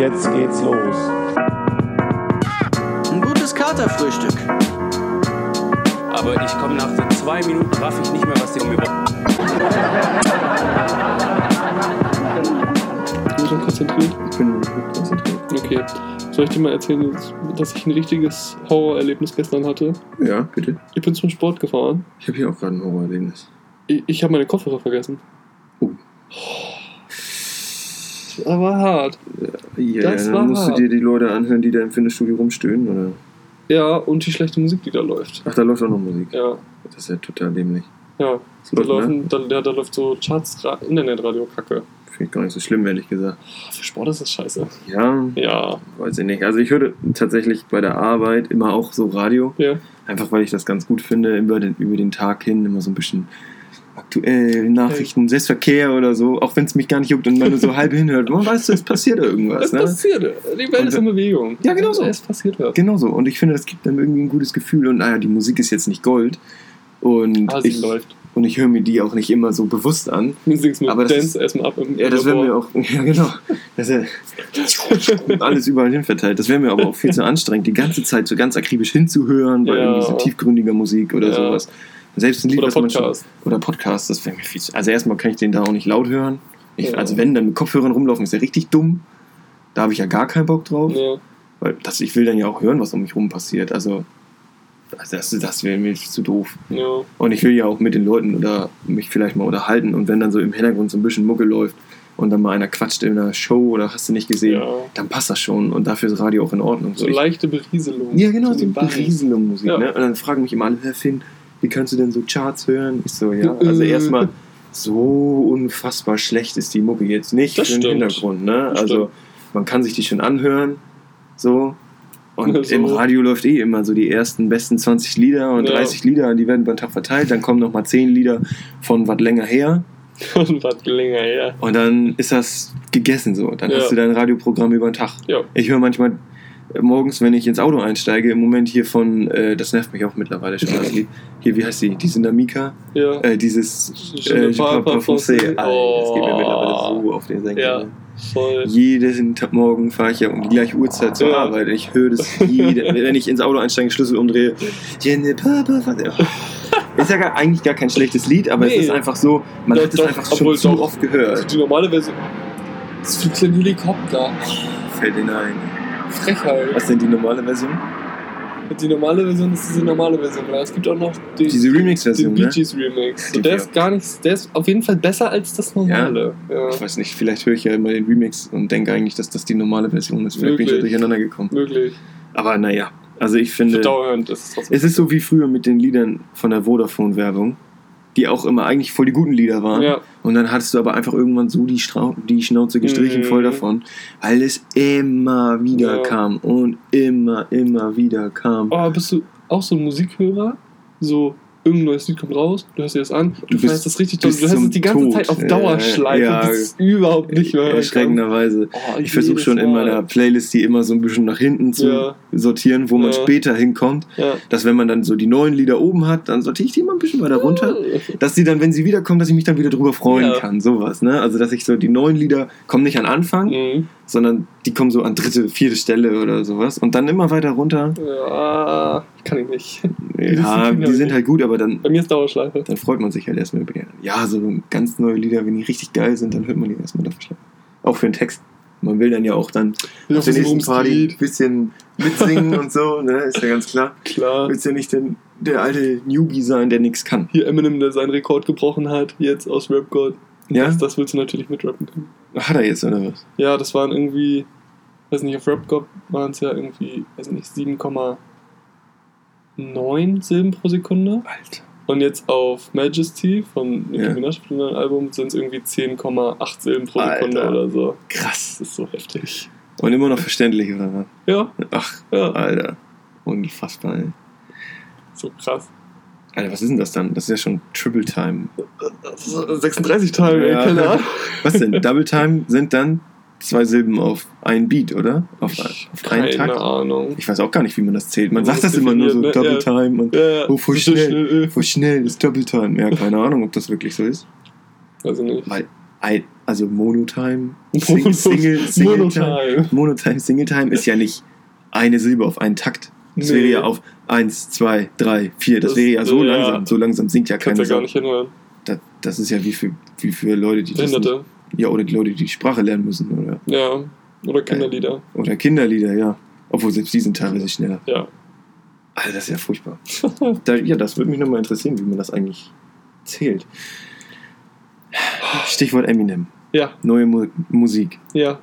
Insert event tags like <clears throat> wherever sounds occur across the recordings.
Jetzt geht's los. Ein gutes Katerfrühstück. Aber ich komme nach so zwei Minuten, raff ich nicht mehr, was die um mir Bist du schon konzentriert? Ich bin konzentriert. Okay. Soll ich dir mal erzählen, dass ich ein richtiges Horrorerlebnis gestern hatte? Ja, bitte. Ich bin zum Sport gefahren. Ich habe hier auch gerade ein Horrorerlebnis. Ich, ich habe meine Kopfhörer vergessen. Oh. War hart. Ja, Das ja, war dann musst hart. du dir die Leute anhören, die da im Fitnessstudio rumstöhnen, oder? Ja, und die schlechte Musik, die da läuft. Ach, da läuft auch noch Musik. Ja, Das ist ja total dämlich. ja. Das Da, läuft, ne? laufen, da, ja, da läuft so Charts, Ra- Internetradio-Kacke. Finde ich gar nicht so schlimm, ehrlich gesagt. Für Sport ist das scheiße. Ja, Ja, weiß ich nicht. Also ich höre tatsächlich bei der Arbeit immer auch so Radio. ja. Einfach weil ich das ganz gut finde, über den, über den Tag hin immer so ein bisschen aktuell, Nachrichten, selbst Verkehr oder so, auch wenn es mich gar nicht juckt und man nur so halb hinhört, man weiß, es passiert da irgendwas. Es Ne? passiert. Die Welt Und- ist in Bewegung. Ja, genau so. Es passiert was. Genau so. Und ich finde, das gibt einem irgendwie ein gutes Gefühl. Und naja, die Musik ist jetzt nicht Gold. Und Ah, sie ich, läuft. und ich höre mir die auch nicht immer so bewusst an. Du singst mit Aber das Dance ist- erstmal ab. Im Ja, das wäre mir auch, <laughs> ja genau, das ja <laughs> alles überall hin verteilt. Das wäre mir aber auch viel zu anstrengend, die ganze Zeit so ganz akribisch hinzuhören bei Ja. irgendwie so tiefgründiger Musik oder Ja. sowas. Selbst ein Lied, Oder man schon, Podcast. oder Podcast, das wäre mir viel zu, also erstmal kann ich den da auch nicht laut hören. Ich, Ja. Also wenn, dann mit Kopfhörern rumlaufen, ist ja richtig dumm. Da habe ich ja gar keinen Bock drauf. Ja. Weil das, ich will dann ja auch hören, was um mich rum passiert. Also also das, das wäre mir zu doof. Ja. Und ich will ja auch mit den Leuten oder mich vielleicht mal unterhalten. Und wenn dann so im Hintergrund so ein bisschen Mucke läuft und dann mal einer quatscht in einer Show oder hast du nicht gesehen, Ja. dann passt das schon. Und dafür ist Radio auch in Ordnung. So ich, leichte Berieselung. ja, genau, so nebenbei. Berieselung Musik. Ja. Ne? Und dann fragen mich immer alle, Herr Finn, wie kannst du denn so Charts hören? Ich so, ja, also Äh. erstmal so unfassbar schlecht ist die Mucke jetzt nicht Das für den stimmt. Hintergrund. Ne? Das Also stimmt. man kann sich die schon anhören. So. Und So. im Radio läuft eh immer so die ersten besten 20 Lieder und Ja. 30 Lieder, die werden beim Tag verteilt. Dann kommen nochmal 10 Lieder von was länger her. <laughs> Und was länger her. Und dann ist das gegessen so. Dann Ja. hast du dein Radioprogramm über den Tag. Ja. Ich höre manchmal morgens, wenn ich ins Auto einsteige, im Moment hier von, äh, das nervt mich auch mittlerweile schon, das Lied. Hier, wie heißt die? Diese Namika? Ja. Äh, dieses ne äh, français. Alter, das geht mir Oh. mittlerweile so auf den Senkel. Ja. Voll. Jeden Tag morgen fahre ich ja um die gleiche Uhrzeit zur Ja. Arbeit. Ich höre das jede, <laughs> wenn ich ins Auto einsteige, Schlüssel umdrehe. Ne. <laughs> Ist ja gar, eigentlich gar kein schlechtes Lied, aber Nee. es ist einfach so, man Doch, hat es einfach schon zu doch. oft gehört. Die normale Version. Es fliegt ein Helikopter. Fällt Ihnen ein. Frechheit. Was ist denn die normale Version? Die normale Version ist diese normale Version. Ja, es gibt auch noch die, Diese Remix-Version, den Bee ne? Gees Remix. Die Und der ist gar nicht, der ist auf jeden Fall besser als das normale. Ja. Ich weiß nicht, vielleicht höre ich ja immer den Remix und denke eigentlich, dass das die normale Version ist. Vielleicht bin ich ja Möglich. durcheinander gekommen. Möglich. Aber naja, also ich finde, Dauerhand ist es trotzdem. es ist so wie früher mit den Liedern von der Vodafone-Werbung, die auch immer eigentlich voll die guten Lieder waren. Ja. Und dann hattest du aber einfach irgendwann so die, Strau die Schnauze gestrichen Mhm. voll davon, weil es immer wieder Ja. kam und immer, immer wieder kam. Oh, bist du auch so ein Musikhörer? So, irgendein neues Lied kommt raus, du hörst dir das an, du, findest das richtig toll, du hörst es die ganze Tod. Zeit auf Dauerschleife, ja. es überhaupt nicht mehr. Erschreckenderweise. Oh, Ich versuche schon in Mal. meiner Playlist die immer so ein bisschen nach hinten zu Ja. sortieren, wo man später hinkommt. Dass wenn man dann so die neuen Lieder oben hat, dann sortiere ich die immer ein bisschen weiter runter. Dass die dann, wenn sie wiederkommen, dass ich mich dann wieder drüber freuen kann. Sowas, ne? Also dass ich so die neuen Lieder kommen nicht an Anfang, Mhm. Sondern die kommen so an dritte, vierte Stelle oder sowas. Und dann immer weiter runter. Ja, kann ich nicht. Ja, die sind halt gut, aber dann, Bei mir ist Dauerschleife. dann freut man sich halt erstmal über die anderen. Ja, so ganz neue Lieder, wenn die richtig geil sind, dann hört man die erstmal dafür. Auch für den Text. Man will dann ja auch dann auf der nächsten Party ein bisschen mitsingen und so, ne? Ist ja ganz klar. Klar. Willst ja nicht den, der alte Newbie sein, der nichts kann. Hier Eminem, der seinen Rekord gebrochen hat, jetzt aus Rap God. Ja? Das, das willst du natürlich mitrappen können. Hat er jetzt, oder was? Ja, das waren irgendwie, weiß nicht, auf Rap God waren es ja irgendwie, weiß nicht, 7,9 Silben pro Sekunde. Alter. Und jetzt auf Majesty von Nicki Ja. Minaj, von dem neuen Album, sind es irgendwie 10,8 Silben pro Alter. Sekunde oder so. Krass. Das ist so heftig. Und immer noch verständlich, oder was? Ja, Ach, ja, Alter. Unfassbar, ey. so krass. Alter, was ist denn das dann? Das ist ja schon Triple Time. 36 Tage, Ja. ey, keine Ahnung. Was denn? Double Time sind dann zwei Silben auf ein Beat, oder? Auf, auf einen Keine Takt? Ahnung. Ich weiß auch gar nicht, wie man das zählt. Man Man sagt das immer nur so, ne? Double Ja. Time und Ja, oh, voll so schnell, äh, voll schnell ist Double Time. Ja, keine Ahnung, ob das wirklich so ist. Ich nicht. Weil, ei- also Monotime, Sing, Single, Single Monotime. Monotime, Singletime ist ja nicht eine Silbe auf einen Takt. Das wäre ja auf 1, 2, 3, 4. Das, Das- wäre ja so ja. langsam. So langsam singt ja Kannst keine ja gar nicht hinhören. Das, das ist ja wie für, wie für Leute, die das nicht, Behinderte. Ja, oder die Leute, die die Sprache lernen müssen. Oder, Ja. Oder Kinderlieder. oder Kinderlieder, ja. Obwohl selbst die sind teilweise schneller. Ja. Alter, das ist ja furchtbar. <laughs> da, ja, das würde mich nochmal interessieren, wie man das eigentlich zählt. Stichwort Eminem. Ja. Neue Mu Musik. Ja.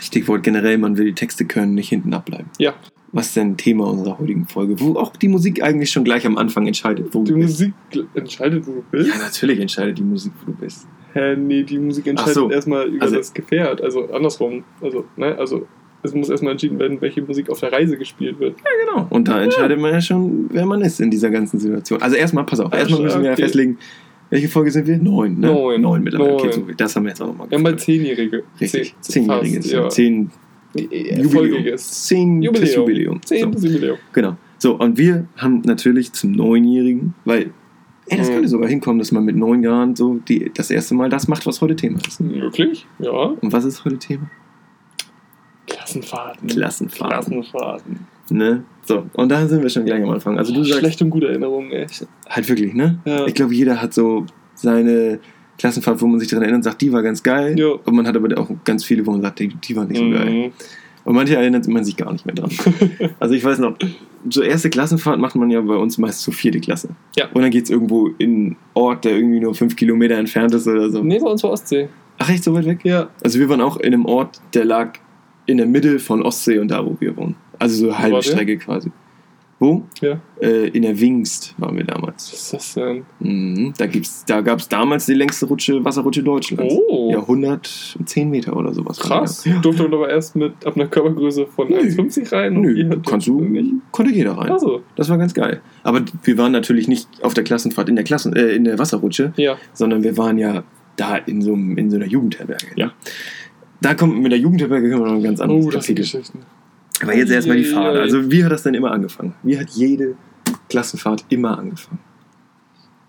Stichwort generell, man will die Texte können, nicht hinten abbleiben. Ja. Was ist denn Thema unserer heutigen Folge? Wo auch die Musik eigentlich schon gleich am Anfang entscheidet, wo Die du bist. Musik entscheidet, wo du bist. Ja, natürlich entscheidet die Musik, wo du bist. Hä, nee, die Musik entscheidet so. erstmal über Also- das Gefährt. Also andersrum. Also, ne, also es muss erstmal entschieden werden, welche Musik auf der Reise gespielt wird. Ja, genau. Und da entscheidet man ja schon, wer man ist in dieser ganzen Situation. Also erstmal, pass auf, erstmal müssen wir ja okay. festlegen, welche Folge sind wir? Neun, ne? Neun. Neun mittlerweile. Okay, so, das haben wir jetzt auch nochmal Wir haben mal Zehnjährige. Richtig, Zehn- zehnjähriges. fast, Ja. ja. Zehn Jubiläum. Erfolgiges. Zehn Jubiläum. Jubiläum. Zehntes So, Jubiläum. genau. So, und wir haben natürlich zum Neunjährigen, weil, ey, das Mhm. könnte sogar hinkommen, dass man mit neun Jahren so die, das erste Mal das macht, was heute Thema ist. Möglich? Ja. Und was ist heute Thema? Klassenfahrten. Klassenfahrten. Klassenfahrten. Ne? So, und da sind wir schon gleich am Anfang. Also du sagst Schlecht und gute Erinnerungen, ey. halt wirklich, ne? Ja. Ich glaube, jeder hat so seine Klassenfahrt, wo man sich daran erinnert und sagt, die war ganz geil. Ja. Und man hat aber auch ganz viele, wo man sagt, die, die war nicht so geil. Mhm. Und manche erinnert man sich gar nicht mehr dran. <laughs> also ich weiß noch, so erste Klassenfahrt macht man ja bei uns meist so vierte Klasse. Ja. Und dann geht es irgendwo in einen Ort, der irgendwie nur fünf Kilometer entfernt ist oder so. Nee, bei uns war Ostsee. Ach, echt so weit weg? Ja. Also wir waren auch in einem Ort, der lag in der Mitte von Ostsee und da, wo wir wohnen. Also so halbe? Strecke quasi. Wo? Ja. Äh, in der Wingst waren wir damals. Was ist das denn? Mhm. Da, gibt's, da gab es damals die längste Rutsche, Wasserrutsche Deutschlands. Oh. Ja, 110 Meter oder sowas. Krass. Ja. Durfte man aber erst mit ab einer Körpergröße von Nö. 1,50 rein. Nö, kannst du nicht. Konnte jeder rein. Also, Das war ganz geil. Aber wir waren natürlich nicht auf der Klassenfahrt in der, Klassen, äh, in der Wasserrutsche, ja. sondern wir waren ja da in so, einem- in so einer Jugendherberge. Ja. Da kommt mit der Jugendherberge können wir noch ganz anderes Oh. Geschichten. Aber jetzt erstmal die Fahrt. Also wie hat das denn immer angefangen? Wie hat jede Klassenfahrt immer angefangen?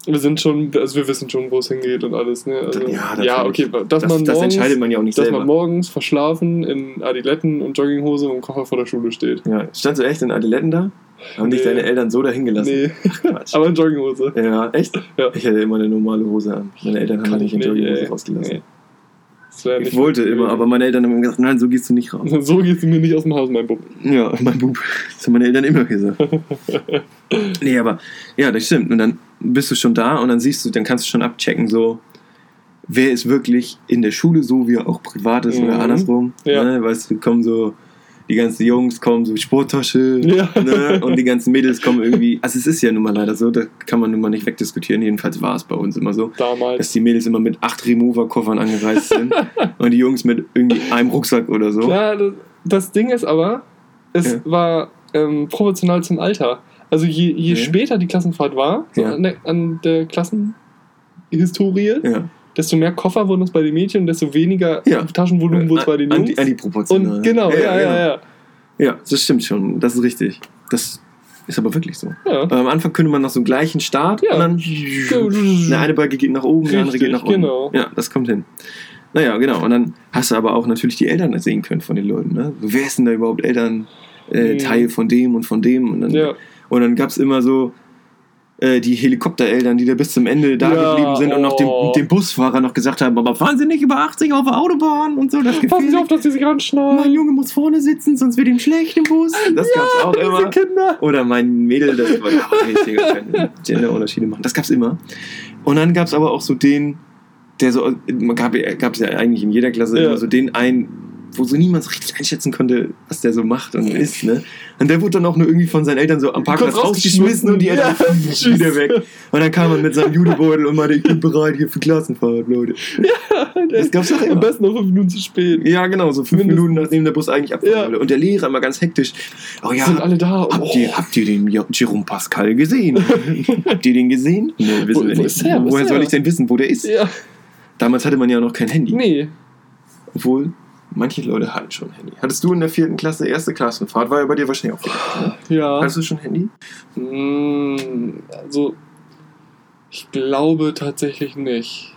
Wir sind schon, also wir wissen schon, wo es hingeht und alles, ne? Also, Ja, ja, okay, dass Das, man das morgens, entscheidet man ja auch nicht dass selber. man morgens verschlafen in Adiletten und Jogginghose und Koffer vor der Schule steht. ja. Standst du echt in Adiletten da? Haben dich Nee. deine Eltern so dahin gelassen? Nee, Quatsch. <laughs> aber in Jogginghose. Ja, echt? Ja. Ich hatte immer eine normale Hose an. Meine Eltern haben mich in Jogginghose ey. rausgelassen. Nee. Ich wollte immer, aber meine Eltern haben gesagt, nein, so gehst du nicht raus. <laughs> So gehst du mir nicht aus dem Haus, mein Bub. Ja, mein Bub. Das haben meine Eltern immer gesagt. <laughs> nee, aber ja, das stimmt. Und dann bist du schon da und dann siehst du, dann kannst du schon abchecken, so, wer ist wirklich in der Schule so, wie er auch privat ist oder Mhm. andersrum. Ja. Ne? Weißt du, kommen so, die ganzen Jungs kommen so Sporttasche Ja. ne? und die ganzen Mädels kommen irgendwie. Also, es ist ja nun mal leider so, da kann man nun mal nicht wegdiskutieren. Jedenfalls war es bei uns immer so. Damals. Dass die Mädels immer mit acht Remover-Koffern angereist sind <laughs> und die Jungs mit irgendwie einem Rucksack oder so. Ja, das, das Ding ist aber, es Ja. war ähm, proportional zum Alter. Also je, je Okay. später die Klassenfahrt war, so Ja. an, der, an der Klassenhistorie, Ja. Desto mehr Koffer wurden es bei den Mädchen und desto weniger Ja. Taschenvolumen wurde es bei den Jungs. die, an die proportional. und genau, ja, ja, ja. ja. Ja, das stimmt schon. Das ist richtig. Das ist aber wirklich so. Aber am Anfang könnte man noch so einen gleichen Start Ja. und dann eine eine Balke geht nach oben, die andere geht nach unten. genau. Ja, das kommt hin. Naja, genau. Und dann hast du aber auch natürlich die Eltern sehen können von den Leuten. Ne? So, wer ist denn da überhaupt Eltern? Äh, Mhm. Teil von dem und von dem. Und dann, und dann gab es immer so äh, die Helikoptereltern, die da bis zum Ende da Ja, geblieben sind und noch dem, oh. dem Busfahrer noch gesagt haben, aber fahren Sie nicht über 80 auf der Autobahn und so. Das Passen Sie auf, dass Sie sich Mein anschnallen. Junge muss vorne sitzen, sonst wird ihm schlecht im Bus. Das gab's auch immer. Kinder. Oder mein Mädel, das war ja, Genderunterschiede machen. Das gab's immer. Und dann gab's aber auch so den, der so, man gab es ja eigentlich in jeder Klasse Ja. immer so den einen, wo so niemand so richtig einschätzen konnte, was der so macht und ist, ne? Und der wurde dann auch nur irgendwie von seinen Eltern so am Parkplatz rausgeschmissen und die Eltern Ja, wieder <laughs> weg. Und dann kam er mit seinem Judebeutel und meinte, ich bin bereit hier für Klassenfahrt, Leute. Das gab's doch Am besten noch fünf Minuten zu spät. Ja, genau, so fünf Mindestens. Minuten nachdem der Bus eigentlich abfahren Ja. Und der Lehrer immer ganz hektisch. Oh ja, Sind alle da. Habt, ihr, habt ihr den Jerome Pascal gesehen? <laughs> habt ihr den gesehen? Nee, wissen Wo- wir nicht. Woher soll ich denn wissen, wo der ist? Ja. Damals hatte man ja noch kein Handy. Nee. Obwohl, manche Leute hatten schon Handy. Hattest du in der vierten Klasse erste Klassenfahrt? War ja bei dir wahrscheinlich auch viel. Ne? Ja. Hattest du schon Handy? Mm, Also, ich glaube tatsächlich nicht.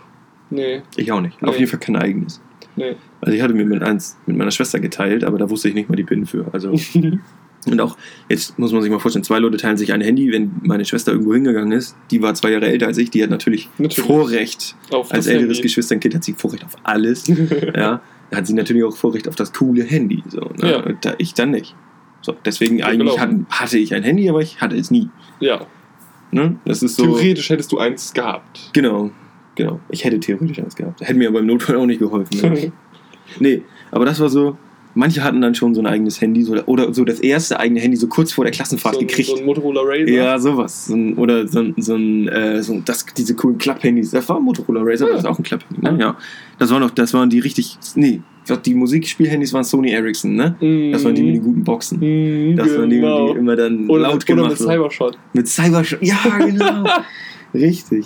Nee, Ich auch nicht. Nee. Auf jeden Fall kein eigenes. nee. Also ich hatte mir mit eins mit meiner Schwester geteilt, aber da wusste ich nicht mal die PIN für. Also <laughs> und auch jetzt muss man sich mal vorstellen, zwei Leute teilen sich ein Handy, wenn meine Schwester irgendwo hingegangen ist, die war zwei Jahre älter als ich, die hat natürlich, Natürlich. Vorrecht. Auf Als älteres. Geschwisterkind hat sie Vorrecht auf alles. <laughs> ja, hat sie natürlich auch Vorrecht auf das coole Handy. So, ne? Ja. Und da, ich dann nicht. So, deswegen Ja, eigentlich genau. hatten, hatte ich ein Handy, aber ich hatte es nie. Ja, Ne? Das ist so. theoretisch hättest du eins gehabt. Genau, genau. Ich hätte theoretisch eins gehabt. Hätte mir aber im Notfall auch nicht geholfen. Ne? <laughs> nee, aber das war so. Manche hatten dann schon so ein eigenes Handy so, oder so das erste eigene Handy so kurz vor der Klassenfahrt so, ein- gekriegt. So ein Motorola Razr. ja, sowas. So ein, oder so ein, so ein, äh, so ein das, diese coolen Klapp-Handys. Das war ein Motorola Razr, aber Ja. das ist auch ein Klapp-Handy. Ne? Ja. Das, war noch, das waren die richtig. Nee, die Musikspielhandys waren Sony Ericsson, ne? Das waren die mit den guten Boxen. Mhm, Das waren die, genau. die immer dann oder laut mit, oder gemacht mit wurden. Cybershot. Mit Cybershot. Ja, <laughs> genau. Richtig.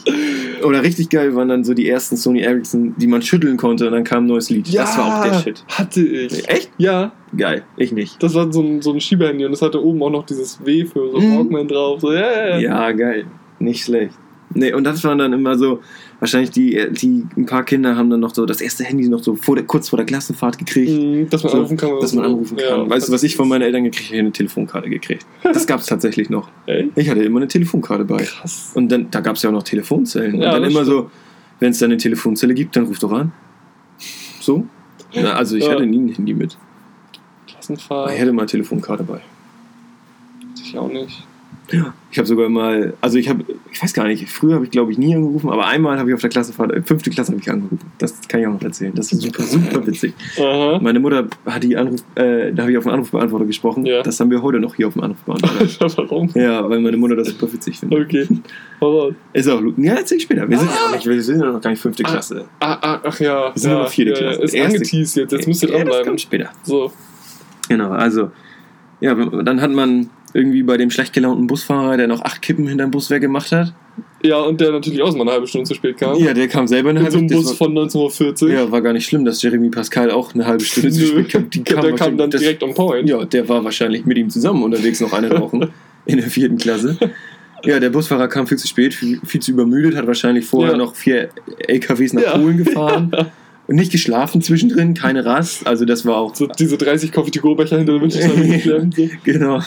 Oder richtig geil waren dann so die ersten Sony Ericsson, die man schütteln konnte und dann kam ein neues Lied. das war auch der Shit. Hatte ich. Echt? Ja, Geil. Ich nicht. das war so ein, so ein Schiebehandy und es hatte oben auch noch dieses W für so Mhm. Walkman drauf. So, ja, ja, ja. Ja, geil. Nicht schlecht. Nee, und das waren dann immer so, wahrscheinlich die, die ein paar Kinder haben dann noch so das erste Handy noch so vor der, kurz vor der Klassenfahrt gekriegt. Mhm, Dass man So, anrufen kann. dass man anrufen kann. Ja, weißt du, was ich von meinen Eltern gekriegt habe? Ich habe eine Telefonkarte gekriegt. <laughs> Das gab es tatsächlich noch. Ey, Ich hatte immer eine Telefonkarte bei. krass. Und dann, da gab es ja auch noch Telefonzellen. Ja, und dann immer stimmt. so, wenn es da eine Telefonzelle gibt, dann ruf doch an. So? Na, also ich Ja. hatte nie ein Handy mit. Klassenfahrt. Ich hatte mal eine Telefonkarte bei. Ich auch nicht. Ja. Ich habe sogar mal, also ich habe, ich weiß gar nicht, früher habe ich glaube ich nie angerufen, aber einmal habe ich auf der Klassenfahrt, äh, fünfte Klasse habe ich angerufen. Das kann ich auch noch erzählen. Das ist super, super witzig. Aha. Meine Mutter hat die Anruf, äh, da habe ich auf den Anrufbeantworter gesprochen. Ja. Das haben wir heute noch hier auf dem Anrufbeantworter. <laughs> Warum? ja, weil meine Mutter das super witzig findet. Okay. Raus. Ist auch, ja, erzähl ich später. Wir sind ja noch nicht, wir sind ja noch gar nicht fünfte Ah. Klasse. Ah, ah, ach ja. Wir sind ja, noch vierte ja, Klasse. Ist Erste- angeteased jetzt. Jetzt müsst ihr ja, das dranbleiben. kommt später. So. Genau, also, ja, dann hat man irgendwie bei dem schlecht gelaunten Busfahrer, der noch acht Kippen hinterm Bus weggemacht hat. Ja, und der natürlich auch mal eine halbe Stunde zu spät kam. Ja, der kam selber eine Mit so einem Bus war- von 1940. Ja, war gar nicht schlimm, dass Jeremy Pascal auch eine halbe Stunde zu <laughs> spät kam. Die der kam dann das- direkt on point. Ja, der war wahrscheinlich mit ihm zusammen unterwegs noch eine rauchen <laughs> in der vierten Klasse. Ja, der Busfahrer kam viel zu spät, viel, viel zu übermüdet, hat wahrscheinlich vorher Ja. noch vier LKWs nach Ja. Polen gefahren <laughs> und nicht geschlafen zwischendrin, keine Rast. Also das war auch So diese 30 Coffee-to-go-Becher hinter der Windschutzscheibe geklemmt. Genau.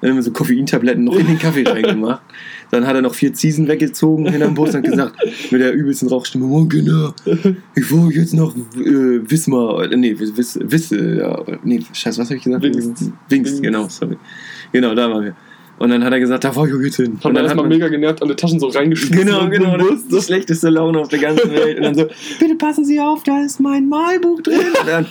Dann haben wir so Koffeintabletten noch in den Kaffee <laughs> reingemacht. Dann hat er noch vier Ziesen weggezogen hinterm <laughs> Bus und gesagt, mit der übelsten Rauchstimme, Moin Kinder, ich wollte jetzt noch äh, Wismar, äh, nee, Wiss, Wisse, ja, nee, scheiß, was habe ich gesagt? Wings, Wings. genau, sorry. Genau, da waren wir. Und dann hat er gesagt, da wollte ich jetzt hin. Hat und man dann erstmal mega genervt alle Taschen so reingeschmissen. Genau, genau, das ist die schlechteste Laune auf der ganzen Welt. Und dann so, bitte passen Sie auf, da ist mein Malbuch drin. Und dann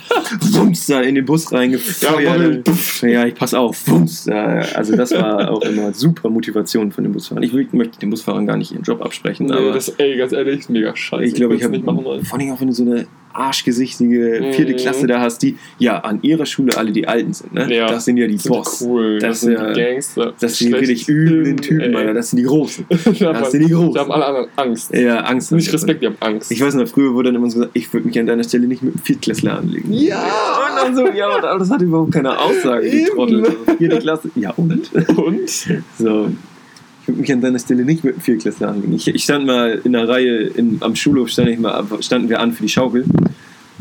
wumms da in den Bus reingefeuert. Ja, Ja, ich pass auf, wumms. Also das war auch immer super Motivation von den Busfahrern. Ich möchte den Busfahrern gar nicht ihren Job absprechen, Nee, aber das, ey, ganz ehrlich, mega scheiße. ich glaube, ich will's habe vor allem auch wenn du so eine arschgesichtige vierte Mhm. Klasse da hast, die ja an ihrer Schule alle die Alten sind. Ne? Ja. Das sind ja die sind Boss. die cool. Das Das, sind ja- die Gangster. Das sind die richtig üblen Typen, Alter. Das sind die Großen. <laughs> da, Das sind die Großen. da haben alle anderen Angst. Ja, Angst. Nicht Respekt, die haben Angst. Ich weiß noch, früher wurde dann immer so gesagt, ich würde mich an deiner Stelle nicht mit einem Viertklässler anlegen. Ja! Und dann so, ja, aber das hat überhaupt keine Aussage, die. Trottel. Also, Vierte Klasse, ja und? Und? <laughs> So. Ich würde mich an deiner Stelle nicht mit einem Viertklässler anlegen. Ich, ich stand mal in der Reihe in, am Schulhof, stand ich mal, standen wir an für die Schaukel.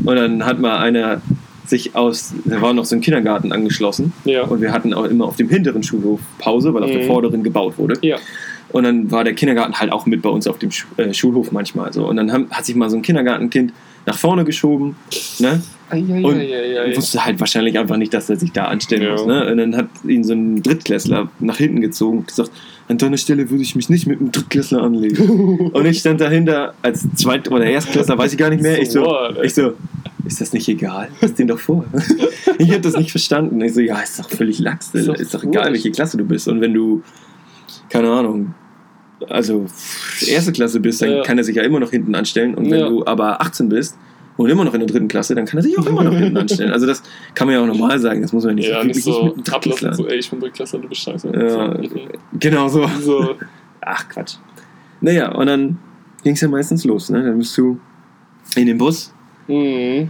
Und dann hat mal einer sich aus, da war noch so ein Kindergarten angeschlossen. Ja. Und wir hatten auch immer auf dem hinteren Schulhof Pause, weil auf dem Mhm. vorderen gebaut wurde. Ja. Und dann war der Kindergarten halt auch mit bei uns auf dem äh, Schulhof manchmal. So. Und dann haben, hat sich mal so ein Kindergartenkind nach vorne geschoben. Ne? Und wusste halt wahrscheinlich einfach nicht, dass er sich da anstellen Ja. muss. Ne? Und dann hat ihn so ein Drittklässler nach hinten gezogen und gesagt, an deiner Stelle würde ich mich nicht mit einem Drittklässler anlegen. <laughs> und ich stand dahinter als Zweit- oder Erstklässler, weiß ich gar nicht mehr. Ich so, ey? ich so ist das nicht egal? Lass den doch vor. <laughs> ich habe das nicht verstanden. Ich so, ja, ist doch völlig lax. Ist Ist doch egal, welche Klasse du bist. Und wenn du, keine Ahnung, also erste Klasse bist, dann Ja. kann er sich ja immer noch hinten anstellen. Und wenn Ja. du aber 18 bist und immer noch in der dritten Klasse, dann kann er sich auch immer noch hinten anstellen. Also das kann man ja auch normal sagen. Das muss man nicht Ja, ich nicht so Drittklässler- ablassen, so, ey, ich bin Drittklassler, du bist scheiße. Ja. Genau so. so. Ach Quatsch. Naja, und dann ging es ja meistens los. Ne? Dann bist du in den Bus Mhm.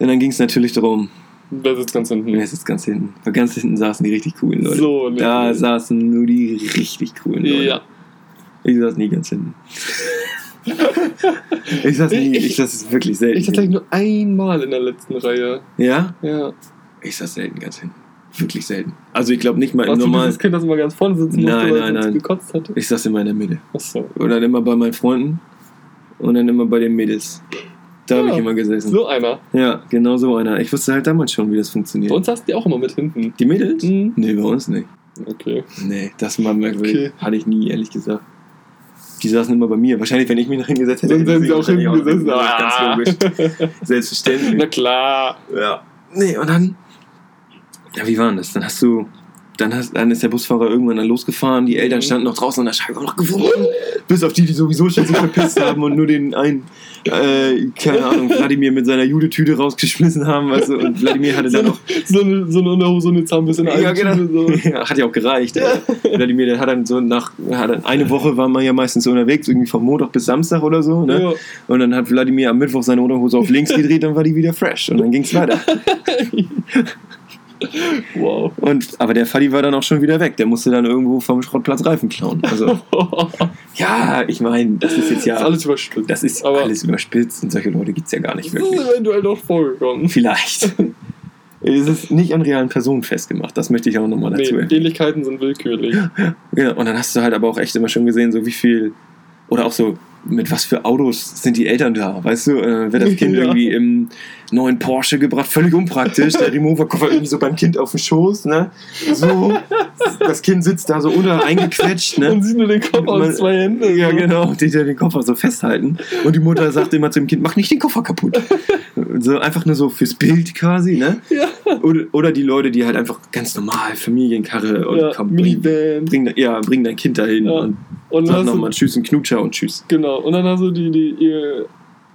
und dann ging es natürlich darum, Wer sitzt ganz hinten? wer sitzt ganz hinten. Weil ganz hinten saßen die richtig coolen Leute. So, ne. Da saßen nur die richtig coolen Leute. Ja. Ich saß nie ganz hinten. Ich saß nie, Ich- ich saß wirklich selten. Ich tatsächlich nur einmal in der letzten Reihe. ja? Ja. Ich saß selten ganz hinten. Wirklich selten. Also ich glaube nicht mal im Warst du normalen. dieses Kind, das immer ganz vorne sitzen musste, Nein, weil nein, es nein. gekotzt hatte? Ich saß immer in der Mitte. Achso. Und dann immer bei meinen Freunden und dann immer bei den Mädels. Da habe Ja. ich immer gesessen. So einer. Ja, genau so einer. Ich wusste halt damals schon, wie das funktioniert. Bei uns saßen die auch immer mit hinten. Die Mädels? Mhm. Nee, bei uns nicht. Okay. Nee, das war merkwürdig. Okay. Hatte ich nie, ehrlich gesagt. Die saßen immer bei mir. Wahrscheinlich, wenn ich mich noch hingesetzt hätte. Dann wären sie auch hinten gesessen. Ganz logisch. Selbstverständlich. Na klar. Ja. Nee, und dann. Ja, wie war denn das? Dann hast du. Dann, hast, dann ist der Busfahrer irgendwann dann losgefahren, die Eltern Mhm. standen noch draußen an der Scheibe, noch gewunken. Bis auf die, die sowieso schon sich verpisst <laughs> haben und nur den einen, äh, keine Ahnung, Wladimir mit seiner Judetüte rausgeschmissen haben, weißt du, und Wladimir hatte dann noch. so eine, so eine Unterhose und eine Zahnbürste in der Ja, genau. So. <laughs> Ja, hat ja auch gereicht. Ja. Wladimir, der hat dann so nach, hat dann eine Woche war man ja meistens so unterwegs, irgendwie vom Montag bis Samstag oder so, ne? Ja. Und dann hat Wladimir am Mittwoch seine Unterhose auf links gedreht, dann war die wieder fresh und dann ging's weiter. <laughs> Wow. Und, aber der Fadi war dann auch schon wieder weg. Der musste dann irgendwo vom Schrottplatz Reifen klauen. Also, <laughs> ja, ich meine, das ist jetzt Das ist ja. alles überstürzt. Das ist Aber- alles überspitzt und solche Leute gibt es ja gar nicht Das ist wirklich. eventuell doch vorgekommen. Vielleicht. es ist nicht an realen Personen festgemacht. Das möchte ich auch nochmal Nee, dazu erwähnen. Ähnlichkeiten sind willkürlich. <laughs> Genau. Und dann hast du halt aber auch echt immer schon gesehen, so wie viel. Oder auch so, mit was für Autos sind die Eltern da? Weißt du, äh, wird das Kind <laughs> Ja. irgendwie im neuen Porsche gebracht, völlig unpraktisch. Der Remover-Koffer irgendwie so beim Kind auf dem Schoß, ne? So. Das Kind sitzt da so unter eingequetscht, ne? Man sieht nur den Kopf Man- aus zwei Händen. Ja, genau, die da den Koffer so festhalten. Und die Mutter sagt immer zu dem Kind, mach nicht den Koffer kaputt. So einfach nur so fürs Bild quasi, ne? Ja. Oder, oder die Leute, die halt einfach ganz normal Familienkarre und Ja, komm, bring, bring, ja, bring dein Kind dahin Ja. und Und dann sag nochmal Tschüss, ein Knutscher und Tschüss. genau. Und dann hast du die, die ihr,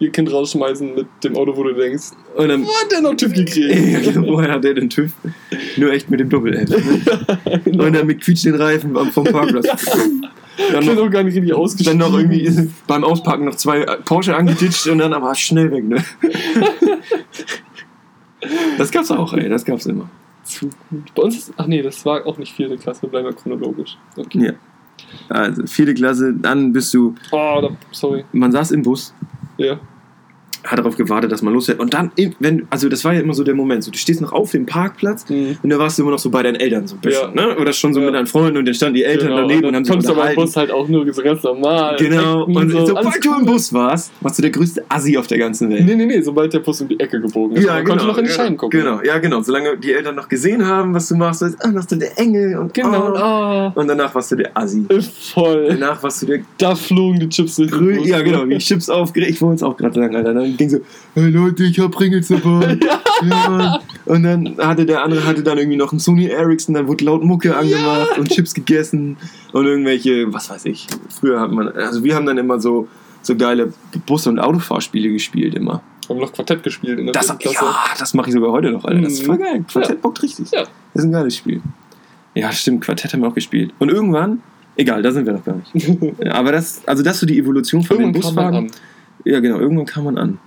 ihr Kind rausschmeißen mit dem Auto, wo du denkst, Und dann, wo hat der noch TÜV gekriegt? <laughs> ja, woher hat der den TÜV? Nur echt mit dem Doppel-F. <laughs> Ne? genau. Und dann mit quietschenden Reifen vom Parkplatz. <laughs> Dann noch, gar nicht richtig dann ausgeschnitten. noch irgendwie beim Auspacken noch zwei Porsche angeditscht und dann aber schnell weg, ne? Das gab's auch, ey, das gab's immer. Zu gut. Bei uns ist, ach nee, das war auch nicht vierte Klasse, bleiben wir chronologisch. Okay. Ja. Also, vierte Klasse, dann bist du, Oh, da, sorry. man saß im Bus, Ja. Hat darauf gewartet, dass man losfährt. Und dann, wenn, also das war ja immer so der Moment, so, du stehst noch auf dem Parkplatz Mhm. und da warst du immer noch so bei deinen Eltern so ein bisschen, ne? Oder schon so Ja. mit deinen Freunden und dann standen die Eltern Genau, daneben und, dann haben sich du aber im unterhalten. Bus halt auch nur so ganz normal. Genau, und so, sobald du im Bus warst, warst du der größte Assi auf der ganzen Welt. Nee, nee, nee, sobald der Bus um die Ecke gebogen ist. Man konnte noch in die Scheiben gucken. Genau, ja, genau. Solange die Eltern noch gesehen haben, was du machst, so, ah, machst du der Engel und Genau. oh. Ah, Und danach warst du der Assi. voll. Danach warst du der Da flogen die Chips durch ja genau, wie Chips aufgeregt. Ich wollte es auch gerade sagen, Alter. Dann ging so, hey Leute, ich hab Pringles <laughs> dabei. ja. Und dann hatte der andere hatte dann irgendwie noch einen Sony Ericsson, dann wurde laut Mucke angemacht und Chips gegessen und irgendwelche, was weiß ich. Früher hat man, also wir haben dann immer so, so geile Bus- und Autofahrspiele gespielt immer. Haben noch Quartett gespielt in der Das, Klasse. ja, das mache ich sogar heute noch, Alter. Das ist Mhm. voll geil. Quartett bockt richtig. Ja. Das ist ein geiles Spiel. Ja, stimmt, Quartett haben wir auch gespielt. Und irgendwann, egal, da sind wir noch gar nicht. Ja, <laughs> aber das, also das ist so die Evolution von Irgendwann den an. Ja, genau, irgendwann kam man an.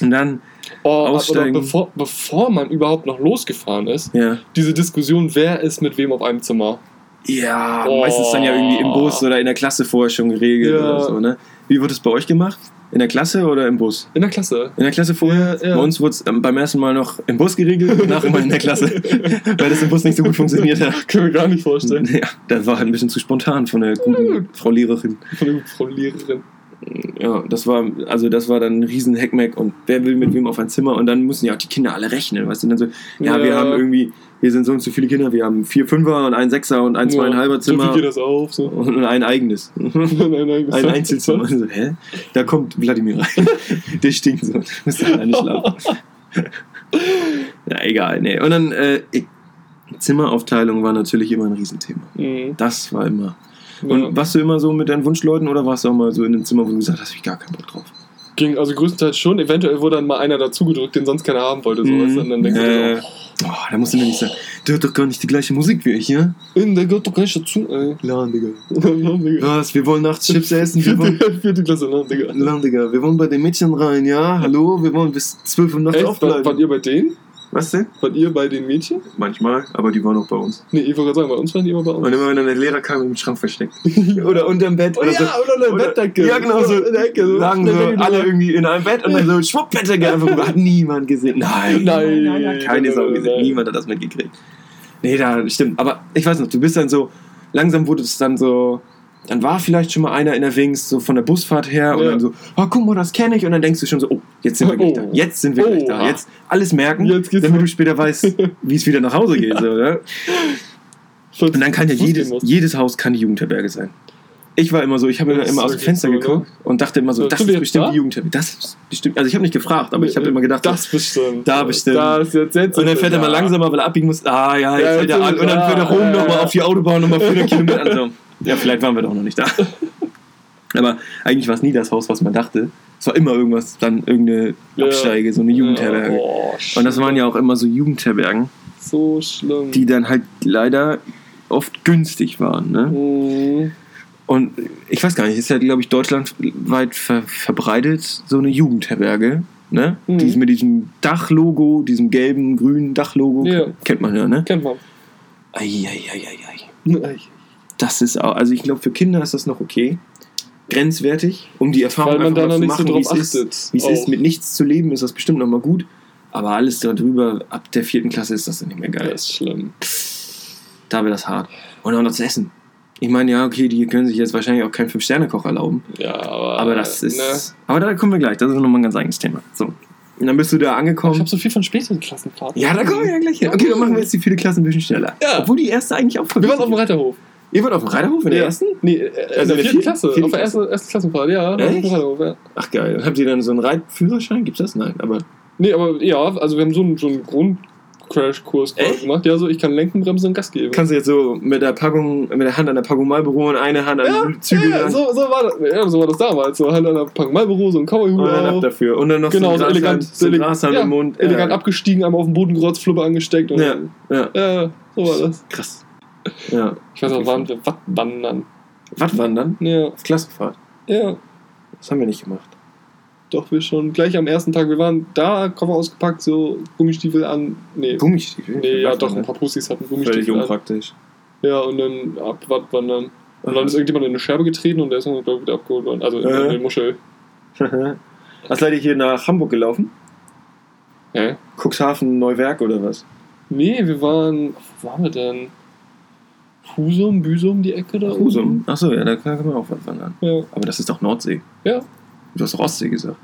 Und dann, Oh, Aussteigen. Bevor, bevor man überhaupt noch losgefahren ist, ja. diese Diskussion, wer ist mit wem auf einem Zimmer. Ja, Oh. meistens dann ja irgendwie im Bus oder in der Klasse vorher schon geregelt Ja. oder so, ne? Wie wird es bei euch gemacht? In der Klasse oder im Bus? In der Klasse. In der Klasse vorher? Ja, ja. Bei uns wurde es beim ersten Mal noch im Bus geregelt, danach immer in der Klasse. <laughs> Weil das im Bus nicht so gut funktioniert hat. Können wir gar nicht vorstellen. Ja, das war halt ein bisschen zu spontan von der guten Frau Lehrerin. Von der Frau Lehrerin. Ja, das war, also das war dann ein riesen Heckmeck und wer will mit wem auf ein Zimmer und dann müssen ja auch die Kinder alle rechnen, weißt du, dann so, ja, Ja. wir haben irgendwie, wir sind so und so viele Kinder, wir haben vier Fünfer und ein Sechser und ein zweieinhalber So Zimmer wie geht das auf? So. und ein eigenes. <laughs> nein, nein, Ein Einzelzimmer. So, hä? Da kommt Wladimir rein. <laughs> Der stinkt so. Müsste alleine schlafen. ja, egal. Nee. Und dann, äh, Zimmeraufteilung war natürlich immer ein Riesenthema. Mhm. Das war immer. Und Ja. warst du immer so mit deinen Wunschleuten oder warst du auch mal so in einem Zimmer, wo du gesagt hast, ich gar keinen Bock drauf? Ging also größtenteils schon. Eventuell wurde dann mal einer dazugedrückt, den sonst keiner haben wollte. So, weißt du? Und dann denkst äh, du oh, da musst du mir nicht sagen, der hat doch gar nicht die gleiche Musik wie ich, ja? so, in der gehört doch gar nicht dazu, ey. Lan, Digga. Lan, Digga. Was? Wir wollen nachts Chips <laughs> essen? Wir wollen, Vierte, Klasse, Lan, Digga. Lan, Digga. Wir wollen bei den Mädchen rein, ja? Hallo? Wir wollen bis 12 Uhr nachts Echt? War, wart aufbleiben. ihr bei denen? Was denn? Wart ihr bei den Mädchen? Manchmal, aber die waren auch bei uns. Nee, ich wollte gerade sagen, bei uns waren die immer bei uns. Und immer wenn dann der Lehrer kam, im Schrank versteckt. <laughs> oder unterm Bett. Oh oder ja, so. oder eine Bettdecke. Ja, genau, so in der Ecke. So lagen so alle irgendwie in einem Bett und dann so <laughs> schwupp, Bettdecke einfach rüber. Hat niemand gesehen. Nein, Nein, nein, keine nein, Sau nein, gesehen. nein. Niemand hat das mitgekriegt. Nee, da stimmt. Aber ich weiß noch, du bist dann so, langsam wurde es dann so, dann war vielleicht schon mal einer in der Wings, so von der Busfahrt her und Ja. dann so, oh, guck mal, das kenne ich. Und dann denkst du schon so, oh, jetzt sind wir <laughs> gleich Oh. da. Jetzt sind wir gleich da. Oh. Jetzt alles merken, Jetzt damit du los. später weißt, <laughs> wie es wieder nach Hause geht. So, ne? Und dann kann ja jedes, jedes Haus kann die Jugendherberge sein. Ich war immer so, ich habe Das immer ist aus dem Fenster so, ne? geguckt und dachte immer so, So, das ist bestimmt da? die Jugendherberge. Das ist bestimmt, also ich habe nicht gefragt, aber ich habe immer gedacht, Das bestimmt. Da bestimmt. Da ist jetzt, jetzt und dann fährt er mal langsamer, weil er abbiegen muss. Ah ja, jetzt Ja, fährt jetzt er an. Und dann fährt er rum Ja, nochmal ja. auf die Autobahn nochmal 400 <laughs> Kilometer. Also, ja, vielleicht waren wir doch noch nicht da. <laughs> Aber eigentlich war es nie das Haus, was man dachte. Es war immer irgendwas, dann irgendeine. Absteige, so eine Jugendherberge. Ja, oh, Und das waren ja auch immer so Jugendherbergen, so schlimm. die dann halt leider oft günstig waren. Ne? Mhm. Und ich weiß gar nicht, ist ja, glaube ich, deutschlandweit ver verbreitet, so eine Jugendherberge. Ne? Mhm. Die ist mit diesem Dachlogo, diesem gelben, grünen Dachlogo. Ja. Kennt man ja, ne? Kennt man. Eieieiei. Das ist auch, also ich glaube, für Kinder ist das noch okay. Grenzwertig, um die Erfahrung Weil man einfach da mal noch zu nicht so machen, drauf wie es ist. Wie es ist, mit nichts zu leben, ist das bestimmt noch mal gut. Aber alles darüber, ab der vierten Klasse ist das dann nicht mehr geil. Das ist schlimm. Da wird das hart. Und auch noch zu essen. Ich meine, ja, okay, die können sich jetzt wahrscheinlich auch keinen Fünf-Sterne-Koch erlauben. Ja, aber. Aber das ist. Ne? Aber da kommen wir gleich. Das ist nochmal ein ganz eigenes Thema. So. Und dann bist du da Ich angekommen. habe so viel von späteren Klassenfahrten. Ja, da kommen wir ja gleich hin. Okay, dann machen wir jetzt die vierte Klasse ein bisschen schneller. Ja. Obwohl die erste eigentlich auch voll Wir waren auf dem. Reiterhof. Ihr wart auf dem Reiterhof in der Ja. ersten? Nee, äh, Also in der vierten Klasse. vierten auf der ersten, ersten Klassenfahrt, ja. Echt? Ja. Ach geil. Habt ihr dann so einen Reitführerschein? Gibt's das? Nein, aber. Nee, aber ja, also wir haben so einen, so einen Grundcrash-Kurs quasi Echt? gemacht. Ja, so ich kann lenken, bremsen und Gas geben. Kannst du jetzt so mit der Packung, mit der Hand an der Packung Marlboro und eine Hand an ja, den Zügel ja, so, so, war das, ja, so war das damals. So halt an der Packung Marlboro, so ein Cowboy-Hut und dann ab dafür. Und dann noch Genau, so so elegant, so ein eleg- Grashand ja, im Mund. Elegant ja. abgestiegen, einmal auf den Boden gerotzt, Fluppe angesteckt. Und Ja, ja, ja, so war das. krass. Ja. Ich weiß auch, waren wir Wattwandern. Wattwandern? Ja, Auf Klassenfahrt. ja. Das haben wir nicht gemacht. Doch, wir schon gleich am ersten Tag. Wir waren da, Koffer ausgepackt, so Gummistiefel an. Nee, Gummistiefel? nee ja, doch, ein paar Pussys hatten Völlig Gummistiefel an. unpraktisch. Ja, und dann ab Wattwandern. Und dann ist irgendjemand in eine Scherbe getreten und der ist dann, glaube ich, wieder abgeholt worden. Also in Äh. eine Muschel. <laughs> Was seid ihr hier nach Hamburg gelaufen? Hä? Cuxhaven, Neuwerk oder was? Nee, wir waren. Wo waren wir denn? Husum, Büsum, die Ecke da? Husum. Achso, ja, da kann man auch Wattwandern. oben? Ja. Aber das ist doch Nordsee. Ja. Du hast doch Ostsee gesagt.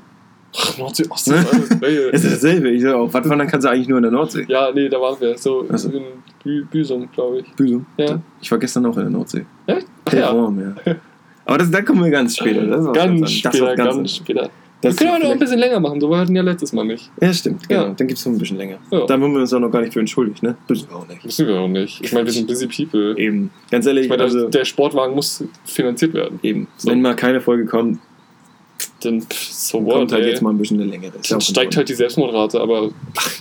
Ach, Nordsee, Ostsee, alles <laughs> geil. Es ist dasselbe. Ich sag auch, Wattwandern kannst du eigentlich nur in der Nordsee. Ja, nee, da waren wir. So Also. in Bü Büsum, glaube ich. Büsum. Ja. Ich war gestern auch in der Nordsee. Echt? Ach ja. Warm, ja. Aber das, da kommen wir ganz später. Ist was Ganz ist was später, ganz, anderes. später. Das wir können heute auch ein bisschen länger machen, so war hatten ja letztes Mal nicht. Ja, stimmt. Genau. Ja. Dann gibt es noch ein bisschen länger. Ja. Da haben wir uns auch noch gar nicht für entschuldigt, ne? Müssen wir auch nicht. Müssen wir auch nicht. Ich meine, wir sind busy people. Eben. Ganz ehrlich, Ich meine, also, der Sportwagen muss finanziert werden. eben. So. Wenn mal keine Folge kommt, Dann, pff, so what, kommt halt ey. jetzt mal ein bisschen eine längere. Dann steigt Ordnung. halt die Selbstmordrate, aber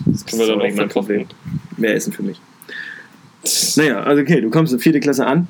das können wir dann auch verkaufen. Mehr Essen für mich. Naja, also okay, du kommst in vierte Klasse an.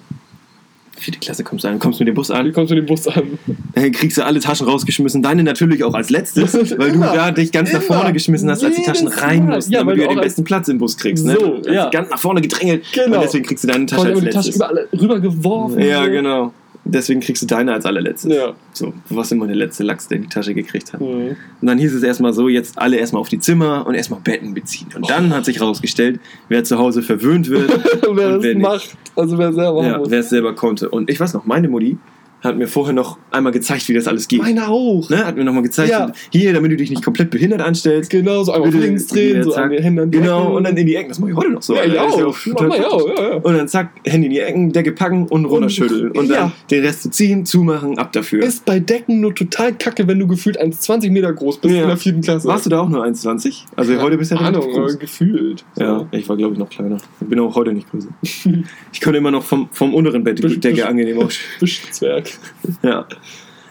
Vierte Klasse kommst du an, kommst mit dem Bus Wie an, kommst du den Bus an? dann kriegst du alle Taschen rausgeschmissen, deine natürlich auch als letztes, <laughs> weil du da dich ganz nach vorne geschmissen hast, als die Taschen rein mussten, Ja, damit weil du du ja den besten Platz im Bus kriegst. Ne? So, ja. ganz nach vorne gedrängelt Genau. und deswegen kriegst du deine Tasche als die Tasche letztes. überall rübergeworfen. Ja, genau. Deswegen kriegst du deine als allerletztes. Ja. So, warst immer der letzte Lachs, der die Tasche gekriegt hat. Mhm. Und dann hieß es erstmal so, jetzt alle erstmal auf die Zimmer und erstmal Betten beziehen. Und dann hat sich rausgestellt, wer zu Hause verwöhnt wird, <laughs> wer Und das wer nicht. macht, also wer selber ja, muss. wer es selber konnte. Und ich weiß noch, meine Mutti hat mir vorher noch einmal gezeigt, wie das alles geht. Meine auch. Ne? Hat mir nochmal gezeigt, Ja. hier, damit du dich nicht komplett behindert anstellst. Genau, so einmal links drehen, so zack. an die Genau, Ecken. und dann in die Ecken. Das mache ich heute noch so. Ja, ich auch. auch, ja, ja. Und dann zack, Hände in die Ecken, Decke packen und runterschütteln. Und dann Ja. den Rest zu ziehen, zumachen, ab dafür. Ist bei Decken nur total kacke, wenn du gefühlt 1,20 Meter groß bist Ja. in der vierten Klasse. Warst du da auch nur 1,20? Also heute bist du ja Ahnung, groß. gefühlt. Ja, ich war glaube ich noch kleiner. Ich bin auch heute nicht größer. <laughs> Ich konnte immer noch vom, vom unteren Bett die Decke angenehm ausstellen. Wischzwerg. <laughs> Ja.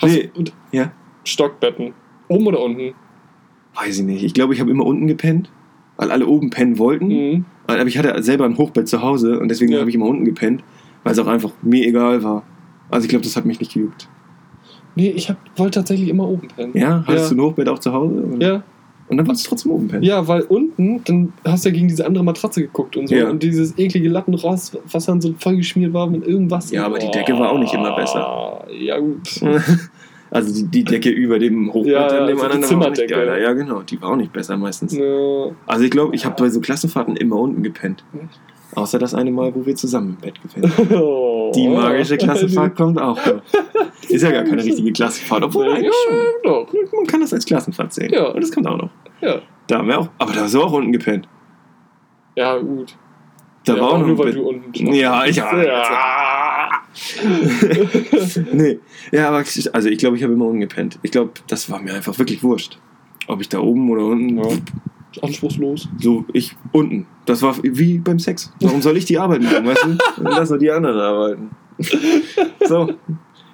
Hast Nee. du, und Ja. Stockbetten. Oben oder unten? Weiß ich nicht. Ich glaube, ich habe immer unten gepennt, weil alle oben pennen wollten. Mhm. Aber ich hatte selber ein Hochbett zu Hause und deswegen Ja. habe ich immer unten gepennt, weil es auch einfach mir egal war. Also ich glaube, das hat mich nicht gejuckt. Nee, ich hab, wollte tatsächlich immer oben pennen. Ja? Hattest Ja. du ein Hochbett auch zu Hause? oder? Ja. Und dann wolltest du trotzdem oben pennen. Ja, weil unten, dann hast du ja gegen diese andere Matratze geguckt und so. Ja. Und dieses eklige Lattenrost, was dann so vollgeschmiert war mit irgendwas. Ja, aber die Decke war auch nicht immer besser. Ja, gut. <laughs> Also die, die Decke über dem Hochbett Ja, an dem also anderen war nicht geiler. Ja, genau. Die war auch nicht besser meistens. Ja. Also ich glaube, ich habe bei so Klassenfahrten immer unten gepennt. Außer das eine Mal, wo wir zusammen im Bett gepennt haben. <laughs> Die magische Klassenfahrt kommt auch noch. Ist ja gar keine richtige Klassenfahrt, obwohl Ja, eigentlich schon. Man kann das als Klassenfahrt sehen. Ja. Und das kommt auch noch. Ja. Da haben wir auch. Aber da hast du auch unten gepennt. ja, gut. Da ja, war auch noch nur, weil du unten Ja, ich Ja. <laughs> nee. Ja, aber ich- also ich glaube, ich habe immer unten gepennt. Ich glaube, das war mir einfach wirklich wurscht. Ob ich da oben oder unten. Ja. Anspruchslos. So, ich unten. Das war wie beim Sex. Warum soll ich die Arbeit machen, weißt du? Lass doch die anderen arbeiten. <laughs> So.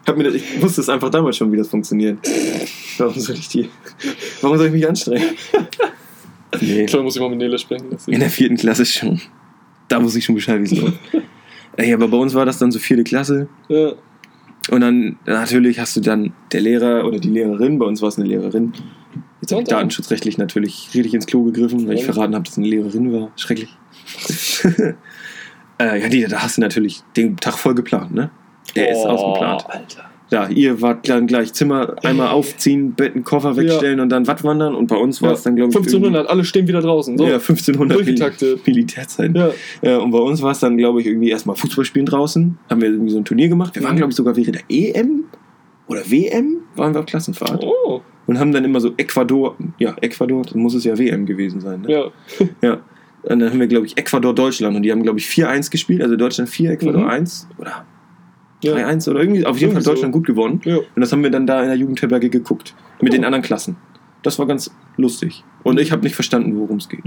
Hab mir das, ich wusste es einfach damals schon, wie das funktioniert. Warum soll ich die. Warum soll ich mich anstrengen? <laughs> Nee. Klar muss ich mal mit Nele sprechen. In der vierten Klasse schon. Da wusste ich schon Bescheid, läuft. Ey, aber bei uns war das dann so vierte Klasse. Ja. Und dann natürlich hast du dann der Lehrer oder die Lehrerin, bei uns war es eine Lehrerin. Jetzt habe ich datenschutzrechtlich natürlich richtig ins Klo gegriffen, weil ich verraten habe, dass es eine Lehrerin war. Schrecklich. <laughs> äh, ja, die, da hast du natürlich den Tag voll geplant, ne? Der ist Oh, ausgeplant. Alter. Ja, ihr wart dann gleich Zimmer einmal Ey. aufziehen, Betten, Koffer wegstellen und dann Wattwandern. Und bei uns war Ja. es dann, glaube ich, 1500, alle stehen wieder draußen. So. Ja, 1500 Mil. Militärzeit. Ja. Ja, und bei uns war es dann, glaube ich, irgendwie erstmal Fußball spielen draußen. Haben wir irgendwie so ein Turnier gemacht. Wir waren, glaube ich, sogar während der EM oder WM waren wir auf Klassenfahrt. Oh. Und haben dann immer so Ecuador, ja, Ecuador, dann muss es ja WM gewesen sein. Ne? Ja. <laughs> Ja. Und dann haben wir, glaube ich, Ecuador, Deutschland. Und die haben, glaube ich, 4-1 gespielt. Also Deutschland 4, Ecuador Mhm. 1. Oder Ja. 3-1 oder irgendwie. Auf jeden Fall. Deutschland gut gewonnen. Ja. Und das haben wir dann da in der Jugendherberge geguckt. Mit den anderen Klassen. Das war ganz lustig. Und ich habe nicht verstanden, worum es geht.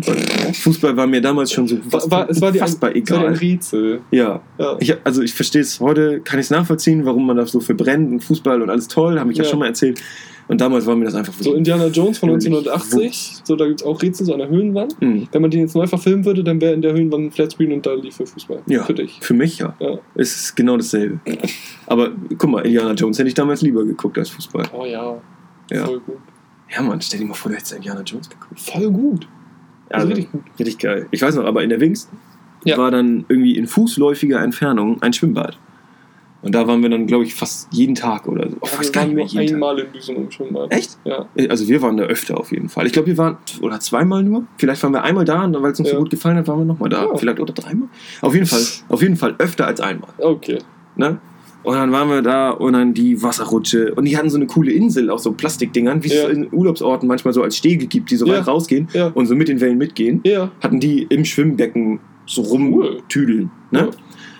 Fußball war mir damals schon so War, war, es war dir ein, unfassbar es war ein egal. Rätsel. Ja, Ja. ich, also ich verstehe es heute, kann ich es nachvollziehen, warum man das so für brennt und Fußball und alles toll, habe ich ja. Ja. schon mal erzählt. Und damals war mir das einfach So Indiana Jones von Völlig 1980. So, da gibt es auch Rätsel so an der Höhlenwand. Hm. Wenn man den jetzt neu verfilmen würde, dann wäre in der Höhlenwand ein Flatscreen und da lief für Fußball. Ja. Für dich. Für mich ja. Ja. Es ist genau dasselbe. Aber guck mal, Indiana Jones hätte ich damals lieber geguckt als Fußball. Oh ja. Ja, Voll gut. ja Mann, stell dir mal vor, du hättest Indiana Jones geguckt. Voll gut. Also, richtig gut. richtig geil. Ich weiß noch, aber in der Wings Ja. war dann irgendwie in fußläufiger Entfernung ein Schwimmbad. Und da waren wir dann, glaube ich, fast jeden Tag oder so. Oh, Aber fast wir gar waren nicht mehr nur jeden Tag. einmal in diesem Schwimmbad. Echt? Ja. Also wir waren da öfter auf jeden Fall. Ich glaube, wir waren oder zweimal nur. Vielleicht waren wir einmal da und weil es uns Ja. so gut gefallen hat, waren wir nochmal da. Ja. Vielleicht oder dreimal. Auf jeden Fall, auf jeden Fall öfter als einmal. Okay. Ne? Und dann waren wir da und dann die Wasserrutsche. Und die hatten so eine coole Insel aus so Plastikdingern, wie es Ja. in Urlaubsorten manchmal so als Stege gibt, die so Ja. weit rausgehen Ja. und so mit den Wellen mitgehen. Ja. Hatten die im Schwimmbecken so rumtüdeln. Ne?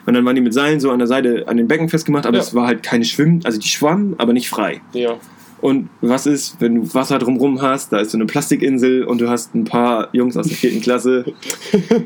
Und dann waren die mit Seilen so an der Seite an den Becken festgemacht, aber Ja. es war halt keine Schwimmen, also die schwammen, aber nicht frei. Ja. Und was ist, wenn du Wasser drumrum hast, da ist so eine Plastikinsel und du hast ein paar Jungs aus der vierten Klasse.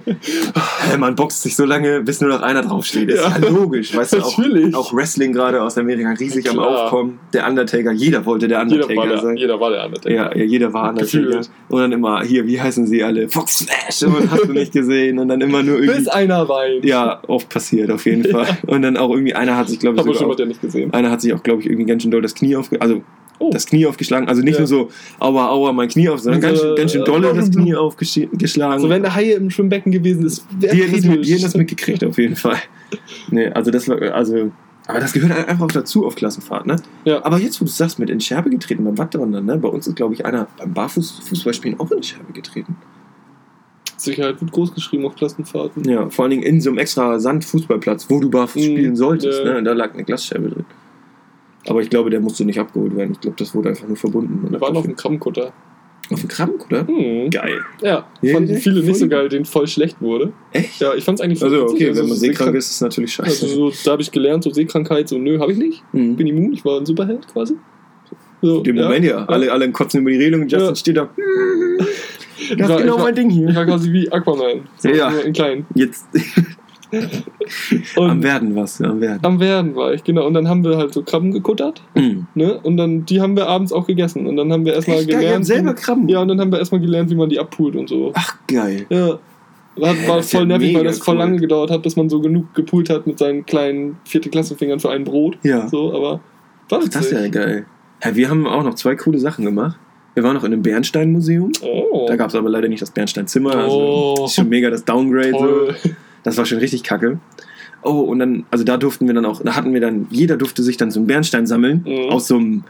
<laughs> Man boxt sich so lange, bis nur noch einer draufsteht. Ist ja, Ja. logisch, weißt du, auch, auch Wrestling gerade aus Amerika riesig am Klar. Aufkommen. Der Undertaker, jeder wollte der Jeder Undertaker war, der, sein. jeder war der Undertaker. Ja, ja, jeder war Undertaker. Gefühlt. Und dann immer, hier, wie heißen sie alle? Fox Smash! Und hast du nicht gesehen. Und dann immer nur irgendwie. Bis einer weint. Ja, oft passiert auf jeden Fall. Und dann auch irgendwie, einer hat sich, glaube ich, ich schon mal der nicht gesehen. einer hat sich auch, glaube ich, irgendwie ganz schön doll das Knie aufge... Also Oh. das Knie aufgeschlagen. Also nicht Ja. nur so, aua, aua, mein Knie auf, sondern ganz, Also, schön- ganz schön äh, dolle das Knie aufgeschlagen. So, wenn der Haie im Schwimmbecken gewesen ist, wäre die, hätten das, mit- die hätten das mitgekriegt, auf jeden Fall. Nee, also das war, also, aber das gehört einfach auch dazu auf Klassenfahrt, ne? Ja. Aber jetzt, wo du sagst, mit in Scherbe getreten beim Wattwandern, ne? Bei uns ist, glaube ich, einer beim Barfußfußballspielen auch in Scherbe getreten. Sicherheit wird groß geschrieben auf Klassenfahrten. Ja, vor allen Dingen in so einem extra Sandfußballplatz, wo du barfuß Mhm, spielen solltest, ja. ne? Und da lag eine Glasscherbe drin. Aber ich glaube, der musste nicht abgeholt werden. Ich glaube, das wurde einfach nur verbunden. Wir waren auf dem Krabbenkutter. auf dem Krank, oder? Hm. Geil. Ja, Ja, fanden ja, viele nicht so voll. geil, den voll schlecht wurde. Echt? Ja, ich fand's eigentlich voll Also, witzig. okay, Also, wenn man seekrank ist, ist es natürlich scheiße. Also, so, da habe ich gelernt, so Seekrankheit, so, nö, habe ich nicht. Mhm. Bin immun, ich war ein Superheld quasi. So, Dem Moment ja. Alle, alle kotzen über die Regelung und Justin Ja. steht da. <laughs> Ich Das ist genau ich war, mein Ding Ich hier. war quasi wie Aquaman. So, Ja. In klein. Jetzt <laughs> Und am Werden was, am Werden. am Werden war ich, genau. Und dann haben wir halt so Krabben gekuttert. Mhm. Ne? Und dann, die haben wir abends auch gegessen. Und dann haben wir erstmal Echt geil, gelernt. selber wie, Krabben. ja, und dann haben wir erstmal gelernt, wie man die abpult und so. Ach, geil. Ja. War, war ja voll nervig, weil das voll cool. lange gedauert hat, bis man so genug gepult hat mit seinen kleinen vierte Klassenfingern für ein Brot. Ja. So, aber war Ach, das ist ja geil. Ja, wir haben auch noch zwei coole Sachen gemacht. Wir waren noch in einem Bernstein-Museum. Oh. Da gab es aber leider nicht das Bernstein-Zimmer. Also Oh. ist schon mega das Downgrade. So. Das war schon richtig kacke. Oh, und dann, also da durften wir dann auch, da hatten wir dann, jeder durfte sich dann so einen Bernstein sammeln Mhm. aus so einem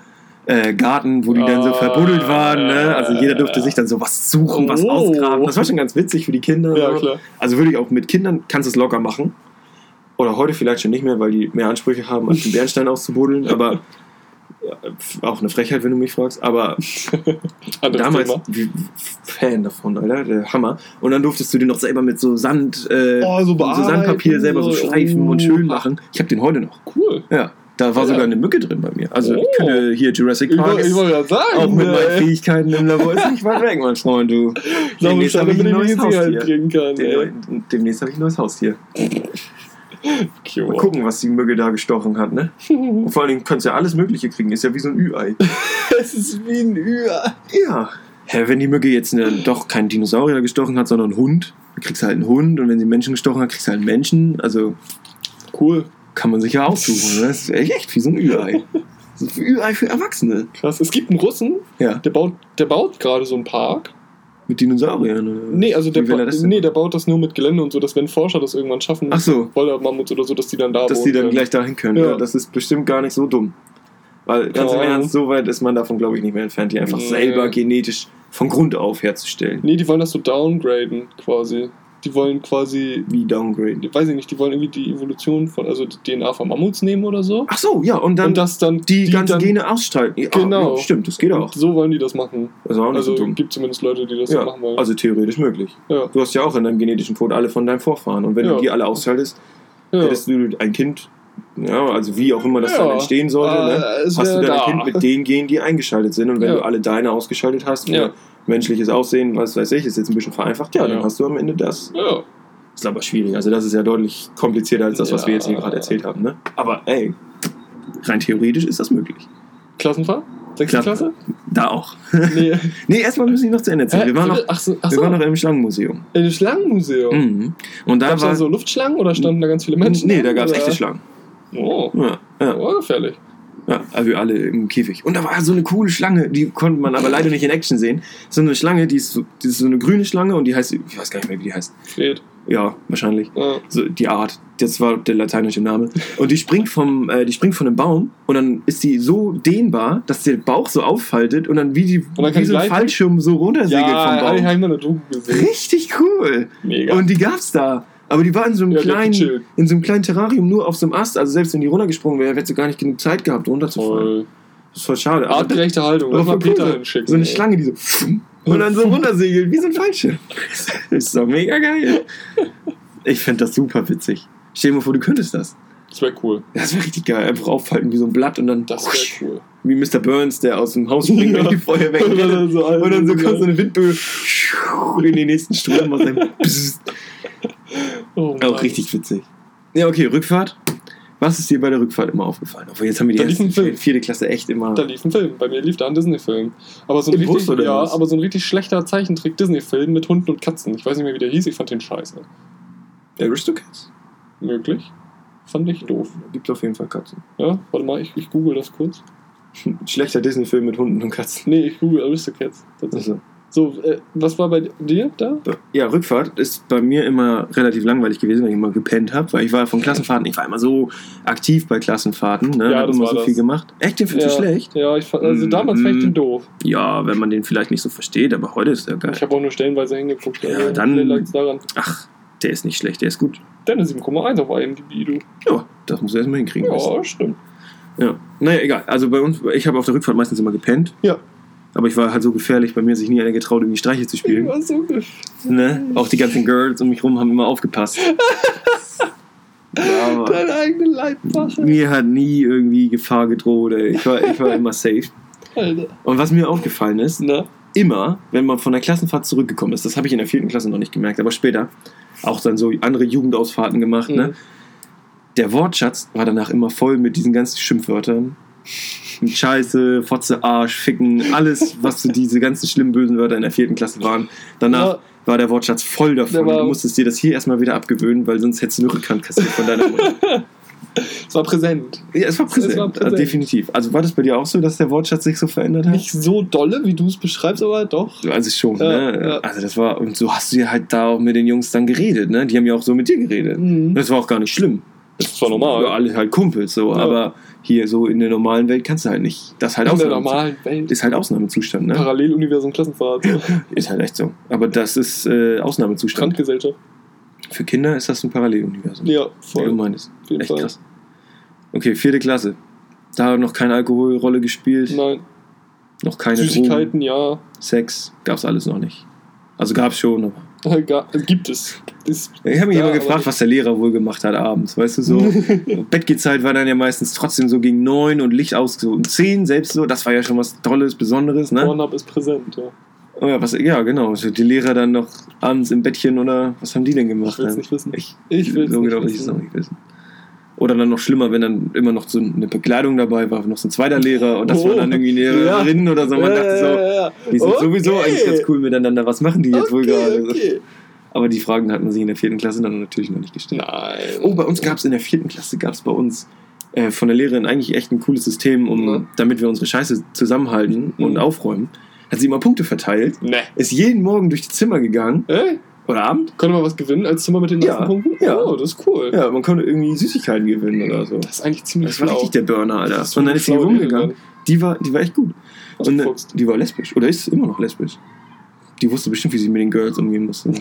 äh, Garten, wo die dann so Ah, verbuddelt waren. Ne? Also jeder durfte sich dann so was suchen, was Oh. ausgraben. Das war schon ganz witzig für die Kinder. Ja, klar. Also würde ich auch mit Kindern, kannst du es locker machen. Oder heute vielleicht schon nicht mehr, weil die mehr Ansprüche haben, als den Bernstein auszubuddeln. Aber <laughs> auch eine Frechheit, wenn du mich fragst. Aber <laughs> damals wie, Fan davon, Alter, der Hammer. Und dann durftest du den noch selber mit so Sand, äh, Oh, so so Sandpapier selber so schleifen und Oh. schön machen. Ich habe den heute noch. Cool. Ja, da war Ja. sogar eine Mücke drin bei mir. Also ich Oh. könnte hier Jurassic Ich, Park ich wollte gerade sagen, auch mit meinen äh, Fähigkeiten im Labor ist nicht weit weg, mein Freund, du. Demnächst habe ich ein neues ich jetzt halt Haustier. Demnächst habe ich ein neues Haustier. Cute. Mal gucken, was die Mücke da gestochen hat, ne? <laughs> Und vor allen Dingen kannst du ja alles Mögliche kriegen. Ist ja wie so ein Ü-Ei. <laughs> Es ist wie ein Ü. Ja. Hä, wenn die Mücke jetzt eine, doch keinen Dinosaurier gestochen hat, sondern einen Hund, dann kriegst du halt einen Hund. Und wenn sie Menschen gestochen hat, kriegst du halt einen Menschen. Also Cool. kann man sich ja aussuchen. Ne? Das ist echt wie so ein Ü-Ei. <laughs> Ü-Ei für Erwachsene. Krass. Es gibt einen Russen, Ja, der baut, der baut gerade so einen Park. Mit Dinosauriern. Oder? Nee, also der, er ba nee, der baut das nur mit Gelände und so, dass wenn Forscher das irgendwann schaffen, Ach so. Wollermammuts oder so, dass die dann da dass die dann können. gleich dahin können. Ja. Ja. das ist bestimmt gar nicht so dumm. Weil ganz im Ja. Ernst, so weit ist man davon, glaube ich, nicht mehr entfernt, die einfach Nee. selber genetisch von Grund auf herzustellen. Nee, die wollen das so downgraden quasi. Die wollen quasi, Wie Downgrade. die- weiß ich nicht, die wollen irgendwie die Evolution von, also die DNA von Mammuts nehmen oder so. Ach so, ja, und dann und das dann die, ganzen dann, Gene. Ja, Genau. Ja, stimmt, das geht auch. So wollen die das machen. Das ist auch nicht Also so dumm. gibt zumindest Leute, die das Ja, machen wollen. also theoretisch möglich. ja. Du hast ja auch in deinem genetischen Code alle von deinen Vorfahren. Und wenn du die alle ausschaltest, hättest du ein Kind, ja, also wie auch immer das Ja. dann entstehen sollte, ne? es hast du dann ein da. Kind mit den Genen, die eingeschaltet sind. Und wenn Ja. du alle deine ausgeschaltet hast, Ja. Menschliches Aussehen, was weiß ich, ist jetzt ein bisschen vereinfacht, ja, dann Ja. hast du am Ende das. ja. Ist aber schwierig. Also das ist ja deutlich komplizierter als das, was Ja. wir jetzt hier gerade erzählt haben. Ne? Aber ey, rein theoretisch ist das möglich. Klassenfahrt? Sechste Klasse. Da auch. Nee. <laughs> Nee, erstmal müssen wir noch zu Ende erzählen. Wir waren noch, ach so, ach wir so. waren noch im Schlangenmuseum. in einem Schlangenmuseum. Mhm. Und da Gab es war... da so Luftschlangen oder standen da ganz viele Menschen? nee, da gab es echte Schlangen. Oh, Ja, ja, oh gefährlich. Ja, also alle im Käfig. Und da war so eine coole Schlange, die konnte man aber leider nicht in Action sehen. So eine Schlange, die ist so, die ist so eine grüne Schlange und die heißt, ich weiß gar nicht mehr, wie die heißt. Fred. Ja, wahrscheinlich. Ja. so die Art. Das war der lateinische Name. Und die springt vom, äh, die springt von einem Baum und dann ist die so dehnbar, dass der Bauch so auffaltet und dann wie die dann wie so ein? Fallschirm so runtersegelt Ja, vom habe Baum. hab ich mal eine Doku gesehen. Richtig cool. Mega. Und die gab's da. Aber die war in so einem Ja, kleinen, in so einem kleinen Terrarium nur auf so einem Ast. Also selbst wenn die runtergesprungen wäre, hätte sie gar nicht genug Zeit gehabt, runterzufallen. Toll. Das ist voll schade. Artgerechte Haltung. Lass mal voll Peter so- hinschicken. So eine ey. Schlange, die so <laughs> und dann so runtersegelt, wie so ein Fallschirm. Das <laughs> ist doch mega geil. Ich fände das super witzig. Stell dir mal vor, du könntest das. Das wäre cool. Das wäre richtig geil. Einfach aufhalten wie so ein Blatt und dann Das wäre cool. wie Mr. Burns, der aus dem Haus springt, Ja. wenn die Feuer weg <laughs> Und dann so und dann so kommt so eine Windböe in den nächsten Strom aus einem Psst. Oh, Auch richtig witzig. Ja, okay, Rückfahrt. Was ist dir bei der Rückfahrt immer aufgefallen? Obwohl, jetzt haben wir die erste, Film. vierte Klasse echt immer. Da lief ein Film. Bei mir lief da ein Disney-Film. Aber so ein Bus richtig, ja, aber so ein richtig schlechter Zeichentrick-Disney-Film mit Hunden und Katzen. Ich weiß nicht mehr, wie der hieß. Ich fand den scheiße. Aristocats. Möglich. Fand ich doof. Gibt auf jeden Fall Katzen. Ja, warte mal, ich, ich google das kurz. <laughs> Schlechter Disney-Film mit Hunden und Katzen. Nee, ich google Aristocats. Tatsächlich. Also, So, äh, was war bei dir da? ja, Rückfahrt ist bei mir immer relativ langweilig gewesen, weil ich immer gepennt habe, weil ich war von Klassenfahrten, ich war immer so aktiv bei Klassenfahrten, ne? Ja, hab das immer war so das. viel gemacht. Echt, den findest du schlecht? Ja, ich fand, also damals fand ich den Mm. doof. Ja, wenn man den vielleicht nicht so versteht, aber heute ist der geil. Ich habe auch nur stellenweise hingeguckt. Ja, also dann-. Ach, der ist nicht schlecht, der ist gut. Denn eine 7,1 auf IMDb, du. Ja, das muss er erstmal hinkriegen. Ja, stimmt. Ja. Naja, egal. Also bei uns, ich habe auf der Rückfahrt meistens immer gepennt. Ja. Aber ich war halt so gefährlich, bei mir hat sich nie einer getraut, irgendwie Streiche zu Ich spielen. war so gesch- Ne? Auch die ganzen Girls um mich rum haben immer aufgepasst. <laughs> ja, Deine eigene Leibwache. mir hat nie irgendwie Gefahr gedroht. Ey. Ich, war, ich war immer safe. Alter. Und was mir aufgefallen ist, Na? immer, wenn man von der Klassenfahrt zurückgekommen ist, das habe ich in der vierten Klasse noch nicht gemerkt, aber später, auch dann so andere Jugendausfahrten gemacht, ne? Mhm. der Wortschatz war danach immer voll mit diesen ganzen Schimpfwörtern. Scheiße, Fotze, Arsch, Ficken, alles, was so diese ganzen schlimmen, bösen Wörter in der vierten Klasse waren. Danach Ja. war der Wortschatz voll davon. Du musstest dir das hier erstmal wieder abgewöhnen, weil sonst hättest du eine Rückhand kassiert von deiner Mutter. <laughs> Es war präsent. Ja, es war präsent. Es war präsent. Also definitiv. Also war das bei dir auch so, dass der Wortschatz sich so verändert hat? Nicht so dolle, wie du es beschreibst, aber doch. Also schon, Ja, ne? ja. Also das war, und so hast du ja halt da auch mit den Jungs dann geredet, ne? Die haben ja auch so mit dir geredet. Mhm. Das war auch gar nicht schlimm. Das war Wir normal. alle halt Kumpels, so. Aber hier so in der normalen Welt kannst du halt nicht. Das ist halt In der normalen Welt. Ist halt Ausnahmezustand, ne? Paralleluniversum Klassenfahrt. <laughs> Ist halt echt so. Aber das ist äh, Ausnahmezustand. Strandgesellschaft. Für Kinder ist das ein Paralleluniversum. Ja, voll. Auf jeden Echt Fall. krass. Okay, vierte Klasse. Da hat noch keine Alkoholrolle gespielt, Nein. noch keine Drogen, Süßigkeiten, ja. Sex, gab's alles noch nicht. Also gab's schon, aber Gibt es. Ist Ich habe mich immer gefragt, nicht. was der Lehrer wohl gemacht hat abends. Weißt du, so <laughs> Bettgehzeit war dann ja meistens trotzdem so gegen neun und Licht aus so um zehn, selbst so. Das war ja schon was Tolles, Besonderes, ne? Pornhub ist präsent, ja. Oh ja, was, ja, genau. Also die Lehrer dann noch abends im Bettchen oder was haben die denn gemacht? Ich will's dann? nicht wissen. Ich, Ich so nicht will es wissen. auch nicht wissen. Oder dann noch schlimmer, wenn dann immer noch so eine Bekleidung dabei war, noch so ein zweiter Lehrer und das Oh, war dann irgendwie eine Lehrerin oder so. Man dachte so, ja, die sind Okay. sowieso eigentlich ganz cool miteinander. Was machen die jetzt wohl Okay, gerade? okay. Aber die Fragen hat man sich in der vierten Klasse dann natürlich noch nicht gestellt. Nein. Oh, bei uns gab es in der vierten Klasse, gab es bei uns äh, von der Lehrerin eigentlich echt ein cooles System, um, Mhm. damit wir unsere Scheiße zusammenhalten und Mhm. aufräumen. Hat sie immer Punkte verteilt, Ne. ist jeden Morgen durch die Zimmer gegangen, Ey, oder Abend. konnte man was gewinnen als Zimmer mit den Ja, meisten Punkten? ja. Oh, das ist cool. Ja, man konnte irgendwie Süßigkeiten gewinnen oder so. Das ist eigentlich ziemlich Das war richtig der Burner, Alter. Das ist Und dann ist sie rumgegangen. Die war, die war echt gut. Was Und fuchst. die war lesbisch. Oder ist immer noch lesbisch. Die wusste bestimmt, wie sie mit den Girls umgehen musste.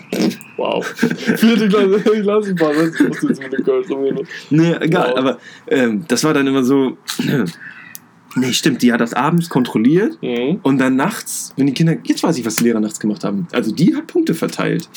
Wow. Vierte Klasse, Klassenfahrt, du jetzt mit den Girls umgehen? Nee, egal, Wow. aber ähm, das war dann immer so. <clears throat> nee, stimmt, die hat das abends kontrolliert Mhm. und dann nachts, wenn die Kinder. Jetzt weiß ich, was die Lehrer nachts gemacht haben. Also die hat Punkte verteilt.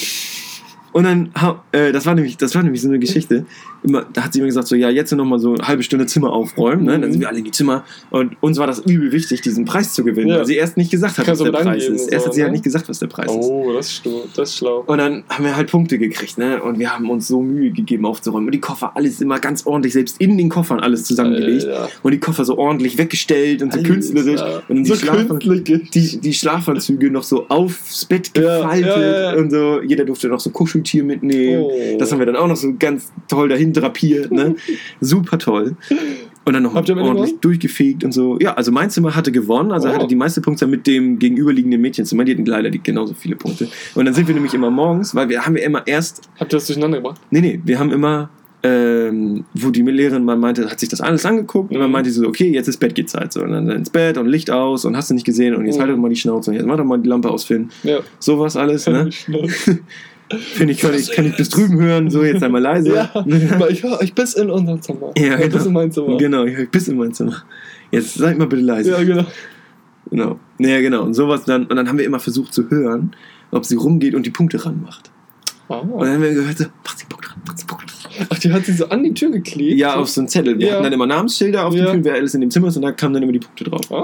Und dann, äh, das war nämlich, das war nämlich so eine Geschichte. Immer, da hat sie immer gesagt, so, ja, jetzt noch mal so eine halbe Stunde Zimmer aufräumen. Ne? Dann Mhm. sind wir alle in die Zimmer. Und uns war das übel wichtig, diesen Preis zu gewinnen, Ja. weil sie erst nicht gesagt hat, Kannst was der Preis ist. und Erst so, hat sie halt ne? nicht gesagt, was der Preis ist. Oh, das ist, das ist schlau. Und dann haben wir halt Punkte gekriegt, ne? Und wir haben uns so Mühe gegeben aufzuräumen. Und die Koffer, alles immer ganz ordentlich, selbst in den Koffern alles zusammengelegt. Alter. Und die Koffer so ordentlich weggestellt und so Alter. künstlerisch. Und dann die, So Schlafan die, die Schlafanzüge noch so aufs Bett Ja, gefaltet ja, ja, ja. und so. Jeder durfte noch so Kuscheltier mitnehmen. Oh. Das haben wir dann auch noch so ganz toll dahin drapiert, ne? <laughs> Super toll. Und dann noch ordentlich gewonnen? durchgefegt und so. Ja, also mein Zimmer hatte gewonnen, also Oh. hatte die meiste Punkte mit dem gegenüberliegenden Mädchenzimmer. Die hatten leider genauso viele Punkte. Und dann sind wir nämlich immer morgens, weil wir haben ja immer erst Habt ihr das durcheinander gebracht? Nee, nee, wir haben immer, ähm, wo die Lehrerin mal meinte, hat sich das alles angeguckt und dann Mhm. meinte sie so, okay, jetzt ist Bettgehzeit. So, und dann ins Bett und Licht aus und hast du nicht gesehen und jetzt Mhm. halt doch mal die Schnauze und jetzt mach doch mal die Lampe aus, Finn. Ja. Sowas alles, ne? <laughs> Finde ich, kann ich, kann ich bis drüben hören, so jetzt einmal leise. Ja, aber ich höre euch bis in unser Zimmer. Ja, bis genau. in mein Zimmer. Genau, ich höre bis in mein Zimmer. Jetzt seid mal bitte leise. Ja, genau. Genau. Ja, genau. Und sowas dann, und dann haben wir immer versucht zu hören, ob sie rumgeht und die Punkte ranmacht. Und Ah. dann haben wir gehört, so, mach die Punkte ran, mach die Punkte ran. Ach, die hat sie so an die Tür geklebt? Ja, auf so einen Zettel. Wir Ja. hatten dann immer Namensschilder auf Ja. den Türen, wer alles in dem Zimmer ist und da kamen dann immer die Punkte drauf. Ah.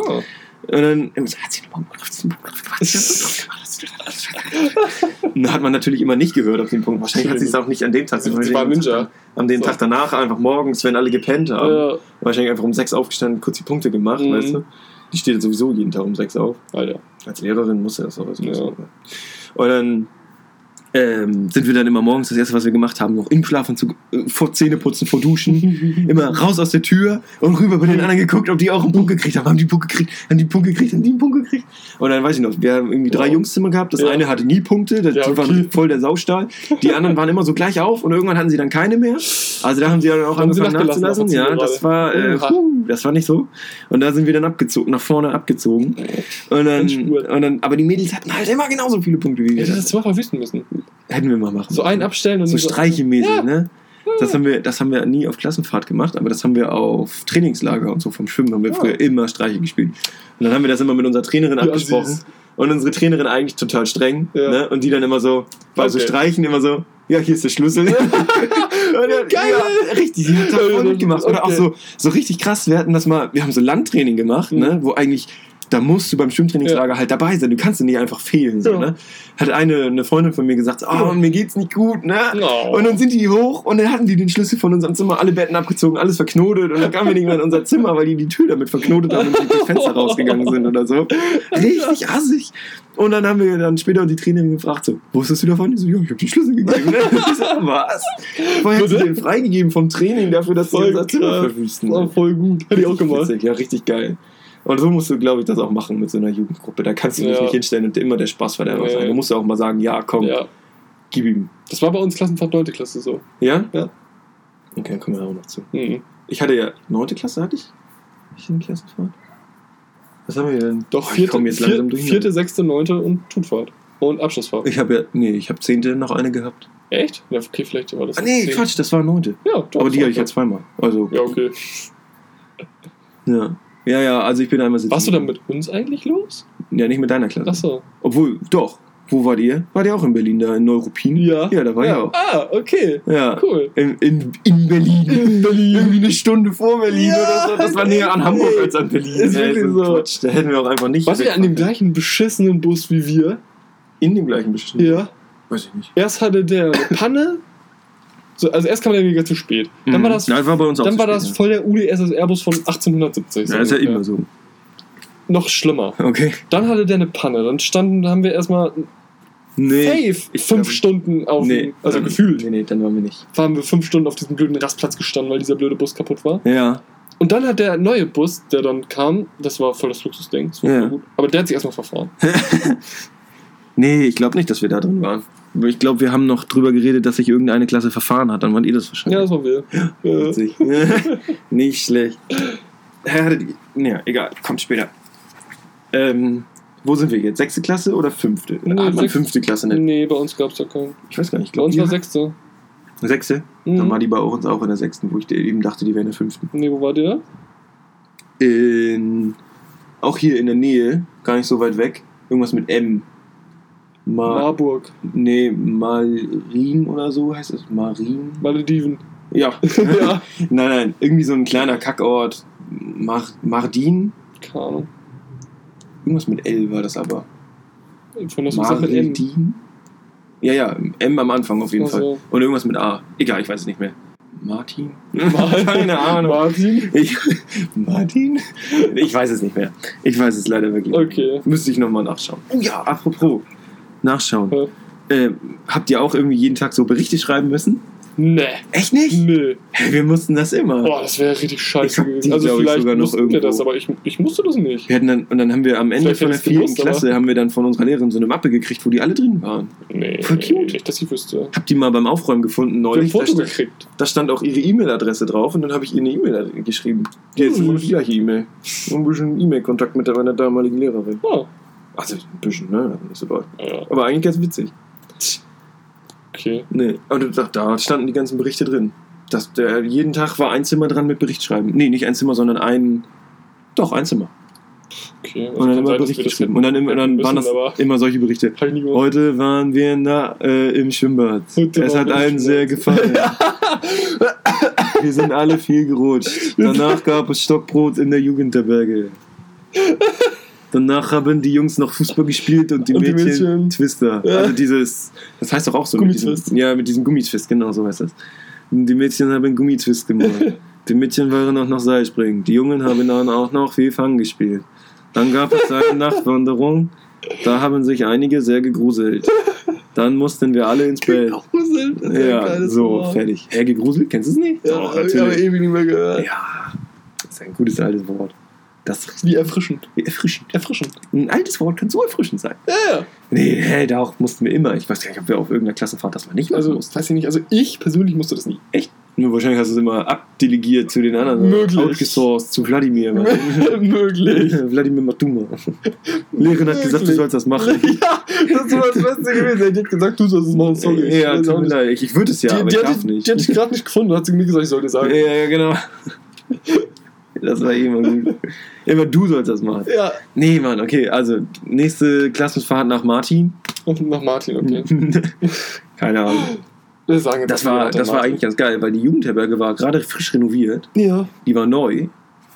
Und dann immer so, hat sie einen Punkt gemacht, hat sie einen Punkt gemacht, hat sie einen Punkt gemacht, <laughs> hat man natürlich immer nicht gehört auf den Punkt. Wahrscheinlich hat sie es auch nicht an dem Tag. Sie war Ninja. An dem So. Tag danach, einfach morgens, wenn alle gepennt haben. Ja. Wahrscheinlich einfach um sechs aufgestanden, kurz die Punkte gemacht, Mhm. weißt du. Die steht sowieso jeden Tag um sechs auf. Alter. Als Lehrerin muss er das auch. Also Ja. Und dann ähm, sind wir dann immer morgens, das erste, was wir gemacht haben, noch im Schlafanzug, äh, vor Zähneputzen, vor Duschen, <laughs> immer raus aus der Tür und rüber bei den anderen geguckt, ob die auch einen Punkt gekriegt haben. Haben die einen Punkt gekriegt? Haben die einen Punkt gekriegt? Haben die einen Punkt gekriegt? Und dann weiß ich noch, wir haben irgendwie drei Wow. Jungszimmer gehabt. Das Ja. eine hatte nie Punkte, das, Ja, die okay. waren voll der Saustall. Die anderen waren immer so gleich auf und irgendwann hatten sie dann keine mehr. Also da haben sie dann auch Haben angefangen nachzulassen. Ja, das war, äh, huh, das war nicht so. Und da sind wir dann abgezogen, nach vorne abgezogen. Und dann, und dann, aber die Mädels hatten halt immer genauso viele Punkte wie Ich wir. hätte das Zimmer verwüsten müssen. Hätten wir mal machen. So einen abstellen und so so- streichemäßig, Ja. ne? Das haben, wir, das haben wir nie auf Klassenfahrt gemacht, aber das haben wir auf Trainingslager und so vom Schwimmen haben wir Ja. früher immer Streiche gespielt. Und dann haben wir das immer mit unserer Trainerin abgesprochen. süß. Und unsere Trainerin eigentlich total streng. Ne? Und die dann immer so, bei so Okay. Streichen immer so, ja, hier ist der Schlüssel. <laughs> Geil. Ja, richtig, die hat das Okay. mitgemacht. Oder auch so, so richtig krass, wir hatten das mal, wir haben so Landtraining gemacht, Mhm. ne? wo eigentlich Da musst du beim Schwimmtrainingslager halt dabei sein. Du kannst nicht einfach fehlen. So, Ja. ne? Hat eine, eine Freundin von mir gesagt, oh, mir geht's nicht gut, ne? Oh. Und dann sind die hoch und dann hatten die den Schlüssel von unserem Zimmer, alle Betten abgezogen, alles verknotet und dann kamen wir nicht mehr in unser Zimmer, weil die die Tür damit verknotet haben und durch das Fenster <laughs> rausgegangen sind oder so. Richtig assig. Und dann haben wir dann später die Trainerin gefragt, so, wusstest du davon? Die so, ja, ich habe die Schlüssel gegeben. Ne? <laughs> Ich so, was? Vorher hast du den freigegeben vom Training dafür, dass die Voll unser Zimmer verwüsten. War voll gut. Hätte ich auch gemacht. Witzig, ja, richtig geil. Und so musst du, glaube ich, das auch machen mit so einer Jugendgruppe. Da kannst du dich Ja. nicht hinstellen und immer der Spaßverderber Nee. sein. Da musst du auch mal sagen, ja, komm, Ja. gib ihm. Das war bei uns Klassenfahrt 9. Klasse so. Ja? Ja. Okay, dann kommen wir auch noch zu. Mhm. Ich hatte ja, 9. Klasse hatte ich? Hatte ich eine Klassenfahrt? Was haben wir denn? Doch, Oh, vierte, jetzt vier, langsam durch. vierte, sechste, neunte und Tutfahrt. Und Abschlussfahrt. Ich habe ja, nee, ich habe 10. noch eine gehabt. Echt? Ja, okay, vielleicht war das. Ah, nee, zehn. Quatsch, das war 9. Ja, doch, Aber die habe ich ja ja zweimal. Also, Ja, okay. ja. Ja, ja, also ich bin einmal sitzen. Warst du dann mit uns eigentlich los? Ja, nicht mit deiner Klasse. Achso. Obwohl, doch. Wo wart ihr? Wart ihr auch in Berlin, da in Neuruppin? Ja. Ja, da war ich ja. auch. Ah, okay. Ja. Cool. In, in, in Berlin. In Berlin. Irgendwie eine Stunde vor Berlin Ja, oder so. Das war näher an Hamburg nee. als an Berlin. Ist wirklich so. Quatsch. Da hätten wir auch einfach nicht. Warst du an dem gleichen beschissenen Bus wie wir? In dem gleichen bestimmt. Ja. Weiß ich nicht. Erst hatte der eine Panne. So, also erst kam der wieder zu spät. Dann war das, Mhm. Nein, war bei uns auch dann zu war spät, das ja. voll der UdSSR-Bus von 1870. Ja, ist ja immer so. Noch schlimmer. Okay. Dann hatte der eine Panne. Dann standen, haben wir erstmal Nee. safe ich fünf glaub- Stunden auf, Nee. also dann- gefühlt, Nee, nee, dann waren wir nicht. waren wir fünf Stunden auf diesem blöden Rastplatz gestanden, weil dieser blöde Bus kaputt war. Ja. Und dann hat der neue Bus, der dann kam, das war voll das Luxusding, das war Ja. gut. Aber der hat sich erstmal verfahren. <laughs> Nee, ich glaube nicht, dass wir da drin waren. Ich glaube, wir haben noch drüber geredet, dass sich irgendeine Klasse verfahren hat. Dann waren ihr das Ja, wahrscheinlich. das war wir. Ja. Witzig. <laughs> nicht schlecht. Ja, egal. Kommt später. Ähm, wo sind wir jetzt? Sechste Klasse oder fünfte? Nee, hat man fünfte Klasse nicht? Nee, bei uns gab es da keinen. Ich weiß gar nicht. Ich Bei uns war sechste. sechste. Mhm. Dann war die bei uns auch in der sechsten, wo ich eben dachte, die wäre in der fünften. Nee, wo war die da? In, auch hier in der Nähe, gar nicht so weit weg. Irgendwas mit M. Ma Marburg. nee, Marin oder so heißt es. Marin? Malediven. Ja. <laughs> ja. <laughs> nein, nein. Irgendwie so ein kleiner Kackort. Mar Mardin? Keine Ahnung. Irgendwas mit L war das aber. Von das gesagt mit M. Ja, ja, M am Anfang auf jeden Ach so. Fall. Und irgendwas mit A. Egal, ich weiß es nicht mehr. Martin? Martin. <laughs> Keine Ahnung. Martin. Ich, Martin? Ich weiß es nicht mehr. Ich weiß es leider wirklich. Okay. Müsste ich nochmal nachschauen. Oh ja, apropos. Nachschauen. Ja. Äh, habt ihr auch irgendwie jeden Tag so Berichte schreiben müssen? Nee. Echt nicht? Nee. Hä, Wir mussten das immer. Boah, das wäre richtig Ich scheiße gewesen. Also vielleicht sogar noch wir irgendwo. das, aber ich, ich musste das nicht. Wir hatten dann, und dann haben wir am Ende Vielleicht von der vierten Klasse haben wir dann von unserer Lehrerin so eine Mappe gekriegt, wo die alle drin waren. Nee. Voll cute. Nicht, dass ich wüsste. Hab die mal beim Aufräumen gefunden Ich hab ein neulich. Da Foto stand, gekriegt. da stand auch ihre E-Mail-Adresse drauf und dann habe ich ihr eine E-Mail geschrieben. Jetzt Hm. immer die gleiche E-Mail. Ein bisschen E-Mail-Kontakt mit meiner damaligen Lehrerin. Ah. Also ein bisschen, ne? Nicht so doll. Ja, Aber eigentlich ganz witzig. okay. Nee, und da, da standen die ganzen Berichte drin. Das, der, jeden Tag war ein Zimmer dran mit Berichtschreiben. Nee, nicht ein Zimmer, sondern ein. Doch, ein Zimmer. okay. Also Und dann immer Berichte geschrieben. Und dann, immer, dann waren das immer solche Berichte. Heute waren wir na, äh, im Schwimmbad. Heute es hat im allen sehr gefallen. <laughs> wir sind alle viel gerutscht. Danach gab es Stockbrot in der Jugendherberge. <laughs> Danach haben die Jungs noch Fußball gespielt und die, Und die Mädchen, Mädchen- Twister. Ja. Also dieses, das heißt doch auch so. mit Gummitwist. Diesem, ja, mit diesem Gummitwist, genau so heißt das. Die Mädchen haben Gummitwist gemacht. <laughs> Die Mädchen waren auch noch Seilspringen. Die Jungen haben dann auch noch viel Fang gespielt. Dann gab es eine <laughs> Nachtwanderung. Da haben sich einige sehr gegruselt. Dann mussten wir alle ins Bett. Gegruselt. Ja, so, Wort. fertig. Hä, gegruselt? Kennst du es nicht? Ja, Doch, hab ich aber ewig nicht mehr gehört. Ja, das ist ein gutes altes Wort. Das ist Wie erfrischend. erfrischend. Erfrischend. Ein altes Wort kann so erfrischend sein. Ja, ja. Nee, hä, da auch mussten wir immer. Ich weiß gar nicht, ob wir auf irgendeiner Klassenfahrt das mal nicht machen Also, mussten. weiß ich nicht. Also, ich persönlich musste das nie. Nur wahrscheinlich hast du es immer abdelegiert zu den anderen. Möglich. Outgesourced zu Wladimir. <laughs> <laughs> Möglich. Wladimir Matuma. Lehrerin hat gesagt, du sollst das machen. <laughs> Ja, das war das Beste gewesen. Die hat gesagt, du sollst es machen. Sorry. ja, Ich weiß auch tut mir nicht. leid. Ich, ich würde es ja, die, aber die, ich hat darf dich, nicht. die hat dich gerade nicht gefunden, hat sie mir gesagt, ich sollte sagen. Ja, ja, genau. Das war eh immer gut. <laughs> Immer du sollst das machen. Ja. Nee, Mann, okay, also nächste Klassenfahrt nach Martin. <laughs> Nach Martin, okay. <laughs> Keine Ahnung. Wir sagen Das war, das war eigentlich ganz geil, weil die Jugendherberge war gerade frisch renoviert. Ja. Die war neu.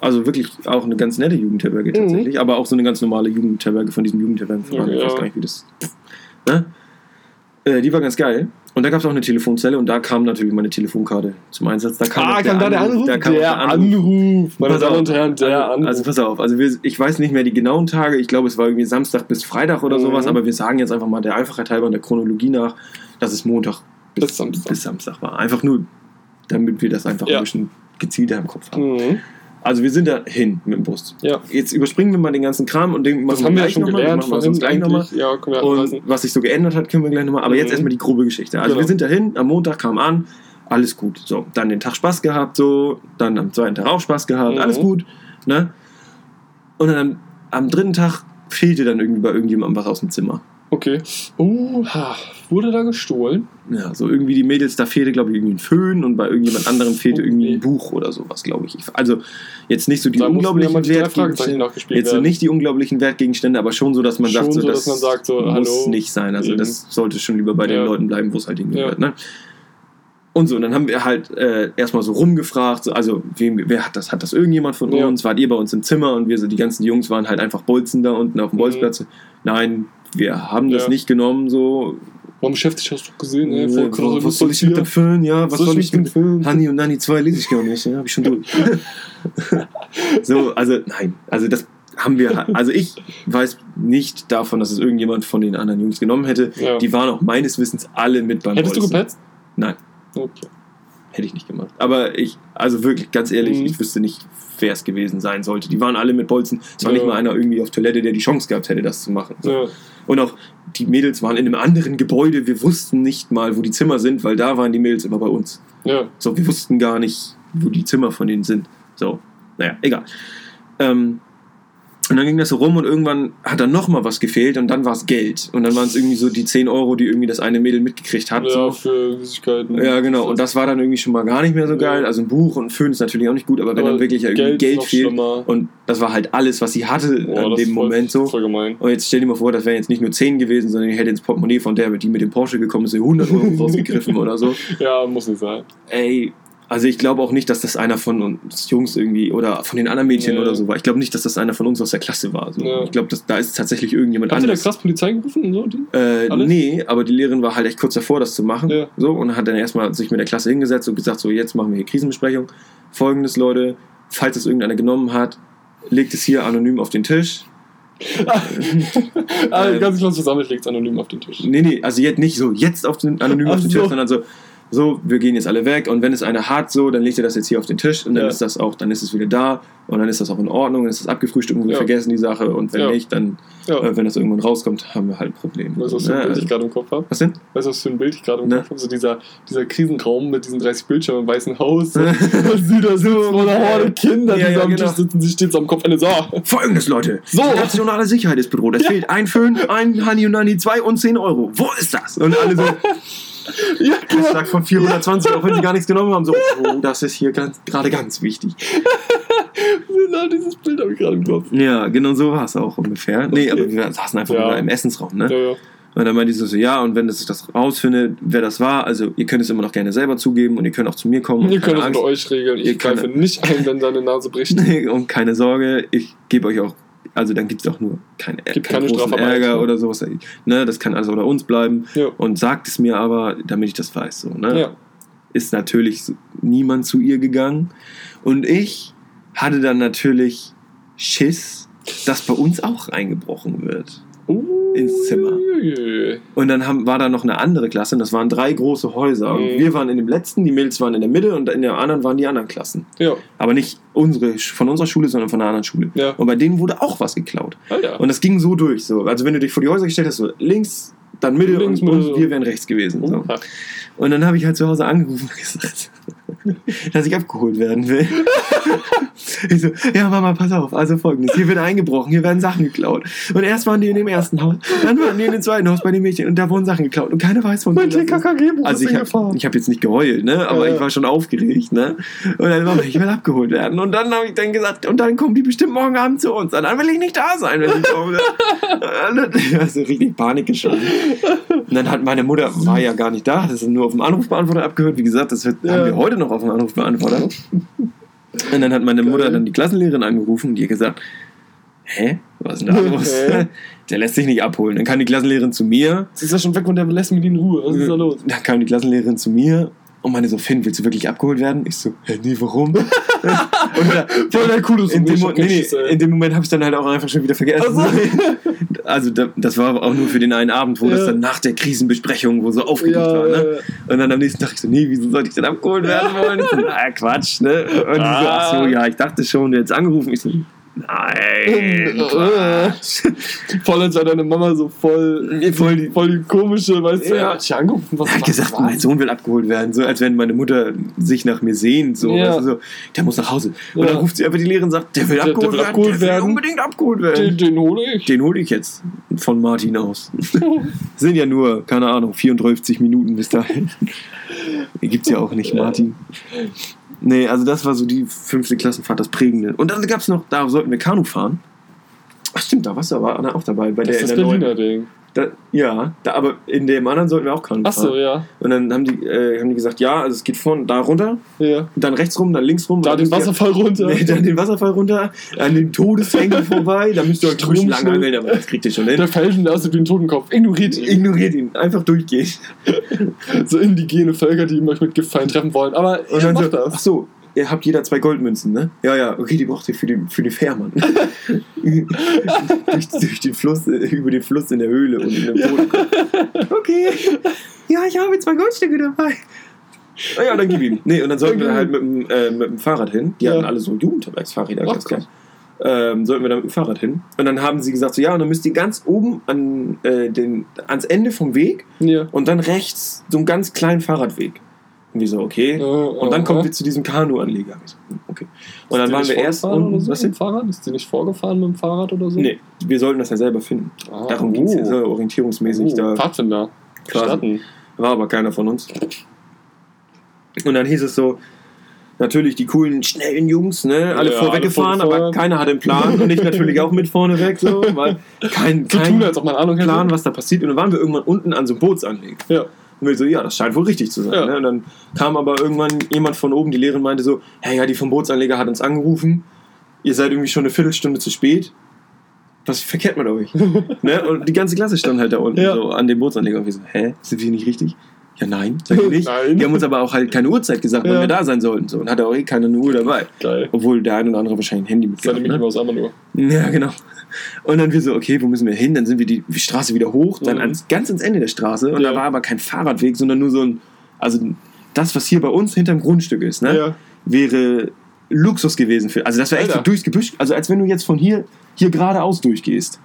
Also wirklich auch eine ganz nette Jugendherberge tatsächlich, aber auch so eine ganz normale Jugendherberge von diesem Jugendherbergenverein. Okay, ich weiß ja. gar nicht, wie das. Ne? Äh, die war ganz geil. Und da gab es auch eine Telefonzelle und da kam natürlich meine Telefonkarte zum Einsatz. Da kam Ah, auch kam der Anruf? Da kam der Anruf. Meine Pass Damen und Herren, der Anruf. Also pass auf, also wir, ich weiß nicht mehr die genauen Tage, ich glaube es war irgendwie Samstag bis Freitag oder Mhm. sowas, aber wir sagen jetzt einfach mal der Einfachheit halber und der Chronologie nach, dass es Montag bis, Bis Samstag. bis Samstag war. Einfach nur, damit wir das einfach Ja. ein bisschen gezielter im Kopf haben. Mhm. Also wir sind da hin mit dem Bus. Ja. Jetzt überspringen wir mal den ganzen Kram und den Das machen haben wir ja gleich schon noch mal, gelernt vorhin sonst gleich nochmal. Ja, wir Und was sich so geändert hat, können wir gleich nochmal. Aber Mhm. jetzt erstmal die grobe Geschichte. Also Genau. wir sind dahin, am Montag kam an, alles gut. So, dann den Tag Spaß gehabt, so, dann am zweiten Tag auch Spaß gehabt, Mhm. alles gut. Ne? Und dann am, am dritten Tag fehlte dann irgendwie bei irgendjemandem was aus dem Zimmer. Okay. Oh, ha. Wurde da gestohlen? Ja, so irgendwie die Mädels, da fehlte, glaube ich, irgendwie ein Föhn und bei irgendjemand anderem fehlte Oh, irgendwie ein Buch oder sowas, glaube ich. Also jetzt nicht so die Da ja unglaublichen die Wertgegenstände. Jetzt so nicht die unglaublichen Wertgegenstände, aber schon so, dass man Schon sagt, so, so, das man sagt, so, muss hallo. nicht sein. Also Eben. das sollte schon lieber bei den Ja. Leuten bleiben, wo es halt hingehört. Ja. Ne? Und so, und dann haben wir halt äh, erstmal so rumgefragt, so, also wem, wer hat das? Hat das irgendjemand von Ja. uns? Wart ihr bei uns im Zimmer? Und wir so, die ganzen Jungs waren halt einfach Bolzen da unten auf dem Mhm. Bolzplatz. Nein, wir haben das Ja. nicht genommen, so. Warum beschäftigt hast du gesehen? Ey, voll krass, was soll ich mit dem Föhn? Ja, was soll ich mit Föhn? Hani und Nani 2 lese ich gar nicht, ja, hab ich schon durch. <laughs> <laughs> so, also nein, also das haben wir, also ich weiß nicht davon, dass es irgendjemand von den anderen Jungs genommen hätte. Ja. Die waren auch meines Wissens alle mit beim Hättest du Bolzen. gepetzt? Nein, Okay. hätte ich nicht gemacht. Aber ich, also wirklich, ganz ehrlich, Mhm. ich wüsste nicht, wer es gewesen sein sollte. Die waren alle mit Bolzen. Es war Ja. nicht mal einer irgendwie auf Toilette, der die Chance gehabt hätte, das zu machen. So. Ja. Und auch die Mädels waren in einem anderen Gebäude. Wir wussten nicht mal, wo die Zimmer sind, weil da waren die Mädels immer bei uns. ja. So, wir wussten gar nicht, wo die Zimmer von denen sind. So, naja, egal. Ähm, und dann ging das so rum und irgendwann hat dann nochmal was gefehlt und dann war es Geld. Und dann waren es irgendwie so die 10 Euro, die irgendwie das eine Mädel mitgekriegt hat. Ja, so. für Süßigkeiten. Ja, genau. Und das war dann irgendwie schon mal gar nicht mehr so geil. Ja. Also ein Buch und ein Föhn ist natürlich auch nicht gut, aber wenn Aber dann wirklich irgendwie Geld, Geld, ist noch fehlt. schlimmer. Und das war halt alles, was sie hatte Boah, an das dem ist voll, Moment so. Voll gemein. Und jetzt stell dir mal vor, das wären jetzt nicht nur 10 gewesen, sondern ich hätte ins Portemonnaie von der, die mit dem Porsche gekommen ist, 100 Euro <laughs> rausgegriffen oder so. Ja, muss nicht sein. Ey, also ich glaube auch nicht, dass das einer von uns Jungs irgendwie oder von den anderen Mädchen Nee. oder so war. Ich glaube nicht, dass das einer von uns aus der Klasse war. So. Ja. Ich glaube, dass- da ist tatsächlich irgendjemand Hat der anderes. krass Polizei gerufen und so? Äh, nee, aber die Lehrerin war halt echt kurz davor, das zu machen. Ja. So, und hat dann erstmal sich mit der Klasse hingesetzt und gesagt, so jetzt machen wir hier Krisenbesprechung. Folgendes, Leute, falls es irgendeiner genommen hat, legt es hier anonym auf den Tisch. <laughs> Ähm, ganz klasse versammelt legt es anonym auf den Tisch. Nee, nee, also jetzt nicht so, jetzt auf den anonym Ach auf den so. Tisch, sondern so, so, wir gehen jetzt alle weg und wenn es einer hat, so, dann legt ihr das jetzt hier auf den Tisch und dann Ja. ist das auch, dann ist es wieder da und dann ist das auch in Ordnung, dann ist das abgefrühstückt und wir Ja. vergessen die Sache und wenn Ja. nicht, dann, äh, wenn das irgendwann rauskommt, haben wir halt ein Problem. Weißt du, was für ein Bild also- ich gerade im Kopf habe? was denn? Weißt du, was für ein Bild ich gerade im Ne. Kopf habe? So dieser, dieser Krisenraum mit diesen 30 Bildschirmen im Weißen Haus. <laughs> und sie da sitzen vor einer Horde Kinder, die ja, am genau. Tisch sitzen, sie steht so am Kopf eine so. Folgendes, Leute. So. Die nationale Sicherheit ist bedroht. Es fehlt ein Föhn, ein Hani und Nani 2 und 10 Euro. Wo ist das? Und alle so, <laughs> <laughs> Ja, genau. Hashtag von 420, auch wenn sie gar nichts genommen haben. So, oh, das ist hier gerade ganz wichtig. <laughs> Genau dieses Bild habe ich gerade im Kopf. Ja, genau so war es auch ungefähr. Nee, Okay. aber wir saßen einfach Ja. nur da im Essensraum, ne? Ja, ja. Und dann meinte sie so, ja, und wenn es das rausfindet, wer das war, also ihr könnt es immer noch gerne selber zugeben und ihr könnt auch zu mir kommen. und Ihr könnt es unter euch regeln. Ihr Ich greife nicht ein, wenn deine Nase bricht. <laughs> Nee, und keine Sorge, ich gebe euch auch, also dann gibt es auch nur keine, Gibt keinen keine großen. Ärger oder sowas. Ne, das kann alles unter uns bleiben. Ja. Und sagt es mir aber, damit ich das weiß. So, ne? Ja. Ist natürlich niemand zu ihr gegangen. Und ich hatte dann natürlich Schiss, dass bei uns auch eingebrochen wird. Ins Zimmer. Und dann haben, war da noch eine andere Klasse und das waren drei große Häuser. Und Mhm. wir waren in dem letzten, die Mädels waren in der Mitte und in der anderen waren die anderen Klassen. Ja. Aber nicht unsere, von unserer Schule, sondern von einer anderen Schule. Ja. Und bei denen wurde auch was geklaut. Ah, ja. Und das ging so durch. So. Also wenn du dich vor die Häuser gestellt hast, so links, dann Mitte Links, und, und wir wären rechts gewesen. So. Und dann habe ich halt zu Hause angerufen und gesagt, <laughs> dass ich abgeholt werden will. <laughs> ich so, ja Mama, pass auf, also folgendes, hier wird eingebrochen, hier werden Sachen geklaut. Und erst waren die in dem ersten Haus, dann waren die in dem zweiten Haus bei den Mädchen und da wurden Sachen geklaut und keiner weiß von Mein das ist. TKKG-Buch Also ist ich habe hab jetzt nicht geheult, ne? aber Ja, ja. ich war schon aufgeregt. Ne? Und dann war ich will abgeholt werden. Und dann habe ich dann gesagt, und dann kommen die bestimmt morgen Abend zu uns. Und dann will ich nicht da sein, wenn die kommen. <laughs> also richtig Panik geschoben. Und dann hat meine Mutter, war ja gar nicht da, hat es nur auf dem Anrufbeantworter abgehört. Wie gesagt, das wird, Ja. haben wir heute noch auf dem Anrufbeantworter. <laughs> Und dann hat meine Geil. Mutter dann die Klassenlehrerin angerufen und die hat gesagt, hä, was ist denn da <laughs> los? Der lässt sich nicht abholen. Dann kam die Klassenlehrerin zu mir, Sie ist ja schon weg und der lässt mich in Ruhe. Was ist da los? dann kam die Klassenlehrerin zu mir und meinte so, Finn, willst du wirklich abgeholt werden? Ich so, hä, nee, warum? <laughs> und da, Voll der coole in, dem, Mo- nee, nee, in dem Moment habe ich dann halt auch einfach schon wieder vergessen. Ach so. <laughs> Also da, das war auch nur für den einen Abend, wo Ja. das dann nach der Krisenbesprechung, wo so aufgeregt Ja, war. Ne? Und dann am nächsten Tag ich so, nee, wieso sollte ich denn abgeholt werden wollen? Ich so, na, Quatsch, ne? Und die so, ach so, ja, ich dachte schon, du hättest angerufen. Ich so, nein. <laughs> Voll wäre deine Mama so voll, Voll die- voll die komische, weißt du, Ja. hat dich angerufen. Was Er hat gesagt, was? mein Sohn will abgeholt werden, so als wenn meine Mutter sich nach mir sehnt, so, Ja. weißt du, so der muss nach Hause. Und Ja. dann ruft sie einfach die Lehrerin und sagt, der will Der- der abgeholt will werden, abgeholt der will werden. unbedingt abgeholt werden. Den, den hole ich. Den hole ich jetzt von Martin aus. <laughs> Sind ja nur, keine Ahnung, 34 Minuten bis dahin. Gibt's ja auch nicht, Martin. Nee, also das war so die fünfte Klassenfahrt, das Prägende. Und dann gab's noch, da sollten wir Kanu fahren. Ach stimmt, da warst du aber auch dabei. Bei Das der ist das Berliner Ding. Da, ja, da, aber in dem anderen sollten wir auch Kanu Achso, fahren. ja. Und dann haben die, äh, haben die gesagt, ja, also es geht von da runter, ja. dann rechts rum, dann links rum. Da den Wasserfall runter. Nee, dann den Wasserfall runter, an den Todeshängen <laughs> vorbei, da müsst ihr euch Strom lang angeln, aber das kriegt ihr schon hin. Der Felsen, der aussieht wie ein Totenkopf. Ignoriert ihn. Ignoriert ihn, einfach durchgehen. <laughs> So indigene Völker, die euch mit Giftfallen treffen wollen. Aber Und ihr macht so, ach das. so, ihr habt jeder zwei Goldmünzen, ne? Ja, ja, okay, die braucht ihr für die, für die Fährmann. <laughs> durch, durch den Fluss, äh, über den Fluss in der Höhle und in dem Boden. Okay, ja, ich habe zwei Goldstücke dabei. Ah ja, dann gib ihm. Nee, und dann sollten wir halt mit dem, äh, mit dem Fahrrad hin. Die Ja. hatten alle so Jugendherbergsfahrräder, Ach, ganz. Ähm, sollten wir dann mit dem Fahrrad hin. Und dann haben sie gesagt, so ja, und dann müsst ihr ganz oben an, äh, den, ans Ende vom Weg Ja. und dann rechts so einen ganz kleinen Fahrradweg. Und wir so, okay. Und dann kommen wir zu diesem Kanuanleger. So, Okay. Und dann waren wir erst. Oder so Was mit dem? Fahrrad? Ist die nicht vorgefahren mit dem Fahrrad oder so? Nee, wir sollten das ja selber finden. Ah, Darum ging es ja oh. so orientierungsmäßig. Oh, Da Pfadfinder. Quasi. War aber keiner von uns. Und dann hieß es so, natürlich die coolen, schnellen Jungs, ne? Alle Ja, vorweggefahren, alle aber keiner hatte einen Plan. Und ich natürlich auch mit vorne weg, so, weil <laughs> kein, kein tun, als ob man Ahnung hätte. Plan, was da passiert. Und dann waren wir irgendwann unten an so einem Bootsanleger. Ja. Und wir so, ja, das scheint wohl richtig zu sein. Ja. Ne? Und dann kam aber irgendwann jemand von oben, die Lehrerin meinte so, hey, ja, die vom Bootsanleger hat uns angerufen, ihr seid irgendwie schon eine Viertelstunde zu spät. Was verkehrt mit euch? <laughs> ne? Und die ganze Klasse stand halt da unten Ja. so an dem Bootsanleger und wir so, hä, sind wir nicht richtig? Ja, nein, sag ich nicht. Nein. Die haben uns aber auch halt keine Uhrzeit gesagt, wann Ja. wir da sein sollten. So. Und hatte auch eh keine Uhr dabei. Geil. Obwohl der ein oder andere wahrscheinlich ein Handy Seine mitgebracht Mickey hat. Maus einmal nur. Ja, genau. Und dann wir so, okay, wo müssen wir hin? Dann sind wir die, Straße wieder hoch, dann Mhm. ans, ganz ans Ende der Straße. Und Ja. da war aber kein Fahrradweg, sondern nur so ein, also das, was hier bei uns hinterm Grundstück ist, ne, Ja. wäre Luxus gewesen. Für, also das war echt so durchs Gebüsch, also als wenn du jetzt von hier, hier geradeaus durchgehst.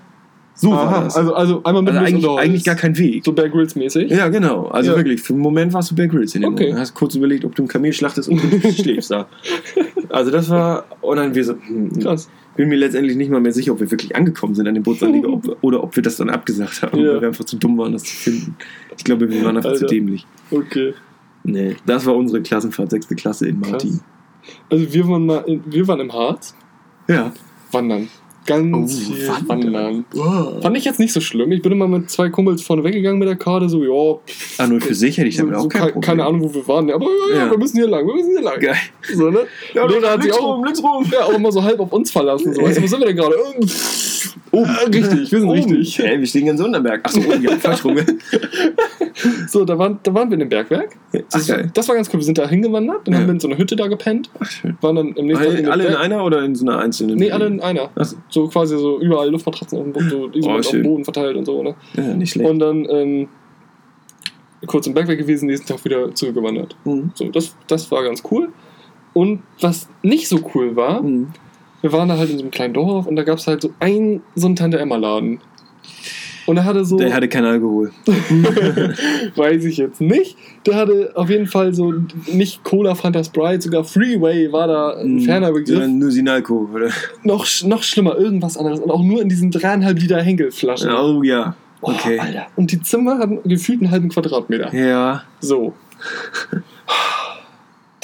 So war Aha, das. also, also einmal mit Also eigentlich, eigentlich gar kein Weg. So Bear Grylls mäßig. Ja, genau. Also Ja. wirklich, für einen Moment warst du Bear Grylls in dem Okay. Moment. Hast kurz überlegt, ob du ein Kamel schlachtest und du schläfst da. <laughs> Also das war, und dann wir so, hm, Krass. Bin mir letztendlich nicht mal mehr sicher, ob wir wirklich angekommen sind an dem Bootsanleger <laughs> ob, oder ob wir das dann abgesagt haben, Ja. weil wir einfach zu dumm waren, das zu finden. Ich glaube, wir waren einfach Alter. zu dämlich. Okay. Nee, das war unsere Klassenfahrt, sechste Klasse in Martin. Also wir waren mal in, wir waren im Harz. Ja. Wandern. Ganz Oh, viel wandern. wandern. Fand ich jetzt nicht so schlimm. Ich bin immer mit zwei Kumpels vorne weggegangen mit der Karte, so, ja, Ah, nur für sich hätte ich damit so auch kein ke- Problem. keine Ahnung, wo wir waren, aber ja, ja, wir müssen hier lang, wir müssen hier lang. Geil. So, ne? Ja, Lehrer hat sich links auch, rum, links rum. ja, auch immer so halb auf uns verlassen. So. Weißt du, wo sind wir denn gerade? <laughs> Oh, richtig, wir sind richtig. Hey, wir stehen in Sonnenberg. Achso, oh, ja, falsch rum. <laughs> So, da waren, da waren wir in dem Bergwerk. Ach, Das, geil. das war ganz cool. Wir sind da hingewandert, dann Ja. haben wir in so einer Hütte da gepennt. Ach, schön. Waren dann im nächsten Tag Alle, dem in Berg- einer oder in so einer einzelnen? Nee, alle in einer. Ach so. Quasi so überall Luftmatratzen auf dem Boden, so Isolat auf dem. Boden verteilt und so, ne? Ja, nicht schlecht. Und dann ähm, kurz im Bergwerk gewesen, nächsten Tag wieder zurückgewandert. Mhm. So, das, das war ganz cool. Und was nicht so cool war, Mhm. wir waren da halt in so einem kleinen Dorf und da gab es halt so einen, so einen Tante-Emma-Laden. Und er hatte so, Der hatte keinen Alkohol. <laughs> weiß ich jetzt nicht, der hatte auf jeden Fall so nicht Cola, Fanta Sprite, sogar Freeway war da ein ferner Begriff. Sondern nur Sinalco, oder? Noch, noch schlimmer, irgendwas anderes. Und auch nur in diesen dreieinhalb Liter Henkelflaschen. Oh ja. Boah, Okay. Alter. Und die Zimmer hatten gefühlt einen halben Quadratmeter. Ja. So. <laughs>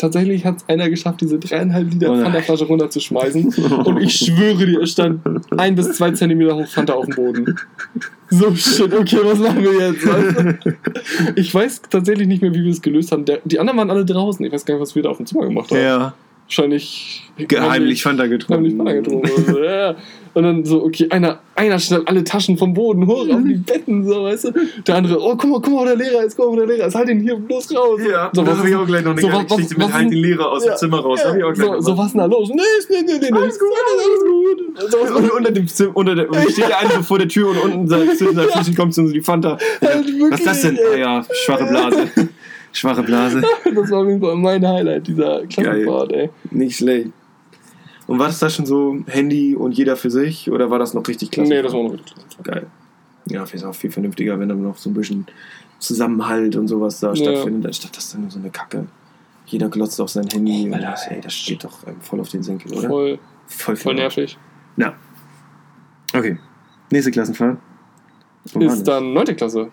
Tatsächlich hat es einer geschafft, diese dreieinhalb Liter Oh. Fanta-Flasche runterzuschmeißen. Und ich schwöre dir, es stand ein bis zwei Zentimeter hoch Fanta auf dem Boden. So shit, okay, was machen wir jetzt? Du? Ich weiß tatsächlich nicht mehr, wie wir es gelöst haben. Der, die anderen waren alle draußen. Ich weiß gar nicht, was wir da auf dem Zimmer gemacht haben. Ja. Wahrscheinlich Geheimlich Fanta getrunken. Fanta getrunken. ja. Und dann so, okay, einer, einer schnallt alle Taschen vom Boden hoch auf die Betten, so, weißt du? Der andere, oh, guck mal, guck mal, wo der Lehrer ist, guck mal, wo der Lehrer ist, halt ihn hier bloß raus. Ja, so, das was habe ich auch gleich noch eine so, was- Geschichte was- mit halt den Lehrer aus Ja, dem Zimmer raus. Ja, Hab ich auch gleich so, so, was. denn da los? Nee, nee, nee, nee, Alles gut, alles gut. So, was- Und unter dem Zim- unter der, steht der eine so vor der Tür und unten <laughs> zwischen seinen Füßen kommt so die Fanta. Halt Was ist das denn? Ah ja, schwache Blase. Schwache Blase. <laughs> Das war auf jeden Fall mein Highlight dieser Klassenfahrt, ey. Nicht schlecht. Und war das da schon so Handy und jeder für sich? Oder war das noch richtig klasse? Nee, das war noch richtig Klassenfahrt. geil. Ja, finde ich auch viel vernünftiger, wenn dann noch so ein bisschen Zusammenhalt und sowas da stattfindet, anstatt dass dann nur so eine Kacke. Jeder glotzt auf sein Handy und das, ey, das steht doch ähm, voll auf den Senkel, oder? Voll, voll, voll nervig. Ja. Okay. Nächste Klassenfahrt. Ist dann 9. Klasse.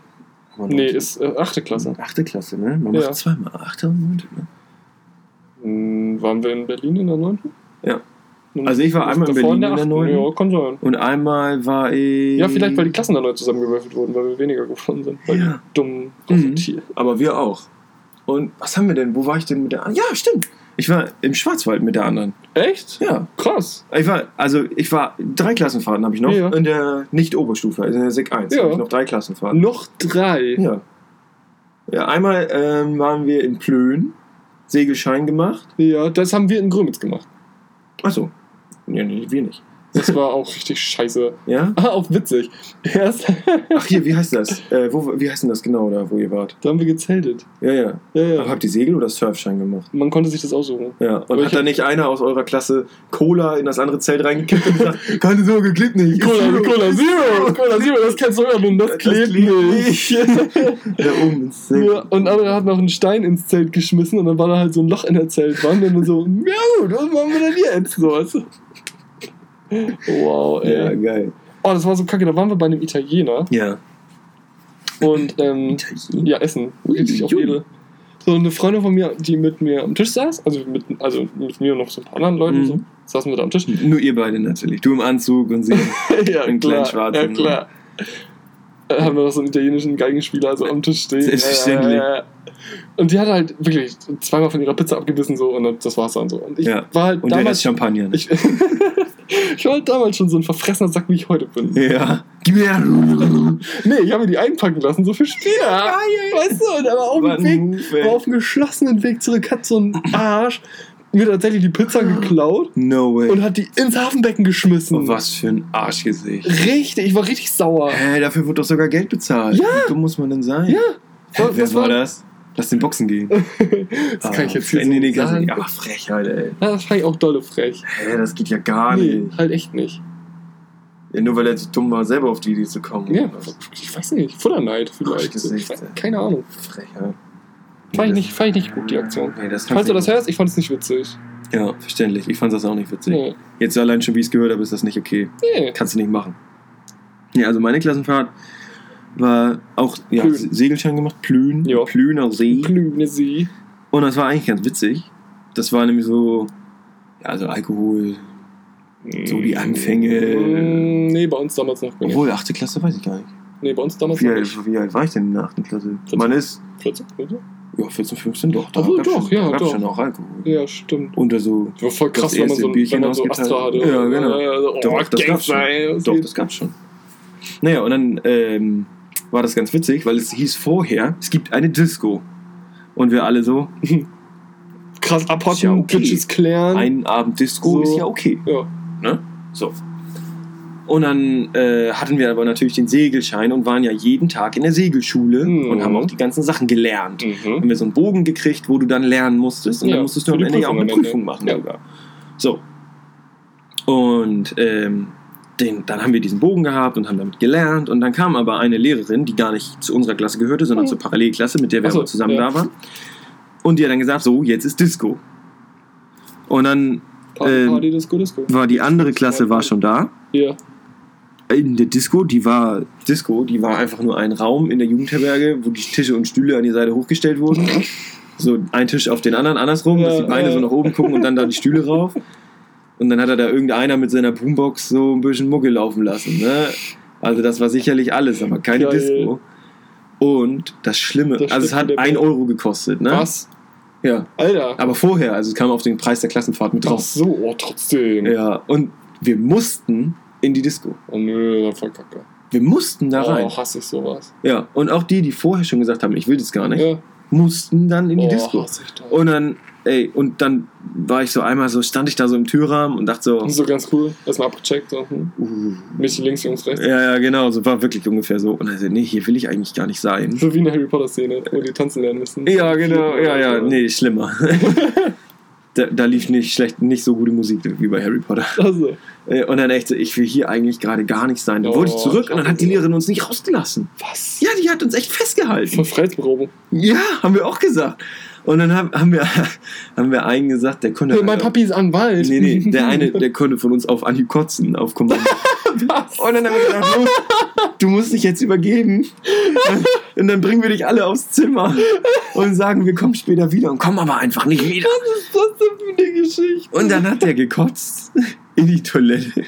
War Nee, ist äh, 8. Klasse. Achte Klasse, ne? Man Ja. macht zweimal. Achte und neunte, ne? Hm, waren wir in Berlin in der 9.? Ja. Und Also ich war einmal in Berlin in der 8.. 9.. Ja, kann sein. Und einmal war ich. Ja, vielleicht, weil die Klassen dann neu zusammengewürfelt wurden, weil wir weniger geworden sind. Weil Ja. die dummen Mhm. Aber wir auch. Und was haben wir denn? Wo war ich denn mit der? Ja, stimmt. Ich war im Schwarzwald mit der anderen. Echt? Ja. Krass. Ich war, also ich war, drei Klassenfahrten habe ich noch Ja. in der Nicht-Oberstufe, also in der Sek 1 Ja. habe ich noch drei Klassenfahrten. Noch drei. Ja. Ja, einmal ähm, waren wir in Plön, Segelschein gemacht. Ja, das haben wir in Grömitz gemacht. Achso. Ja, nee, wir nicht. Das war auch richtig scheiße. Ja? <laughs> Ah, auch witzig. Erst, Ach hier, wie heißt das? Äh, wo, wie heißt denn das genau da, wo ihr wart? da haben wir gezeltet. Ja, ja. Ja, Aber ja. habt ihr Segel- oder Surfschein gemacht? Man konnte sich das aussuchen. Ja. Und Aber hat ich da nicht einer aus eurer Klasse Cola in das andere Zelt reingekippt und gesagt, <laughs> keine Sorge, klebt nicht. Cola, Cola Zero! <laughs> Cola Zero, das kennst du ja nun, das klebt klebt nicht. Da oben ins Zelt. Ja, und andere hat noch einen Stein ins Zelt geschmissen und dann war da halt so ein Loch in der Zeltwand und dann so, ja gut, was machen wir denn jetzt? So, weißt du? Wow, ey. Ja, geil. Oh, das war so kacke, da waren wir bei einem Italiener Ja. und ähm, Italien? ja, Essen. Richtig auf. Edel. So eine Freundin von mir, die mit mir am Tisch saß, also mit, also mit mir und noch so ein paar anderen Leuten, Mhm. so, saßen wir da am Tisch. Nur ihr beide natürlich. Du im Anzug und sie. <laughs> ja, Einen kleinen Schwarzen, Ja, klar. Äh, haben wir noch so einen italienischen Geigenspieler so am Tisch stehen. Selbstverständlich. Ja. Und die hat halt wirklich zweimal von ihrer Pizza abgebissen so und das war's dann so. Und ich Ja. war halt Und der damals Rest Champagner. ich, <laughs> ich war halt damals schon so ein verfressener Sack, wie ich heute bin. Ja. Gib mir her. Nee, ich habe mir die einpacken lassen, so für später. Weißt du, und aber auf dem Weg, Move, war auf dem geschlossenen Weg zurück, hat so ein Arsch mir tatsächlich die Pizza geklaut No way. und hat die ins Hafenbecken geschmissen. Oh, was für ein Arschgesicht. Richtig, ich war richtig sauer. Hä, dafür wurde doch sogar Geld bezahlt. Ja. Wie dumm muss man denn sein? Ja. Hä, Was- wer was war- das? Lass den Boxen gehen. <laughs> Das kann ich jetzt hier Ah, nee, nee, so sagen. nicht. Aber Frechheit, ey. Ja, das fand ich auch dolle frech. Hä, das geht ja gar Nee, nicht. halt echt nicht. Ja, nur weil er so dumm war, selber auf die Idee zu kommen. Ja, ich weiß nicht, Futterneid vielleicht. So, Arschgesicht, ich weiß- keine Ahnung. Frechheit. Fand ich nicht, fand ich nicht gut, die Aktion. Nee, das Falls du das hörst, ich fand es nicht witzig. Ja, verständlich. Ich fand das auch nicht witzig. Nee. Jetzt allein schon, wie ich es gehört habe, ist das nicht okay. Nee. Kannst du nicht machen. Ja, also meine Klassenfahrt war auch ja, Plön. Segelschein gemacht, Plün, Ja. Plüner See. Glühende See. Und das war eigentlich ganz witzig. Das war nämlich so, ja, also Alkohol, so die Anfänge. Mm, Nee, bei uns damals noch nicht. Obwohl, 8. Klasse weiß ich gar nicht. Nee, bei uns damals Wie noch nicht. alt, wie alt war ich denn in der 8. Klasse? 14. Man ist, 14, oder? ja, 14, 15, doch. Da Obwohl, doch, schon, ja, da gab's doch. schon auch Alkohol. Ja, stimmt. Unter so, Das war voll krass, wenn man so, Bierchen wenn man so. Astra hatte. Ja, genau. Ja, so, oh, Doch, das gab's schon. Doch, das gab's schon. Naja, und dann ähm, war das ganz witzig, weil es hieß vorher, es gibt eine Disco. Und wir alle so, <laughs> Krass Ist ja abhocken, okay. Bitches klären. ein Abend Disco So. ist ja okay. ja. Ne? So. Und dann äh, hatten wir aber natürlich den Segelschein und waren ja jeden Tag in der Segelschule Mhm. und haben auch die ganzen Sachen gelernt. Mhm. Haben wir so einen Bogen gekriegt, wo du dann lernen musstest und Ja, dann musstest du am Ende ja auch eine. Prüfung machen Ja. sogar. So. Und ähm, den, dann haben wir diesen Bogen gehabt und haben damit gelernt und dann kam aber eine Lehrerin, die gar nicht zu unserer Klasse gehörte, sondern Mhm. zur Parallelklasse, mit der wir so, zusammen ja. da waren. Und die hat dann gesagt, so, jetzt ist Disco. Und dann Party, Ähm, Party, Disco, Disco. war die andere Klasse war schon da. Ja. In der Disco, die war Disco, die war einfach nur ein Raum in der Jugendherberge, wo die Tische und Stühle an die Seite hochgestellt wurden. <laughs> So ein Tisch auf den anderen, andersrum, dass Ja, die Beine ja. so nach oben gucken und dann da die Stühle rauf. Und dann hat er da irgendeiner mit seiner Boombox so ein bisschen Mucke laufen lassen. Ne? Also das war sicherlich alles, aber keine Geil. Disco. Und das Schlimme, Das also es hat der 1 Welt. Euro gekostet. Ne? Was? Ja. Alter. Aber vorher, also es kam auf den Preis der Klassenfahrt mit Ach drauf. so, oh, trotzdem. Ja. Und wir mussten in die Disco. Oh nö, das war kacke. Wir mussten da rein. Oh, hasse ich sowas. Ja. Und auch die, die vorher schon gesagt haben, ich will das gar nicht, Ja. mussten dann in die oh, Disco. hasse ich das. Und dann, ey, und dann war ich so einmal so, stand ich da so im Türrahmen und dachte so, Und so ganz cool. Erstmal abgecheckt. So. Hm. uh, Mich links, Jungs rechts. ja, ja, genau, so war wirklich ungefähr so. Und also, nee, hier will ich eigentlich gar nicht sein. So wie in der Harry Potter Szene, wo die tanzen lernen müssen. Ja, genau, ja, ja, nee, schlimmer. <laughs> da, da lief nicht schlecht, nicht so gute Musik wie bei Harry Potter. Also, Und dann echt ich will hier eigentlich gerade gar nicht sein. Da Oh, wollte ich zurück und dann hat die. Lehrerin uns nicht rausgelassen. was? Ja, die hat uns echt festgehalten. Voll Freiheitsberaubung. Ja, haben wir auch gesagt. Und dann haben, haben, wir, <laughs> haben wir einen gesagt, der konnte. Hey, mein Papi ist Anwalt. Nee, nee, der eine, <laughs> der konnte von uns auf Anhieb kotzen, auf Kommando. <laughs> was? Und dann haben wir gesagt, los, du musst dich jetzt übergeben. Und dann bringen wir dich alle aufs Zimmer und sagen, wir kommen später wieder und kommen aber einfach nicht wieder. Was ist das denn für eine Geschichte? Und dann hat der gekotzt in die Toilette.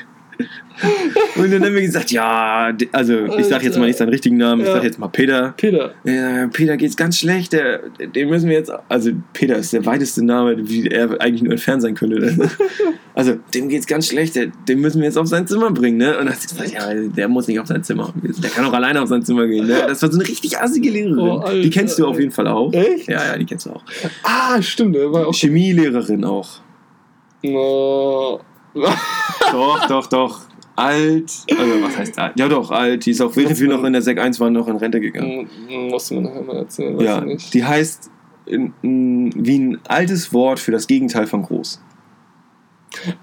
<laughs> Und dann haben wir gesagt, ja, also ich sag jetzt mal nicht seinen richtigen Namen, ich Ja. sag jetzt mal Peter. Peter. Ja, Peter geht's ganz schlecht, der, den müssen wir jetzt, also Peter ist der weiteste Name, wie er eigentlich nur entfernt sein könnte. <laughs> Also dem geht's ganz schlecht, der, den müssen wir jetzt auf sein Zimmer bringen, ne? Und dann hat sie gesagt, ja, der muss nicht auf sein Zimmer, der kann auch alleine auf sein Zimmer gehen, ne? Das war so eine richtig assige Lehrerin. Oh, die kennst du auf jeden Fall auch. Echt? Ja, ja, die kennst du auch. Ah, stimmt, war auch. Chemielehrerin auch. No. Doch, doch, doch. Alt. Also, was heißt alt? Ja, doch, alt. Die ist auch, während wir noch in der Sek 1 waren, noch in Rente gegangen. Hm, Musst du mir nachher mal erzählen, weiß Ja, ich nicht. die heißt in, in, wie ein altes Wort für das Gegenteil von groß.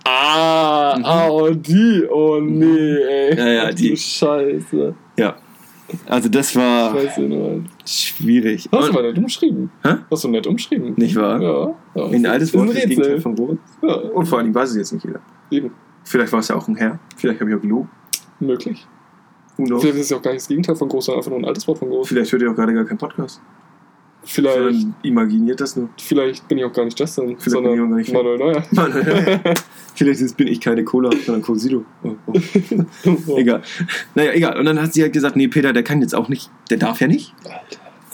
Ah, Mhm. ah, oh, die. Oh, nee, ey. Ja, ja, die. Scheiße. Ja. Also, das war Scheiße, schwierig. Hast du mal nett umschrieben? Hä? Hast du nett umschrieben? nicht wahr? Ja. ja. Wie ein altes Wort für das Gegenteil von groß. Ja, Und vor allem weiß es jetzt nicht jeder. eben. Vielleicht war es ja auch ein Herr. Vielleicht habe ich auch gelogen. Möglich. Who knows? Vielleicht ist es ja auch gar nicht das Gegenteil von groß, sondern einfach nur ein altes Wort von groß. Vielleicht hört ihr auch gerade gar keinen Podcast. Vielleicht, Sondern imaginiert das nur. vielleicht bin ich auch gar nicht Justin, Vielleicht bin ich auch gar sondern nicht- Manuel Neuer. Mann, Vielleicht ist- bin ich keine Cola, sondern Cosido. Oh, oh. <laughs> Egal. Naja, egal. Und dann hat sie halt gesagt, nee, Peter, der kann jetzt auch nicht, der darf ja nicht.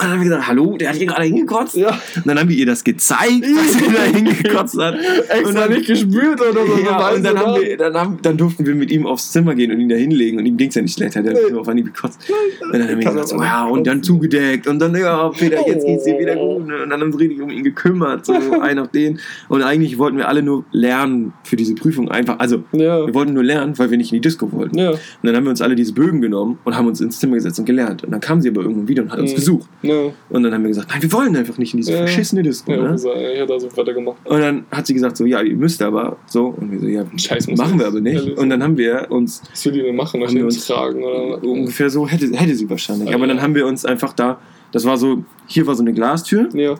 Und dann haben wir gesagt, hallo, der hat hier gerade hingekotzt. Ja, Und dann haben wir ihr das gezeigt, was er da hingekotzt hat. <laughs> extra Und dann- nicht gespürt oder so. Ja, und dann, haben wir, dann, haben, dann durften wir mit ihm aufs Zimmer gehen und ihn da hinlegen und ihm ging es ja nicht schlecht, hat er Nee. auf Anhieb gekotzt. Und dann haben wir gesagt, so, ja, und dann zugedeckt und dann, ja, Peter, jetzt geht's dir wieder Oh. gut. Und dann haben wir richtig um ihn gekümmert, so <laughs> ein auf den. Und eigentlich wollten wir alle nur lernen für diese Prüfung einfach, also Ja, wir wollten nur lernen, weil wir nicht in die Disco wollten. ja, Und dann haben wir uns alle diese Bögen genommen und haben uns ins Zimmer gesetzt und gelernt. Und dann kam sie aber irgendwann wieder und hat uns Mhm. gesucht. ja. Und dann haben wir gesagt, nein, wir wollen einfach nicht in diese Ja. verschissene Disco. Ja, ne? also, ich hätte also weitergemacht. Und dann hat sie gesagt, so, ja, ihr müsst aber so. Und wir so, ja, Scheiß machen wir aber nicht. Ja, Und dann haben wir uns Was will die denn machen? Haben wir uns- tragen oder? ungefähr so, hätte, hätte sie wahrscheinlich. Ja. Aber dann haben wir uns einfach da, das war so, hier war so eine Glastür, Ja,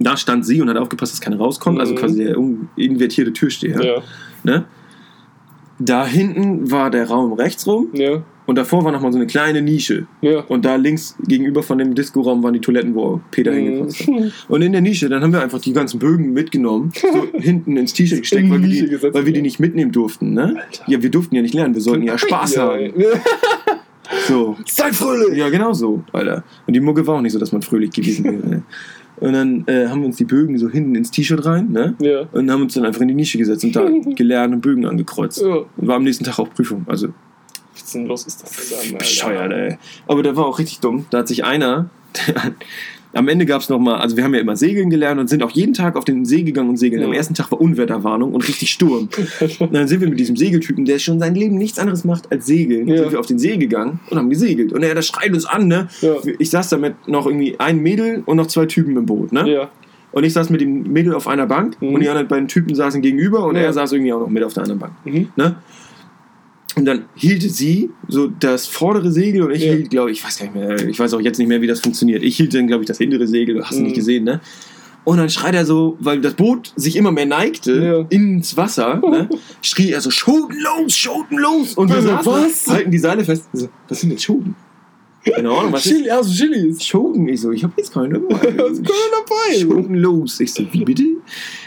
da stand sie und hat aufgepasst, dass keine rauskommt. Also Mhm. quasi der invertierte Türsteher. ja, Ne? Da hinten war der Raum rechts rum ja, und davor war nochmal so eine kleine Nische. ja. Und da links gegenüber von dem Disco-Raum waren die Toiletten, wo Peter hingekotzt hat. Mhm. Und in der Nische, dann haben wir einfach die ganzen Bögen mitgenommen, so <laughs> hinten ins T-Shirt gesteckt, weil die, gesetzt, weil wir die nicht mitnehmen durften. Ne? Alter. Ja, wir durften ja nicht lernen, wir sollten ja Spaß ja, haben. Ja. <laughs> So. Seid fröhlich! Ja, genau so, Alter. Und die Mucke war auch nicht so, dass man fröhlich gewesen wäre. ne? <laughs> Und dann äh, haben wir uns die Bögen so hinten ins T-Shirt rein, ne? Ja. Und haben uns dann einfach in die Nische gesetzt und da gelernt und Bögen angekreuzt. Ja. Und war am nächsten Tag auch Prüfung. Also sinnlos ist das? Alter? bescheuert, ey. Aber der war auch richtig dumm. Da hat sich einer. am Ende gab es nochmal, also wir haben ja immer segeln gelernt und sind auch jeden Tag auf den See gegangen und segeln. Ja. Am ersten Tag war Unwetterwarnung und richtig Sturm. <laughs> Und dann sind wir mit diesem Segeltypen, der schon sein Leben nichts anderes macht als segeln, Ja. sind wir auf den See gegangen und haben gesegelt. Und er, der schreit uns an, ne? Ja. Ich saß da mit noch irgendwie ein Mädel und noch zwei Typen im Boot, ne? Ja. Und ich saß mit dem Mädel auf einer Bank Mhm. und die anderen beiden Typen saßen gegenüber und er saß irgendwie auch noch mit auf der anderen Bank. Mhm. Ne? Und dann hielt sie so das vordere Segel und ich Ja. hielt, glaube ich, ich weiß gar nicht mehr, ich weiß auch jetzt nicht mehr, wie das funktioniert. Ich hielt dann, glaube ich, das hintere Segel, hast du Mhm. nicht gesehen, ne? Und dann schreit er so, weil das Boot sich immer mehr neigte Ja. ins Wasser, ne? <laughs> schrie er so, Schoten los, Schoten los! Und wir saßen, was? halten die Seile fest. So, was sind denn Schoten? Keine Ahnung, was ist Chili, also Chilis. Schoten? Ich so, ich habe jetzt keine dabei. <laughs> Was ist dabei? Schoten los. Ich so, wie bitte?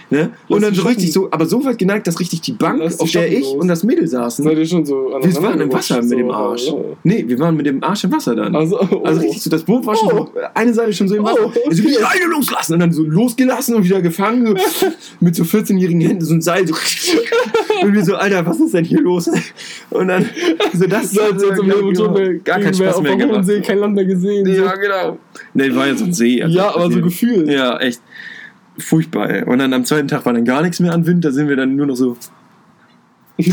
Ne? Und dann so richtig so, aber so weit geneigt, dass richtig die Bank, Lass auf der ich los. und das Mädel saßen, Seid ihr schon so wir waren im Wasser mit dem so, Arsch. oder? Nee, wir waren mit dem Arsch im Wasser dann. Also, oh. Also richtig so, das Boot war schon Oh. so, eine Seite schon so im Wasser. Oh, Also okay. die Leine loslassen und dann so losgelassen und wieder gefangen. So, <laughs> mit so 14-jährigen Händen, so ein Seil. So. <laughs> Und wir so, Alter, was ist denn hier los? Und dann, so das So als als im glaub schon mal gar keinen Spaß mehr auf dem gemacht. See kein Land mehr gesehen. Ja, so. genau. Nee, war ja so ein See. also Ja, aber so gefühlt. Ja, echt. Furchtbar, ey. Und dann am zweiten Tag war dann gar nichts mehr an Wind, da sind wir dann nur noch so <laughs>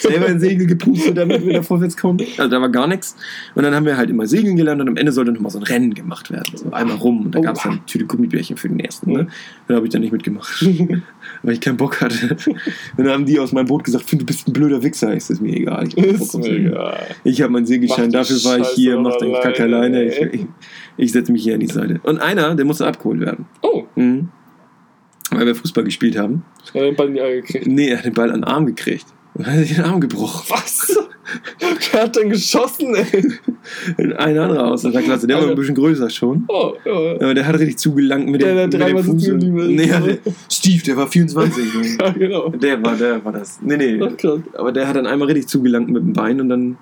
selber in Segel gepustet, damit wir da vorwärts kommen. Also da war gar nichts. Und dann haben wir halt immer Segeln gelernt und am Ende sollte nochmal so ein Rennen gemacht werden. So einmal rum. Und da Oh. gab es dann Tüte Gummibärchen für den ersten. Ne? Da habe ich dann nicht mitgemacht. <laughs> weil ich keinen Bock hatte. Und dann haben die aus meinem Boot gesagt, "Finn, du bist ein blöder Wichser. Ist das mir egal. Ich, Ist mir egal. ich habe meinen Segelschein, dafür war ich hier, mach den Kack alleine. Ich. Ich, setze mich hier an die Seite. Und einer, der musste abgeholt werden. Oh, Mhm. Weil wir Fußball gespielt haben. er hat den Ball in die Eier gekriegt. Nee, er hat den Ball an den Arm gekriegt. Und hat sich den Arm gebrochen. Was? Wer hat denn geschossen, ey? Ein anderer aus der Klasse, der war Alter. ein bisschen größer schon. Oh, ja. Aber der hat richtig zugelangt mit Der, dem, der mit dem Fuß. ist. Nee, der, Steve, der war 24. <laughs> Ja, genau. der war, der war das. Nee, nee. Ach. Aber der hat dann einmal richtig zugelangt mit dem Bein und dann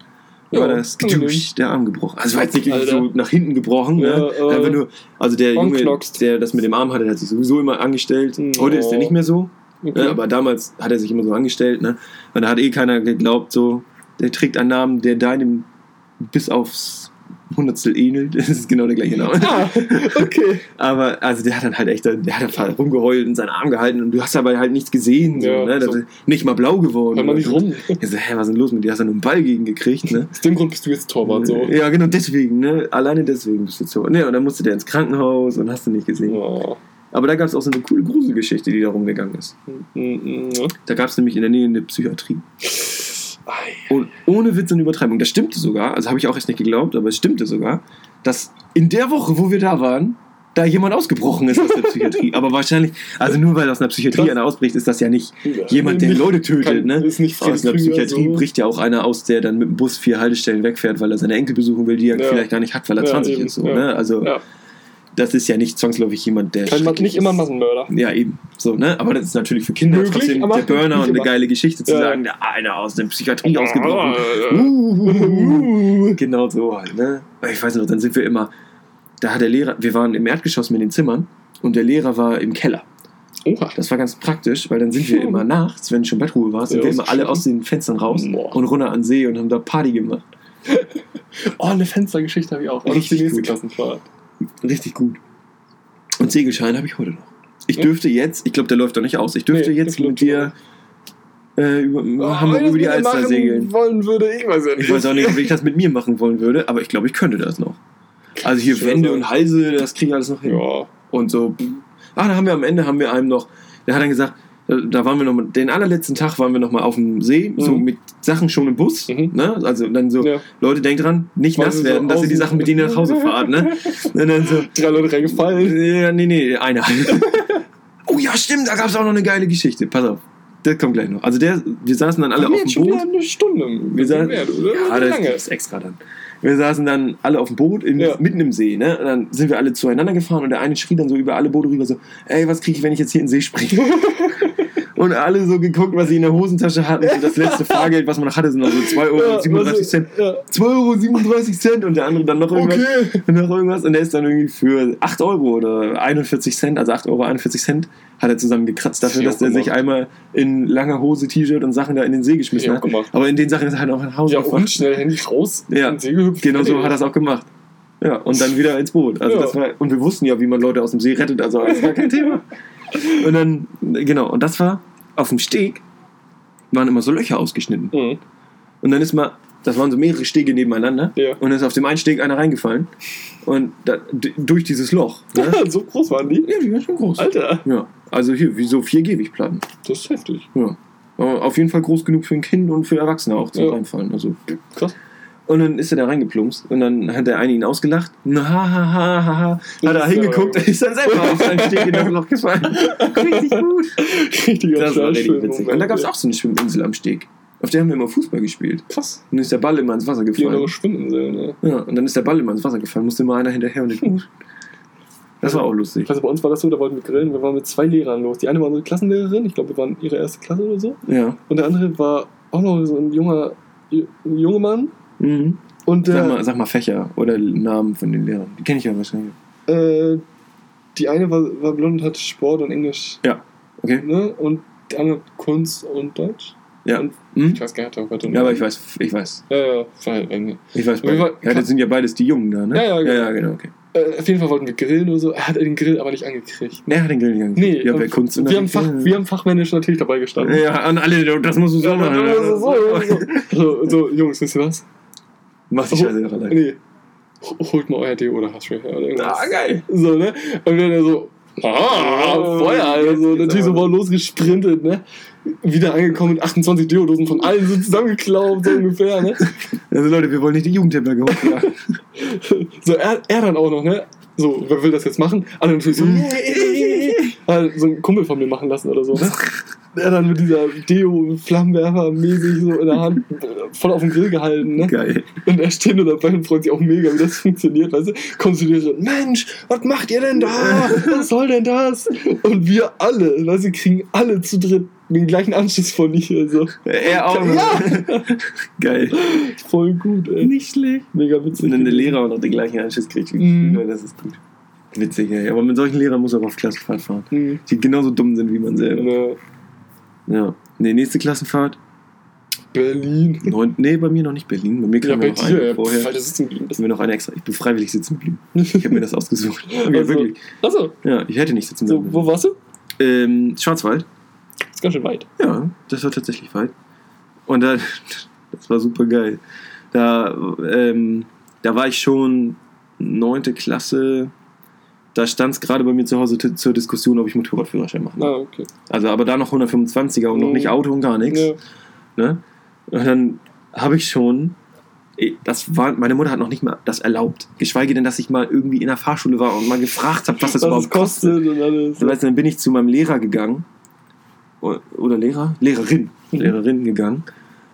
Ja, war das geduscht, der Arm gebrochen. Also war jetzt nicht Alter. so nach hinten gebrochen. Ja, ne? äh, Einfach nur, also der Junge, der das mit dem Arm hatte, der hat sich sowieso immer angestellt. Mhm. Heute ist der nicht mehr so. Okay. Ne? Aber damals hat er sich immer so angestellt. Ne? Und da hat eh keiner geglaubt, so, der trägt einen Namen, der deinem bis aufs Hundertstel ähnelt. <laughs> Das ist genau der gleiche Name. Ah, okay. Aber also der hat dann halt echt, der hat einfach rumgeheult und seinen Arm gehalten und du hast dabei halt nichts gesehen. So, Ja, ne? So. nicht mal blau geworden. Hör mal nicht rum. <laughs> Ich so, hä, was ist denn los mit dir? Hast du nur einen Ball gegen gekriegt, ne? Aus dem Grund bist du jetzt Torwart, so. Ja, genau deswegen, ne? Alleine deswegen bist du so. Ne, und dann musste der ins Krankenhaus und hast du nicht gesehen. Ja. Aber da gab es auch so eine coole Gruselgeschichte, die da rumgegangen ist. Mm, mm, ja. Da gab es nämlich in der Nähe eine Psychiatrie. <laughs> Und ohne Witz und Übertreibung, das stimmte sogar, also habe ich auch erst nicht geglaubt, aber es stimmte sogar, dass in der Woche, wo wir da waren, da jemand ausgebrochen ist aus der Psychiatrie. aber wahrscheinlich, also nur weil aus einer Psychiatrie Krass. einer ausbricht, ist das ja nicht jemand, der Nicht- Leute tötet. kann- ne? ist nicht aus einer Psychiatrie so. bricht ja auch einer aus, der dann mit dem Bus vier Haltestellen wegfährt, weil er seine Enkel besuchen will, die er Ja. vielleicht gar nicht hat, weil er Ja, 20 eben, ist. So, ja. ne? Also Ja. Das ist ja nicht zwangsläufig jemand, der Kein, nicht immer. Massenmörder. Ja, eben. So, ne? Aber das ist natürlich für Kinder Möglich, trotzdem der Burner und eine geile Geschichte zu Ja. sagen, der einer aus der Psychiatrie ausgebrochen. Uh, Uh, genau so halt, ne? Ich weiß noch, dann sind wir immer, da hat der Lehrer, wir waren im Erdgeschoss mit den Zimmern und der Lehrer war im Keller. Oha. Das war ganz praktisch, weil dann sind wir immer nachts, wenn schon Bettruhe war, sind Ja, wir immer alle aus den Fenstern raus Boah. und runter an den See und haben da Party gemacht. <laughs> Oh, eine Fenstergeschichte habe ich auch. Ist die Richtig nächste gut. Klassenfahrt. Richtig gut. Und Segelschein habe ich heute noch. Ich dürfte jetzt, ich glaube, der läuft doch nicht aus, ich dürfte Nee, jetzt mit dir äh, über, Hamburg Wenn ich über die Alster segeln. wollen würde, ich weiß ja nicht. Ich weiß auch nicht, ob ich das mit mir machen wollen würde, aber ich glaube, ich könnte das noch. Also hier Wände sein. und Halse, das kriege ich alles noch hin. Ja. Und so, ah, da haben wir am Ende haben wir einem noch, der hat dann gesagt, da waren wir noch mal, den allerletzten Tag waren wir noch mal auf dem See, so Mhm. mit Sachen schon im Bus, Mhm. ne? Also dann so, Ja. Leute, denkt dran, nicht Weil nass wir so werden, dass ihr die Sachen mit denen nach Hause fahrt, ne? <laughs> Und dann so, Drei Leute reingefallen. ja, nee, nee, einer. <laughs> oh ja, stimmt, da gab es auch noch eine geile Geschichte. Pass auf, das kommt gleich noch. Also der, wir saßen dann alle Haben wir auf dem schon Boot. wieder eine Stunde. Wir saßen, mehr, oder? ja, das ist extra dann. Wir saßen dann alle auf dem Boot in, Ja. mitten im See, ne? Und dann sind wir alle zueinander gefahren und der eine schrie dann so über alle Boote rüber so, ey, was kriege ich, wenn ich jetzt hier in den See springe? <laughs> und alle so geguckt, was sie in der Hosentasche hatten. So das letzte <laughs> Fahrgeld, was man noch hatte, sind noch so 2,37 Euro Ja, 37 was- Cent. Ja. 2,37 Euro Cent und der andere dann noch irgendwas. Okay. noch irgendwas und der ist dann irgendwie für 8 Euro oder 41 Cent, also 8,41 Euro Cent, hat er zusammengekratzt dafür, Ja, dass der sich einmal in langer Hose, T-Shirt und Sachen da in den See geschmissen hat. gemacht. Aber in den Sachen ist er halt auch nach Hause Ja, gefahren. und schnell Handy raus. <laughs> Ja, in den See gehüpft. Genau so hat er es auch gemacht. Ja, und dann wieder ins Boot. Also Ja. das war, und wir wussten ja, wie man Leute aus dem See rettet, also das war kein Thema. <laughs> Und dann, genau, und das war auf dem Steg, waren immer so Löcher ausgeschnitten. Mhm. Und dann ist mal, das waren so mehrere Stege nebeneinander, Ja. und dann ist auf dem einen Steg einer reingefallen. Und da, durch dieses Loch. Ne? <laughs> so groß waren die. ja, die waren schon groß. Alter, Ja, also hier, wie so vier Gehwegplatten. das ist heftig. Ja. Aber auf jeden Fall groß genug für ein Kind und für Erwachsene auch zum Ja. reinfallen. Also Krass. Und dann ist er da reingeplumpst und dann hat der eine ihn ausgelacht. Na, ha, ha, ha, ha, ha. Hat er hingeguckt und ist dann selber auf seinen Steg in das Loch gefallen. Richtig gut. Richtiger Das war richtig witzig. Und da gab es auch so eine Schwimminsel am Steg. Auf der haben wir immer Fußball gespielt. Krass. Und dann ist der Ball immer ins Wasser Die gefallen. eure Schwimminsel, ne? Ja, und dann ist der Ball immer ins Wasser gefallen. Musste immer einer hinterher und den. Das war auch lustig. weiß, bei uns war das so, da wollten wir grillen. Wir waren mit zwei Lehrern los. Die eine war unsere Klassenlehrerin, ich glaube, wir waren ihre erste Klasse oder so. Ja. Und der andere war auch noch so ein junger, ein junger Mann. Mhm. Und Sag, der, mal, sag mal Fächer oder Namen von den Lehrern. Die kenne ich ja wahrscheinlich. äh, die eine war, war blond und hatte Sport und Englisch. Ja. Okay. Ne? Und der andere Kunst und Deutsch. Ja. Und Mhm. ich weiß gar nicht, ob er Ja, aber ich weiß, ich weiß. Ja, ja, eng. Ich weiß beide. Ja, das sind ja beides die Jungen da, ne? Ja, ja, genau. ja, ja genau okay. Äh, auf jeden Fall wollten wir grillen oder so. Er hat den Grill aber nicht angekriegt. Nee, hat den Grill nicht Nee, angekriegt. ja, bei und Kunst wir, haben Fach, wir haben fachmännisch natürlich dabei gestanden. Ja, an alle, das musst du so Ja, machen. so, so, so, <laughs> Jungs, wisst ihr was? Mach die Scheiße doch allein. Nee. Ho- Holt mal euer Deo oder Hassspray her oder irgendwas. Ah, geil. So, ne? Und dann er so, ah, Oh, Feuer, also natürlich so aber. mal losgesprintet, ne? Wieder angekommen mit 28 Deodosen von allen so zusammengeklaubt, so ungefähr, ne? Also Leute, wir wollen nicht die Jugendtempler geholt. Ja. <laughs> So, er, er dann auch noch, ne? So, wer will das jetzt machen? Alle natürlich so. Hat so ein Kumpel von mir machen lassen oder so, ne? Er dann mit dieser Deo-Flammenwerfer mäßig so in der Hand äh, voll auf den Grill gehalten, ne? Geil. Und er steht nur dabei und freut sich auch mega, wie das funktioniert, weißt du? Kommst du dir so, Mensch, was macht ihr denn da? Was soll denn das? Und wir alle, weißt du, kriegen alle zu dritt den gleichen Anschluss von ihr, so. Er auch. Ja. <laughs> Geil. Voll gut, ey. Nicht schlecht. Mega witzig. Und dann der Lehrer auch noch den gleichen Anschluss kriegt. wie Mhm. Das ist gut. Witzig, ey. Aber mit solchen Lehrern muss er auf Klassenfahrt fahren. Mhm. Die genauso dumm sind wie man selber. Ne, Ja. Nee, nächste Klassenfahrt. Berlin. Neun, nee, bei mir noch nicht Berlin. Bei mir Ja, kam bei noch dir, eine ja. vorher. Das ist ein Ich mir noch eine extra. Ich bin freiwillig sitzen geblieben. Ich habe mir das ausgesucht. Okay, <laughs> Also, wirklich. Achso, Ja, ich hätte nicht sitzen so, bleiben. wo warst du? Ähm, Schwarzwald. ist ganz schön weit. Ja, das war tatsächlich weit. Und dann, <laughs> das war super geil. Da, ähm, da war ich schon neunte Klasse. Da stand es gerade bei mir zu Hause zur Diskussion, ob ich Motorradführerschein machen soll. Ah, okay. Also, aber da noch 125er und noch Mhm. nicht Auto und gar nichts. Ja. Ne? Und dann habe ich schon, eh, das war, meine Mutter hat noch nicht mal das erlaubt. Geschweige denn, dass ich mal irgendwie in der Fahrschule war und mal gefragt habe, was das Was überhaupt es kostet und alles. Weißt, dann bin ich zu meinem Lehrer gegangen. Oder Lehrer? Lehrerin. Mhm. Lehrerin gegangen.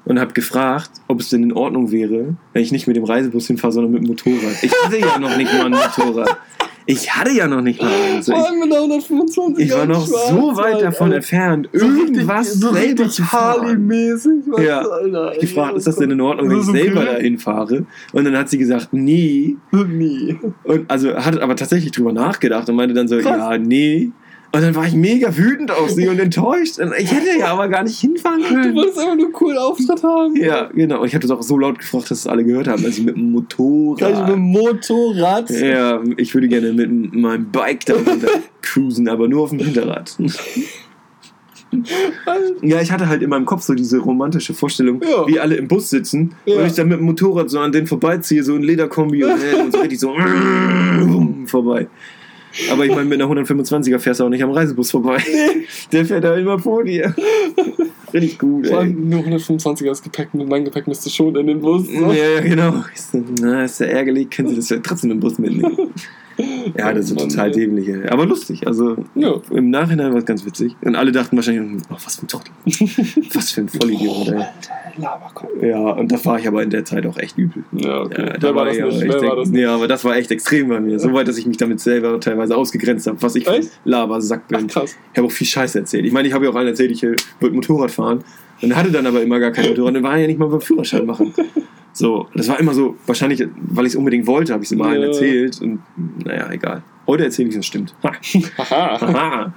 Und habe gefragt, ob es denn in Ordnung wäre, wenn ich nicht mit dem Reisebus hinfahre, sondern mit dem Motorrad. Ich hatte ja noch nicht mal ein Motorrad. <laughs> Ich hatte ja noch nicht mal eins. Vor Ich, allem mit der 125 ich war noch so weit davon entfernt, irgendwas so selber zu fahren. Weißt Ja. Alter. Ich gefragt, ist das denn in Ordnung, wenn ich So selber Grill? dahin fahre? Und dann hat sie gesagt, nee. <laughs> Nie. Und also hat aber tatsächlich drüber nachgedacht und meinte dann so, Krass. ja, nee. Und dann war ich mega wütend auf sie und enttäuscht. Und ich hätte ja aber gar nicht hinfahren Du können. wolltest einfach nur einen coolen Auftritt haben. Ja, genau. Und ich habe das auch so laut gefragt, dass es alle gehört haben, dass ich mit dem Kann ich mit Motorrad. dem Motorrad? Ja, ich würde gerne mit meinem Bike da runter <laughs> cruisen, aber nur auf dem Hinterrad. <laughs> Ja, ich hatte halt in meinem Kopf so diese romantische Vorstellung, Ja. wie alle im Bus sitzen Ja. und ich dann mit dem Motorrad so an denen vorbeiziehe, so ein Lederkombi und, äh, und so richtig so <laughs> vorbei. Aber ich meine, mit einer 125er fährst du auch nicht am Reisebus vorbei. Der fährt da immer vor dir. Richtig gut, Vor allem nur 125er das Gepäck, mit mein Gepäck müsste schon in den Bus. Ja, ja, genau. Na, ist ja ärgerlich, können Sie das ja trotzdem im Bus mitnehmen. Ja, das ist Mann, total dämlich, ey. aber lustig. Also Ja. im Nachhinein war es ganz witzig. Und alle dachten wahrscheinlich, oh, was für ein Trottel. <laughs> was für ein Vollidiot, ey. Laberkopf. Ja, und das war ich aber in der Zeit auch echt übel. Ja, okay. Ja, Wer war das ich nicht? aber Wer war das nicht? Ja, aber das war echt extrem bei mir. So weit, dass ich mich damit selber teilweise ausgegrenzt habe, was ich für Echt? Labersack Ach, bin. krass. Ich habe auch viel Scheiße erzählt. Ich meine, ich habe ja auch allen erzählt, ich wollte Motorrad fahren. Und hatte dann aber immer gar kein <laughs> Motorrad. Dann war ja nicht mal beim Führerschein machen. So, das war immer so, wahrscheinlich, weil ich es unbedingt wollte, habe ich es immer allen erzählt. Und naja, egal. Heute erzähle ich es, stimmt. <laughs> Ha. Haha.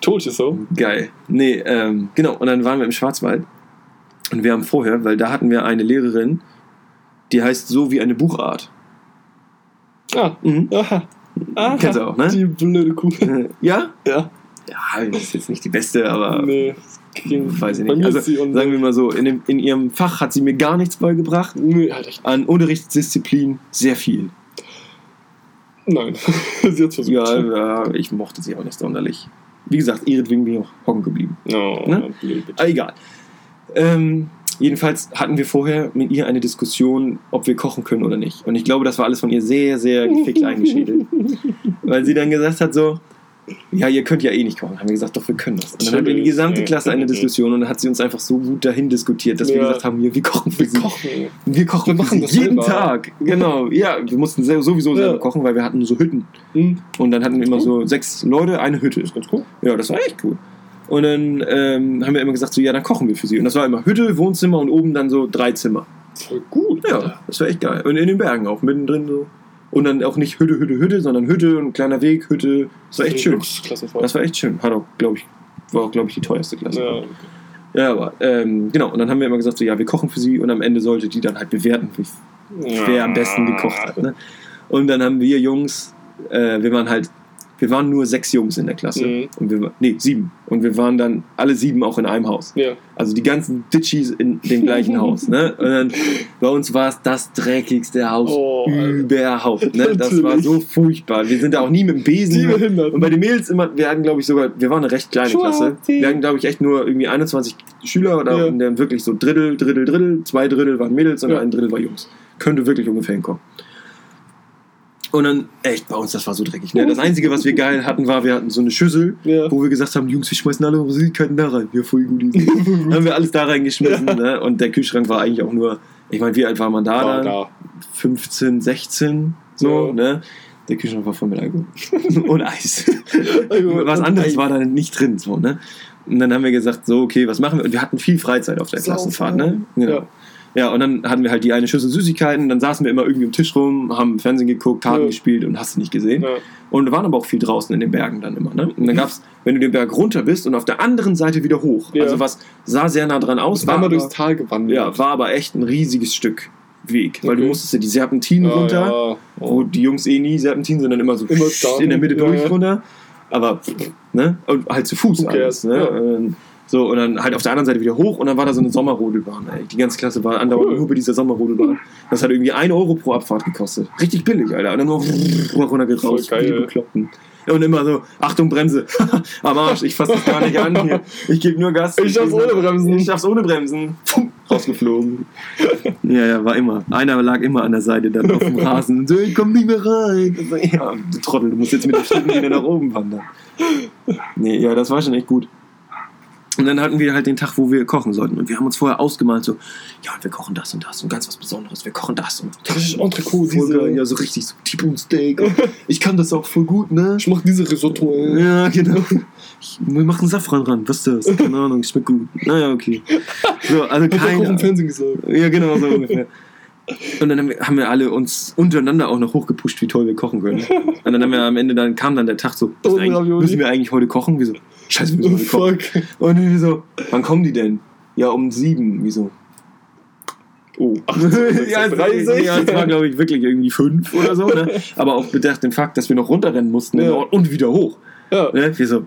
Told you so. Geil. Nee, ähm, genau. Und dann waren wir im Schwarzwald. Und wir haben vorher, weil da hatten wir eine Lehrerin, die heißt so wie eine Buchart. Ah. Mhm. Aha. Aha. Kennst du auch, ne? Die blöde Kuh. <laughs> Ja? Ja. Ja, das ist jetzt nicht die beste, aber Nee. Weiß ich nicht. Also sagen wir mal so, in, dem, in ihrem Fach hat sie mir gar nichts beigebracht. Nee, halt echt. An Unterrichtsdisziplin sehr viel. Nein. <laughs> sie hat's versucht. Ja, ja, ich mochte sie auch nicht sonderlich. Wie gesagt, ihretwegen bin ich auch hocken geblieben. Oh, Ne? blöd. Ah, egal. Ähm, jedenfalls hatten wir vorher mit ihr eine Diskussion, ob wir kochen können oder nicht. Und ich glaube, das war alles von ihr sehr, sehr <laughs> gefickt eingeschädelt. Weil sie dann gesagt hat so, ja, ihr könnt ja eh nicht kochen. Haben wir gesagt, doch, wir können das. Und dann hatten wir die Natürlich, gesamte. Klasse eine Diskussion und dann hat sie uns einfach so gut dahin diskutiert, dass wir Ja. gesagt haben, hier, wir kochen für Wir sie. kochen. Wir kochen Wir machen das jeden selber. Tag. Genau, ja, wir mussten sel- sowieso selber Ja. kochen, weil wir hatten so Hütten. Hm. Und dann hatten wir immer so sechs Leute, eine Hütte. Ganz cool. Ja, das war echt cool. Und dann ähm, haben wir immer gesagt, so, ja, dann kochen wir für sie. Und das war immer Hütte, Wohnzimmer und oben dann so drei Zimmer. Voll gut. Ja, das war echt geil. Und in den Bergen auch, mittendrin so. Und dann auch nicht Hütte, Hütte, Hütte, sondern Hütte und kleiner Weg, Hütte. Das war echt schön. Das war echt schön. Hat auch, glaube ich, war auch, glaube ich, die teuerste Klasse. ja. Ja, aber ähm, genau. Und dann haben wir immer gesagt, so, ja, wir kochen für sie und am Ende sollte die dann halt bewerten, wie, wer am besten gekocht hat. Ne? Und dann haben wir Jungs, äh, wir waren halt, wir waren nur sechs Jungs in der Klasse. Mhm. Und wir, nee, sieben. Und wir waren dann alle sieben auch in einem Haus. Ja. Also die ganzen Ditchies in dem gleichen Haus. Ne? Und dann, <laughs> bei uns war es das dreckigste Haus Oh, überhaupt. Ne? Das war so furchtbar. Wir sind da auch nie mit dem Besen. Und bei den Mädels immer, wir hatten glaube ich sogar, wir waren eine recht kleine. Klasse. Wir hatten glaube ich echt nur irgendwie 21 Schüler oder Ja. und dann wirklich so Drittel, Drittel, Drittel, zwei Drittel waren Mädels und Ja. ein Drittel war Jungs. Könnte wirklich ungefähr hinkommen. Und dann, echt, bei uns, das war so dreckig. Ne? Das Einzige, was wir geil hatten, war, wir hatten so eine Schüssel, Ja. wo wir gesagt haben, Jungs, wir schmeißen alle Süßigkeiten da rein. Ja, <laughs> voll gut. Haben wir alles da reingeschmissen. Ne? Und der Kühlschrank war eigentlich auch nur, ich meine, wie alt war man da? War da. 15, 16, so, Ja. ne? Der Kühlschrank war voll mit Alkohol. <laughs> und Eis. <laughs> Was anderes war da nicht drin, so, ne? Und dann haben wir gesagt, so, okay, was machen wir? Und wir hatten viel Freizeit auf der. Klassenfahrt, ne? Genau. Ja. Ja. und dann hatten wir halt die eine Schüssel Süßigkeiten, dann saßen wir immer irgendwie am Tisch rum, haben Fernsehen geguckt, Karten Ja. gespielt und hast du nicht gesehen. Ja. Und wir waren aber auch viel draußen in den Bergen dann immer. Ne? Und dann gab's, wenn du den Berg runter bist und auf der anderen Seite wieder hoch. Ja. Also was sah sehr nah dran aus, War mal aber, durchs Tal gewandert. ja, war aber echt ein riesiges Stück Weg. Weil du Okay. musstest ja die Serpentinen Ja, runter, wo die Jungs eh nie Serpentinen, sondern immer so Immer in der Mitte durch runter. Aber, ne? Und halt zu Fuß alles, ne? So, und dann halt auf der anderen Seite wieder hoch und dann war da so eine Sommerrodelbahn. Ey. Die ganze Klasse war andauernd Cool. nur bei dieser Sommerrodelbahn. Das hat irgendwie 1 Euro pro Abfahrt gekostet. Richtig billig, Alter. Und dann nur <laughs> runtergerauscht, Voll geil. Bekloppten. Und immer so, Achtung, Bremse. <laughs> Am Arsch, ich fasse das gar nicht an hier. Ich gebe nur Gas. Ich schaff's ohne Bremsen. Ich schaff's ohne Bremsen. Pum, <laughs> rausgeflogen. Ja, ja, war immer. Einer lag immer an der Seite dann auf dem Rasen. So, ich komm nicht mehr rein. So, ja, du Trottel, du musst jetzt mit dem Schlitten wieder nach oben wandern. Nee, ja, das war schon echt gut. Und dann hatten wir halt den Tag, wo wir kochen sollten. Und wir haben uns vorher ausgemalt, so, ja, und wir kochen das und das und ganz was Besonderes. Wir kochen das und das. Richtig Entrecot, diese- ja, so richtig so T-Bone Steak. <laughs> Ich kann das auch voll gut, ne? Ich mach diese Risotto. ey. Ja, genau. Ich, wir machen Safran ran. Was ist das? Keine Ahnung, schmeckt gut. Naja, okay. So, also <laughs> Hat der Koch im. Fernsehen gesagt. Ja, genau so ungefähr. Und dann haben wir, haben wir alle uns untereinander auch noch hochgepusht, wie toll wir kochen können. Und dann haben wir am Ende, dann kam dann der Tag so, Ravioli. müssen wir eigentlich heute kochen? Wieso? Scheiße, wir Oh, müssen kochen. fuck. Und wir so, wann kommen die denn? Ja, um sieben. Wieso? Oh. <laughs> ja, es, 36. ja, es war, glaube ich, wirklich irgendwie fünf oder so. Ne? <laughs> Aber auch bedacht den Fakt, dass wir noch runterrennen mussten Ja. und wieder hoch. Ja. Ne? Wir so,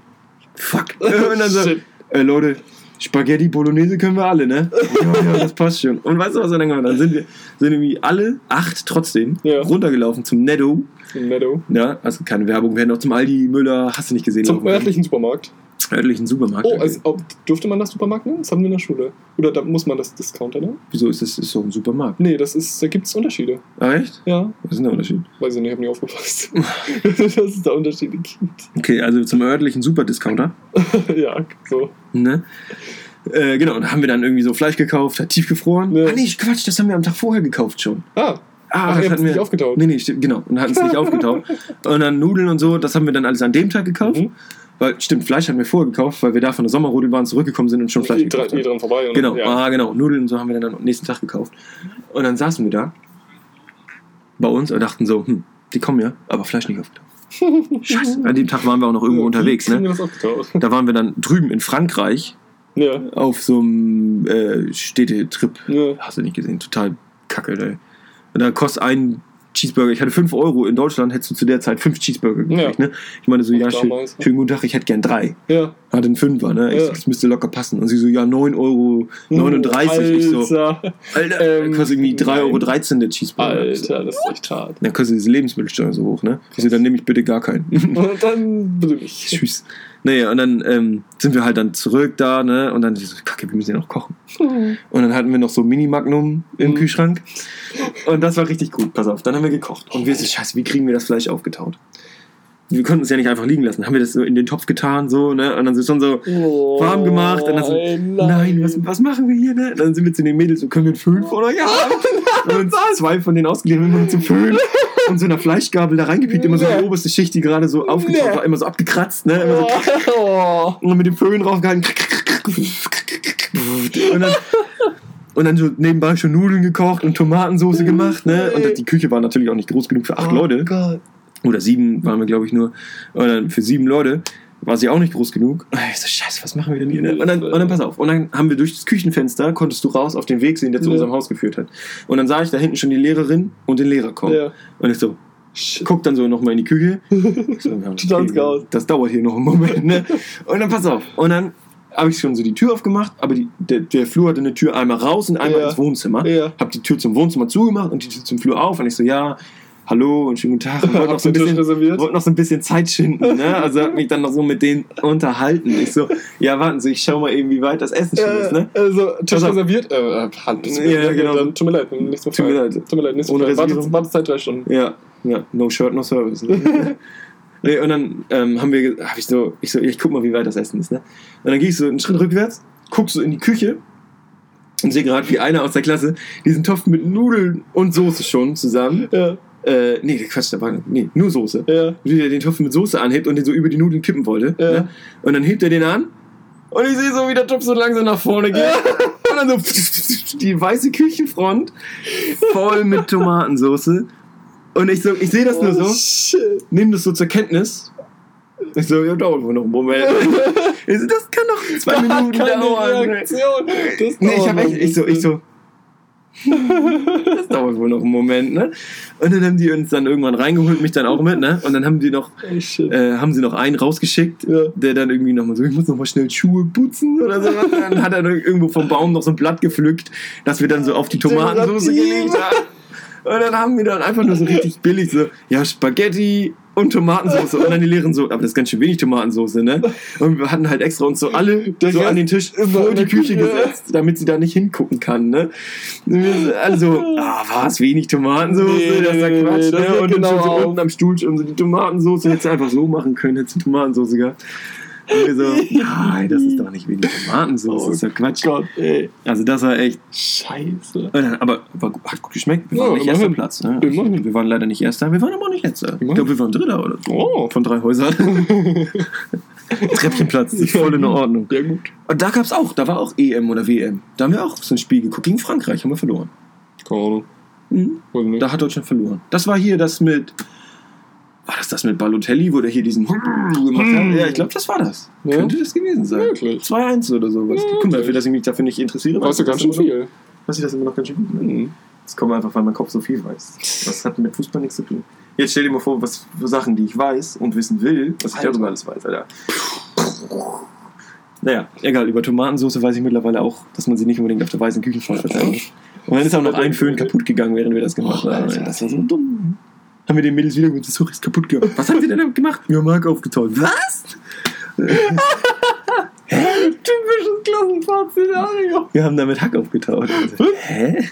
fuck. <laughs> Und dann so, äh, Leute, Spaghetti Bolognese können wir alle, ne? Ja, ja, das passt schon. Und weißt du, was wir dann gemacht haben? Dann sind wir sind irgendwie alle acht trotzdem Ja. runtergelaufen zum Netto. Netto. Ja, also keine Werbung, wir hätten auch zum Aldi, Müller, hast du nicht gesehen. Zum örtlichen Supermarkt. Örtlichen Supermarkt. Oh, also, ob, dürfte man das Supermarkt nennen? Das haben wir in der Schule. Oder da muss man das Discounter nennen? Wieso ist das ist so ein Supermarkt? Nee, das ist, da gibt es Unterschiede. Ah, echt? Ja, Was ist denn der Unterschied? weiß ich nicht, hab nie aufgepasst. <laughs> dass es da Unterschiede gibt. Okay, also zum örtlichen Superdiscounter. <laughs> ja, so. Ne? Äh, genau, und da haben wir dann irgendwie so Fleisch gekauft, hat tiefgefroren. Ja. Ah, nee, Quatsch, das haben wir am Tag vorher gekauft schon. Ah, Ah, Ach, das hatten wir nicht aufgetaut. Nee, nee, stimmt, genau. Und hatten es nicht <laughs> aufgetaut. Und dann Nudeln und so, das haben wir dann alles an dem Tag gekauft. Mhm. Weil, stimmt, Fleisch hatten wir vorher gekauft, weil wir da von der Sommerrodelbahn zurückgekommen sind und schon Fleisch die, gekauft haben. dran vorbei. Und, Genau, Ja. ah, genau. Nudeln und so haben wir dann am nächsten Tag gekauft. Und dann saßen wir da bei uns und dachten so, hm, die kommen ja, aber Fleisch nicht aufgetaucht. <laughs> Scheiße. An dem Tag waren wir auch noch irgendwo Ja, unterwegs, ne? <laughs> Da waren wir dann drüben in Frankreich Ja. auf so einem äh, Städtetrip. ja. Hast du nicht gesehen, total kacke, ey. Und da kostet ein Cheeseburger, ich hatte 5 Euro, in Deutschland hättest du zu der Zeit 5 Cheeseburger gekriegt, Ja. ne? Ich meine so, ja, schön, damals, ne? schönen guten Tag, ich hätte gern drei. Ja. Hatte einen Fünfer, ne? Ich, Ja. Das müsste locker passen. Und sie so, ja, 9 Euro 39. Ich so, Alter. Ähm, kostet irgendwie 3,13 nein. Euro der Cheeseburger. Alter, das ist echt hart. Dann kostet diese Lebensmittelsteuer so hoch, ne? Ich so, dann nehme ich bitte gar keinen. Und dann <laughs> bitte mich. Tschüss. Naja, und dann ähm, sind wir halt dann zurück da, ne? Und dann so, kacke, wir müssen ja noch kochen. Und dann hatten wir noch so Mini-Magnum im Mhm. Kühlschrank. Und das war richtig gut. Pass auf, dann haben wir gekocht. Und wir so, scheiße, wie kriegen wir das Fleisch aufgetaut? wir konnten es ja nicht einfach liegen lassen. Haben wir das so in den Topf getan, so, ne? Und dann sind schon so warm gemacht. Und dann so, ey, nein, was, was machen wir hier, ne? Und dann sind wir zu den Mädels, so, können wir einen Föhn von euch haben? <laughs> Und zwei von denen ausgeliehen, wir mit so und so einer Fleischgabel da reingepiekt, immer so die oberste Schicht, die gerade so aufgetaucht war, immer so abgekratzt, ne? Immer so, Oh. und dann mit dem Föhn raufgehalten. Und dann, und dann so nebenbei schon Nudeln gekocht und Tomatensauce gemacht, ne? Und die Küche war natürlich auch nicht groß genug für acht Leute. Oh Gott. Oder sieben waren wir, glaube ich, nur. Und dann für sieben Leute war sie auch nicht groß genug. Und <laughs> ich so, scheiße, was machen wir denn hier? Und, dann, und dann pass auf. Und dann haben wir durch das Küchenfenster, konntest du raus auf den Weg sehen, der zu Ja. unserem Haus geführt hat. Und dann sah ich da hinten schon die Lehrerin und den Lehrer kommen. Ja. Und ich so, guck dann so nochmal in die Küche. <laughs> So, Chaos. das dauert hier noch einen Moment, ne? Und dann pass auf. Und dann habe ich schon so die Tür aufgemacht, aber die, der, der Flur hatte eine Tür einmal raus und einmal Ja. ins Wohnzimmer. Ja. Hab die Tür zum Wohnzimmer zugemacht und die Tür zum Flur auf und ich so, ja, hallo und schönen guten Tag. <laughs> Und wollte noch, so ein bisschen, wollte noch so ein bisschen Zeit schinden, ne? <laughs> Also hab mich dann noch so mit denen unterhalten. Ich so, ja, warten Sie, ich schau mal eben, wie weit das Essen schon ist, ne? Also, Tisch auf. reserviert? Äh, äh, Hand Ja, genau. Dann, tut mir leid, nichts mehr Tut mir leid. Tut mir leid, nichts mehr. Wartezeit Wartezeit drei Stunden. Ja, ja, no shirt, no service. Ne? <laughs> nee, und dann ähm, haben wir, hab ich so, ich so, ich guck mal, wie weit das Essen ist, ne? Und dann gehe ich so einen Schritt rückwärts, guck so in die Küche und sehe gerade, wie einer aus der Klasse diesen Topf mit Nudeln und Soße schon zusammen. Ja, Äh, nee, Quatsch, da war nee, nur Soße. ja. Wie der den Topf mit Soße anhebt und den so über die Nudeln kippen wollte. Ja. Ne? Und dann hebt er den an und ich sehe so, wie der Topf so langsam nach vorne geht. Und dann so die weiße Küchenfront voll mit Tomatensoße. Und ich so, ich sehe das nur Oh, so, shit. nehme das so zur Kenntnis. Ich so, ja, dauert wohl noch einen Moment. <laughs> Ich so, das kann noch zwei Minuten dauern. Reaktion. Das Nee, ich hab echt, ich so, ich so. Das dauert wohl noch einen Moment, ne? Und dann haben die uns dann irgendwann reingeholt, mich dann auch mit, ne? Und dann haben die noch, äh, haben sie noch einen rausgeschickt, Ja. der dann irgendwie nochmal so, ich muss nochmal schnell Schuhe putzen oder so. Dann hat er irgendwo vom Baum noch so ein Blatt gepflückt, dass wir dann so auf die Tomatensauce Dekorativ. gelegt haben. Und dann haben wir dann einfach nur so richtig billig so, ja, Spaghetti und Tomatensauce und dann die leeren so, aber das ist ganz schön wenig Tomatensauce, ne? Und wir hatten halt extra uns so alle Der so an den Tisch vor die Küche Küche. gesetzt, damit sie da nicht hingucken kann, ne? Und Also, ah, war es wenig Tomatensauce, Nee, das ist ja Quatsch, nee, ne? Und dann genau schon so unten am Stuhl schon so die Tomatensauce, hättest du einfach so machen können, hättest du Tomatensauce gehabt. Und wir so, <laughs> nein, das ist doch nicht wenig Tomatensauce, das ist ja Quatsch. Gott, ey. Also das war echt, Scheiße. dann- aber gut- hat gut geschmeckt. Wir Ja, waren nicht erster. Platz. Ne? Immerhin. Wir waren leider nicht erster, wir waren aber auch nicht letzter. Ich glaube, wir waren dritter oder so. Oh. Von drei Häusern. <laughs> Treppchenplatz, ist voll in Ordnung. Ja, gut. Und da gab's auch, da war auch EM oder WM. Da haben wir auch so ein Spiel geguckt. Gegen Frankreich haben wir verloren. Keine Ahnung. Mhm. Da hat Deutschland verloren. Das war hier das mit. War das das mit Balotelli, wo der hier diesen gemacht hat? Ja, ich glaube, das war das. Ja? Könnte das gewesen sein. Wirklich? 2-1 oder sowas. Ja, Guck mal, wirklich. für das ich mich dafür nicht interessiere. Weißt du ganz schön viel. Weiß ich das immer noch ganz schön gut. ne? Mhm. Das kommt einfach, weil mein Kopf so viel weiß. Das hat mit Fußball nichts zu tun. Jetzt stell dir mal vor, was für Sachen, die ich weiß und wissen will, was ich darüber alles weiß, Alter. Naja, egal, über Tomatensauce weiß ich mittlerweile auch, dass man sie nicht unbedingt auf der weißen Küchenfront verteilen muss. Und dann ist auch noch ein Föhn kaputt geganern, während wir das gemacht Oh, haben. Das war so dumm. Haben wir den Mädels wieder gesagt, sorry, ist kaputt gegangen. Was haben sie denn damit gemacht? Ja, Mark aufgetaut. Was? <laughs> Typisches Klassenfahrt-Szenario. Wir haben damit Hack aufgetaut. Also, hä?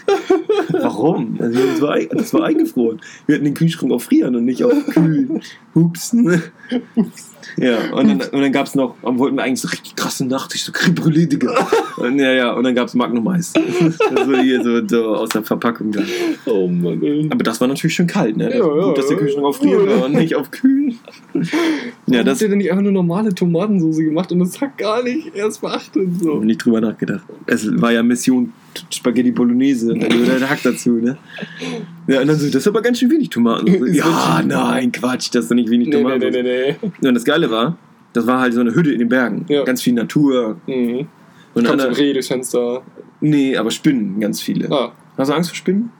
Warum? Also, das, war, das war eingefroren. Wir hatten den Kühlschrank auf Frieren und nicht auf Kühlen. Hups. Ne? Ja, und dann, und dann gab es noch, und wollten wir eigentlich so richtig krasse Nachtisch, so Creme Brûlée, Digga. Und, ja, ja, und dann gab es Magnum Eis. Das war hier so, so aus der Verpackung dann. Oh Mann, ey. Aber das war natürlich schön kalt, ne? Ja, ja, Gut, dass der ja. Kühlschrank auf Frieren war und nicht auf Kühlen. <laughs> Ja, das habt ihr denn nicht einfach nur normale Tomatensauce gemacht und das hat gar nicht erst beachtet so? nicht drüber nachgedacht. Es war ja Mission Spaghetti Bolognese und dann Hack dazu, ne? Ja, und dann so, das ist aber ganz schön wenig Tomaten. Ist ja, wirklich- nein, Quatsch, das ist doch nicht wenig Nee, nee, Tomaten. nee, nee, Und das Geile war, das war halt so eine Hütte in den Bergen. Ja. Ganz viel Natur. nee. Mhm. Und Kommt so Reh durchs Fenster. nee, aber Spinnen, ganz viele. Ah, Hast du Angst vor Spinnen?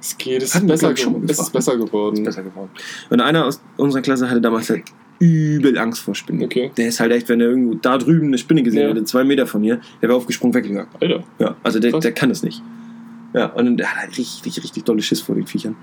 es geht, es ist besser, glaub ich, schon mal ge es ist geworden. Besser geworden. Und einer aus unserer Klasse hatte damals halt übel Angst vor Spinnen. Okay. Der ist halt echt, wenn er irgendwo da drüben eine Spinne gesehen Ja. hätte, zwei Meter von hier, der wäre aufgesprungen, weggegangen. Alter. Ja, also der, der kann das nicht. Ja, und dann, der hat halt richtig, richtig dolle Schiss vor den Viechern.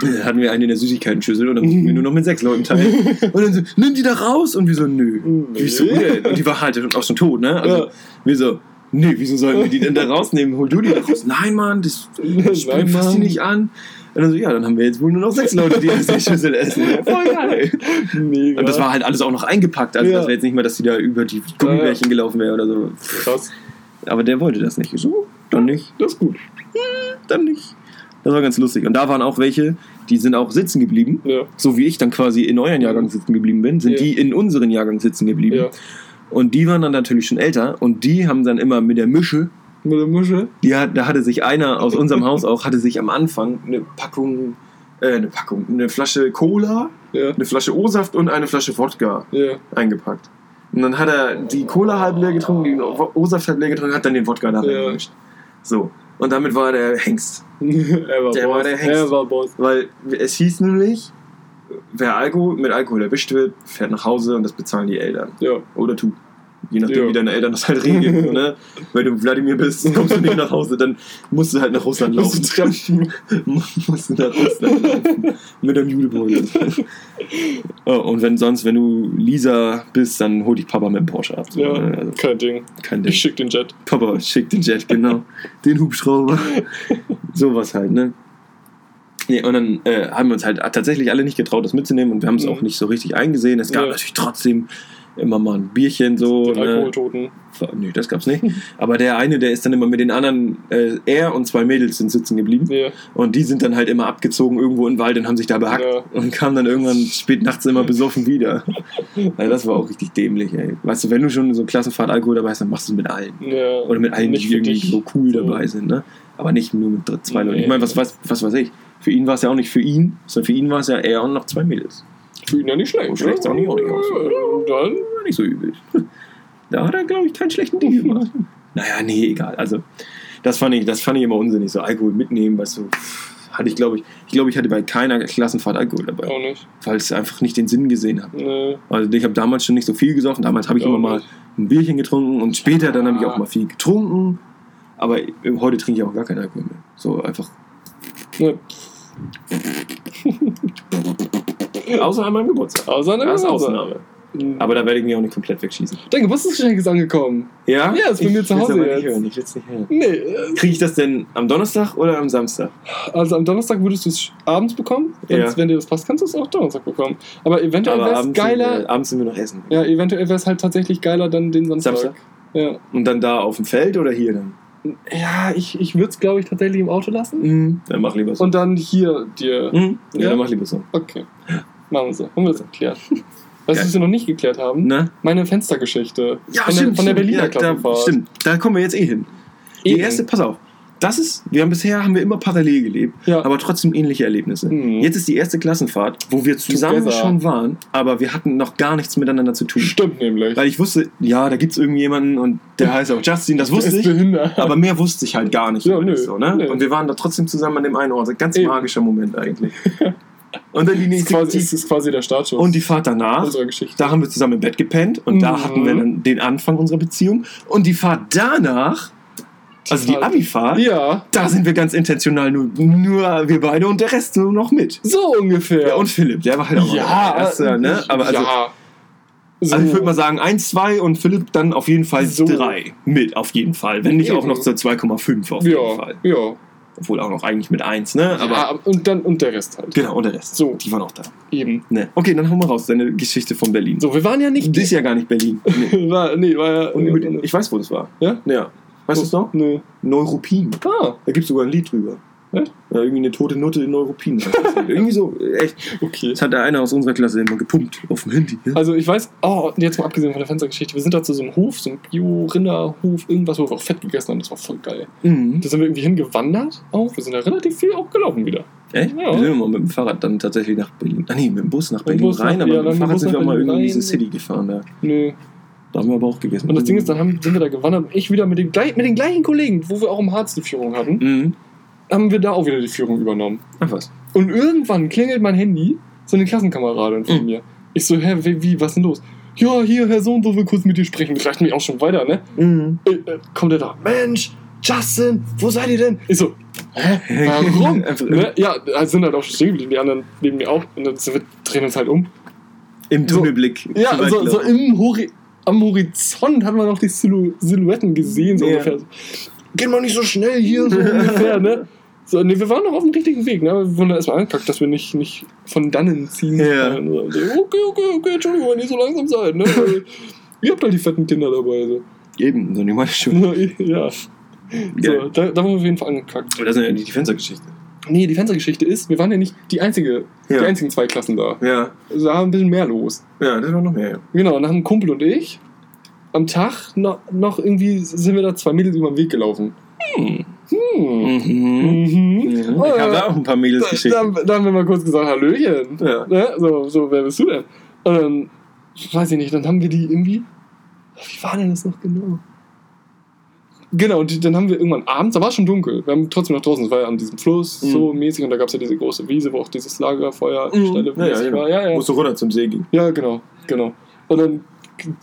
Dann hatten wir einen in der Süßigkeiten-Schüssel und dann mussten wir <laughs> nur noch mit sechs Leuten teilen. Und dann so, nimm die da raus und wir so, nö. Wieso denn? Und die war halt auch schon tot, ne? Also, Ja. wir so, Nee, wieso sollen wir die denn da rausnehmen? Hol du die da raus. <laughs> Nein, Mann, das, ich Nein, fass die Mann. nicht an. Und dann so, ja, dann haben wir jetzt wohl nur noch sechs Leute, die aus der Schüssel essen. Ja, <laughs> voll geil. Mega. Und das war halt alles auch noch eingepackt. Also Ja. das wäre jetzt nicht mal, dass die da über die Gummibärchen gelaufen wäre oder so. krass. Aber der wollte das nicht. Ich So, dann nicht. Das ist gut. Dann nicht. Das war ganz lustig. Und da waren auch welche, die sind auch sitzen geblieben. Ja. So wie ich dann quasi in euren Jahrgang sitzen geblieben bin, sind Ja. die in unseren Jahrgang sitzen geblieben. Ja. Und die waren dann natürlich schon älter und die haben dann immer mit der Mische, Mit der Muschel. die hat, da hatte sich einer aus unserem Haus auch, hatte sich am Anfang eine Packung, äh, eine Packung, eine Flasche Cola, Ja. eine Flasche O-Saft und eine Flasche Wodka Ja. eingepackt. Und dann hat er die Cola halb leer getrunken, die O-Saft halb leer getrunken, hat dann den Wodka da Ja. So. Und damit war der Hengst. <laughs> er war Der Boss. war der Hengst. Er war Boss. Weil es hieß nämlich, wer Alkohol, mit Alkohol erwischt wird, fährt nach Hause und das bezahlen die Eltern. Ja. Oder du. Je nachdem, Ja. wie deine Eltern das halt regeln. <laughs> ne? Wenn du Wladimir bist, kommst du nicht nach Hause, dann musst du halt nach Russland laufen. <laughs> musst du nach Russland laufen. Mit einem Judebeutel. <laughs> oh, und wenn sonst, wenn du Lisa bist, dann hol dich Papa mit dem Porsche ab. So, Ja, ne? also, kein Ding. kein Ding. Ich schick den Jet. Papa, schick den Jet, genau. den Hubschrauber. Sowas halt, ne? Nee, und dann äh, haben wir uns halt tatsächlich alle nicht getraut, das mitzunehmen und wir haben es Mhm. auch nicht so richtig eingesehen. Es gab Ja. natürlich trotzdem immer mal ein Bierchen so. Den Ne? Alkoholtoten. Nee, das gab's nicht. Aber der eine, der ist dann immer mit den anderen, äh, er und zwei Mädels sind sitzen geblieben. Ja. Und die sind dann halt immer abgezogen irgendwo in den Wald und haben sich da behackt Ja. und kamen dann irgendwann spät nachts immer besoffen wieder. <laughs> Also das war auch richtig dämlich, ey. Weißt du, wenn du schon so Klassenfahrt Alkohol dabei hast, dann machst du es mit allen. ja. Oder mit allen, Nicht die irgendwie dich. so cool So. dabei sind, ne? Aber nicht nur mit zwei Leuten. Ich Nee. meine, was, was, was weiß ich? Für ihn war es ja auch nicht für ihn, sondern für ihn war es ja er und noch zwei Mädels. Ihn ja nicht schlecht. Oh, schlecht sah nicht auch nicht aus. Und dann? War nicht so übel. <laughs> Da hat er, glaube ich, keinen schlechten Ding gemacht. Naja, nee, egal. Also, das fand ich, das fand ich immer unsinnig. So Alkohol mitnehmen, weißt du. Hatte ich, glaube ich, ich glaube, ich hatte bei keiner Klassenfahrt Alkohol dabei, Auch nicht. weil ich einfach nicht den Sinn gesehen habe. Nee. Also ich habe damals schon nicht so viel gesoffen. Damals habe ich Auch immer mal ein Bierchen getrunken und später dann habe ich Ah. auch mal viel getrunken. Aber heute trinke ich auch gar keinen Alkohol mehr. So einfach. Nee. <laughs> Außer an meinem Geburtstag. Außer Das ist Geburtstag. Ausnahme. Aber da werde ich mich auch nicht komplett wegschießen. Dein Geburtstagsgeschenk ist angekommen. Ja? Ja, ist bei mir Ich zu will's Hause aber jetzt. Nicht hören. Ich will es nicht hören. Nee, äh, Kriege ich das denn am Donnerstag oder am Samstag? also am Donnerstag würdest du es abends bekommen. Wenn, Ja. wenn dir das passt, kannst du es auch Donnerstag bekommen. Aber eventuell wäre es geiler. Sind wir, abends sind wir noch essen. Ja, eventuell wäre es halt tatsächlich geiler dann den Samstag. Samstag? Ja, Und dann da auf dem Feld oder hier dann? ja ich, ich würde es, glaube ich, tatsächlich im Auto lassen. Mhm. Dann mach lieber so. Und dann hier dir. Mhm. Ja, Ja? dann mach lieber so. Okay. Machen wir so. Haben wir das erklärt. Was Geil. wir noch nicht geklärt haben, Na? meine Fenstergeschichte. Ja, von, stimmt. der, von der. Berliner ja, da, Klassenfahrt. Stimmt, da kommen wir jetzt eh hin. Die Eben. erste, pass auf. Das ist, wir haben bisher haben wir immer parallel gelebt, Ja. aber trotzdem ähnliche Erlebnisse. Mhm. Jetzt ist die erste Klassenfahrt, wo wir zusammen Together. schon waren, aber wir hatten noch gar nichts miteinander zu tun. Stimmt nämlich. Weil ich wusste, ja, da gibt es irgendjemanden und der heißt auch Justin, das wusste ich. behindert. Aber mehr wusste ich halt gar nicht. Ja, nö, so, ne? Und wir waren da trotzdem zusammen an dem einen Ort. Ein ganz Eben. magischer Moment eigentlich. <laughs> Und dann die nächste quasi, die, das ist quasi der Startschuss und die Fahrt danach. Da haben wir zusammen im Bett gepennt und da Mhm. hatten wir dann den Anfang unserer Beziehung. Und die Fahrt danach, also die Fahrt- Abi-Fahrt, Ja, da sind wir ganz intentional nur, nur wir beide und der Rest nur noch mit. so ungefähr. Ja, und Philipp, der war halt auch ja, der Erste, ne? Aber also, ja. So. also ich würde mal sagen, 1, 2 und Philipp dann auf jeden Fall So. 3 mit, auf jeden Fall. Wenn nicht auch Eben. noch zur 2,5 auf jeden ja, Fall. ja. Obwohl auch noch eigentlich mit 1, ne? Aber ja, und dann und der Rest halt. genau, und der Rest. So. Die waren auch da. Eben. Ne. Okay, dann hau mal raus, deine Geschichte von Berlin. So, wir waren ja nicht. Das ist ja gar nicht Berlin. Nee. <laughs> war, nee, war ja. Und über den, ich weiß, wo das war. ja? Ja. Weißt du es noch? Nö. Neuruppin. Ah, Da gibt es sogar ein Lied drüber. Ja, irgendwie eine tote Nutte in Neuruppin. <laughs> irgendwie so, echt. okay. Das hat der eine aus unserer Klasse immer gepumpt auf dem Handy. Ja? Also ich weiß, oh, jetzt mal abgesehen von der Fenstergeschichte, wir sind da zu so einem Hof, so einem Bio-Rinderhof, irgendwas, wo wir auch Fett gegessen haben, das war voll geil. Mhm. Da sind wir irgendwie hingewandert auch, wir sind da relativ viel auch gelaufen wieder. Echt? Ja. Wir sind immer mit dem Fahrrad dann tatsächlich nach Berlin. Ah nee, mit dem Bus nach dem Berlin Bus rein, nach- aber ja, mit dem dem Fahrrad sind wir nach mal irgendwie in diese. City gefahren da. Nö. Da haben wir aber auch gegessen. Und das Ding ist, dann haben, sind wir da gewandert und ich wieder mit den, gleich- mit den gleichen Kollegen, wo wir auch im Harz die Führung hatten, Mhm. Haben wir da auch wieder die Führung übernommen. Ach was. Und irgendwann klingelt mein Handy, so eine Klassenkameradin von Mhm. mir. Ich so, hä, wie, wie, was ist denn los? Ja, hier, Herr Sohn, so will kurz mit dir sprechen. Das reicht mich auch schon weiter, ne? Mhm. Äh, äh, kommt er da, Mensch, Justin, wo seid ihr denn? Ich so, hä, warum? <laughs> Ne? Ja, da sind halt auch schon stehen geblieben, die anderen neben mir auch. Und dann wir, drehen uns halt um. Im So. Tunnelblick. Ja, zu weit so, so im Hori am Horizont hat man noch die Silhou Silhouetten gesehen, so Ja. ungefähr. Geht mal nicht so schnell hier, so ungefähr, ne? So, nee, wir waren noch auf dem richtigen Weg, ne? Wir wurden da erstmal angekackt, dass wir nicht, nicht von dannen ziehen. Ja. So, okay, okay, okay, Entschuldigung, wenn ihr so langsam seid, ne? <laughs> Ihr habt halt die fetten Kinder dabei, so. Eben, so eine meine schon. ja. So, da, da wurden wir auf jeden Fall angekackt. Aber das ist ja nicht die Fenstergeschichte. Nee, die Fenstergeschichte ist, wir waren ja nicht die, einzige, Ja. die einzigen zwei Klassen da. Ja, Also da war ein bisschen mehr los. ja, das war noch mehr. Ja. Genau, und dann haben Kumpel und ich am Tag noch, noch irgendwie sind wir da zwei Mädels über den Weg gelaufen. Hm. Mhm. Mhm. Ich habe da ja. auch ein paar Da, Mädelsgeschichten. da, da haben wir mal kurz gesagt, Hallöchen. Ja. Ne? So, so, wer bist du denn? Und dann, weiß ich nicht, dann haben wir die irgendwie. Wie war denn das noch genau? Genau, und dann haben wir irgendwann abends, da war es schon dunkel, wir haben trotzdem noch draußen, es war ja an diesem Fluss Mhm. so mäßig und da gab es ja diese große Wiese, wo auch dieses Lagerfeuerstelle Ja, ja, mäßig genau. war. Ja, ja. Musst du runter zum See gehen. Ja, genau, genau. Und dann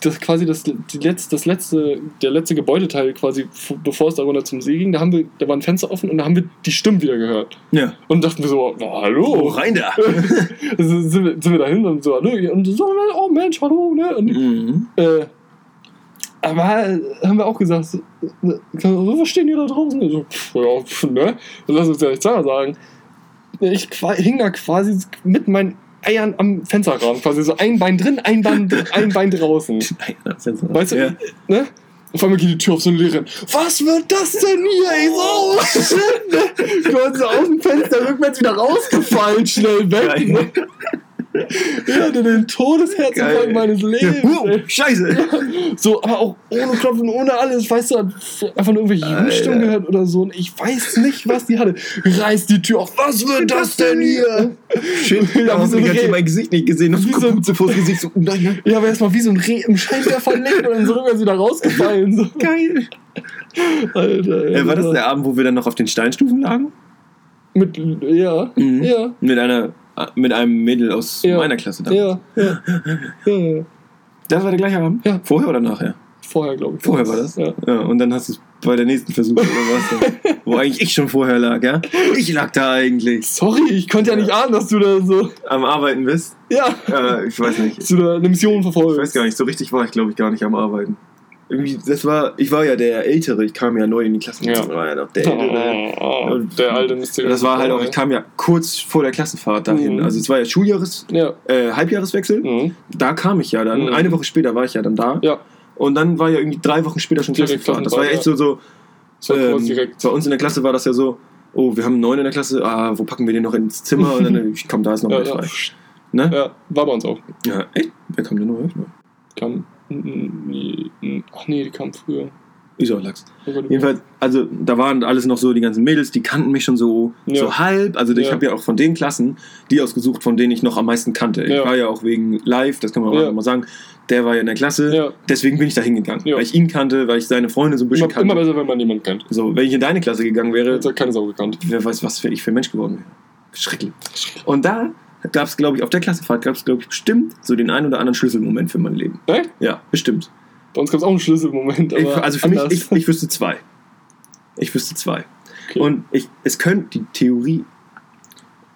das quasi das, die letzte, das letzte, der letzte Gebäudeteil quasi, bevor es da runter zum See ging, da haben wir, da war ein Fenster offen und da haben wir die Stimmen wieder gehört. Ja. Und dachten wir so, oh, hallo. Oh, rein da. <laughs> also sind, wir, sind wir da hin und so, hallo. Und so, oh Mensch, hallo, ne? Und, Mhm. äh, aber haben wir auch gesagt, so, was stehen die da draußen? So, pff, ja, pff, ne? Lass uns ja nicht zweimal sagen. Ich hing da quasi mit meinen Eiern am Fensterrahmen, quasi so ein Bein drin, ein Bein, ein Bein draußen. <laughs> Weißt du, Ja. ne? Auf einmal geht die Tür auf so eine Lehrerin. Was wird das denn hier? Ich so, oh shit, ne? Ich war so aus dem Fenster rückwärts wieder rausgefallen, schnell weg. Ne? Ich hatte den Todesherzinfarkt meines Lebens. Wow, scheiße. So, aber auch ohne Klopfen, ohne alles, weißt du, hat einfach nur irgendwelche Alter. Jugendstimmen gehört oder so. Und ich weiß nicht, was die hatte. Reißt die Tür auf. Was wird das denn hier? Shit, Ja, ja, wie so ein ich Reh. mein Gesicht nicht gesehen. Noch Wie so so ein- vor das Gesicht. So, nein, nein. Ich habe erstmal wie so ein Reh im Scheinwerfer verlegt und dann so rückwärts wieder rausgefallen. So. Geil. Alter. Äh, war das der Abend, wo wir dann noch auf den Steinstufen lagen? Mit, ja, Mhm. ja, Mit einer mit einem Mädel aus Ja. meiner Klasse damals. ja, ja, <laughs> ja, ja. Das war der gleiche Abend? Ja. Vorher oder nachher? Vorher, glaube ich. Vorher war das? Ja. Ja, und dann hast du es bei der nächsten Versuch oder was? <laughs> Wo eigentlich ich schon vorher lag, ja? Ich lag da eigentlich. Sorry, ich konnte ja nicht ahnen, dass du da so. Am Arbeiten bist? Ja. Äh, ich weiß nicht. Dass du da eine Mission verfolgst. Ich weiß gar nicht, so richtig war ich, glaube ich, gar nicht am Arbeiten. Irgendwie, das war, ich war ja der Ältere, ich kam ja neu in die Klasse. Ja. War ja noch der Ältere. Oh, der alte müsste. Das war halt auch, ich kam ja kurz vor der Klassenfahrt dahin. Mhm. Also es war ja Schuljahres, Ja. äh, Halbjahreswechsel. Mhm. Da kam ich ja dann. Mhm. Eine Woche später war ich ja dann da. Ja. Und dann war ja irgendwie drei Wochen später schon Direkt Klassenfahrt. Das war ja echt so, so ähm, bei uns in der Klasse war das ja so, oh, wir haben neuen in der Klasse, ah, wo packen wir den noch ins Zimmer? Und dann, <laughs> komm, da ist noch Ja, mehr ja. frei. Ne? ja, war bei uns auch. Ja, echt? Wer kam denn neu? Kam. Ach nee, die kam früher. Ist auch Lachs. Jedenfalls, also da waren alles noch so die ganzen Mädels, die kannten mich schon so, Ja. so halb. Also ich Ja. habe ja auch von den Klassen die ausgesucht, von denen ich noch am meisten kannte. Ich Ja. war ja auch wegen Live, das kann man auch mal sagen, der war ja in der Klasse. Ja. Deswegen bin ich da hingegangen. Weil ich ihn kannte, weil ich seine Freunde so ein bisschen Immer, kannte. immer besser, wenn man jemanden kennt. So, wenn ich in deine Klasse gegangen wäre, hat keine Sau gekannt. wer weiß, was für ich für ein Mensch geworden wäre. Schrecklich. Und da gab es, glaube ich, auf der Klassenfahrt gab es, glaube ich, bestimmt so den ein oder anderen Schlüsselmoment für mein Leben. Echt? Ja, bestimmt. Bei uns gab es auch einen Schlüsselmoment. Ich, also für mich, anders. ich, ich wüsste zwei. Ich wüsste zwei. Okay. Und ich, es könnte die Theorie,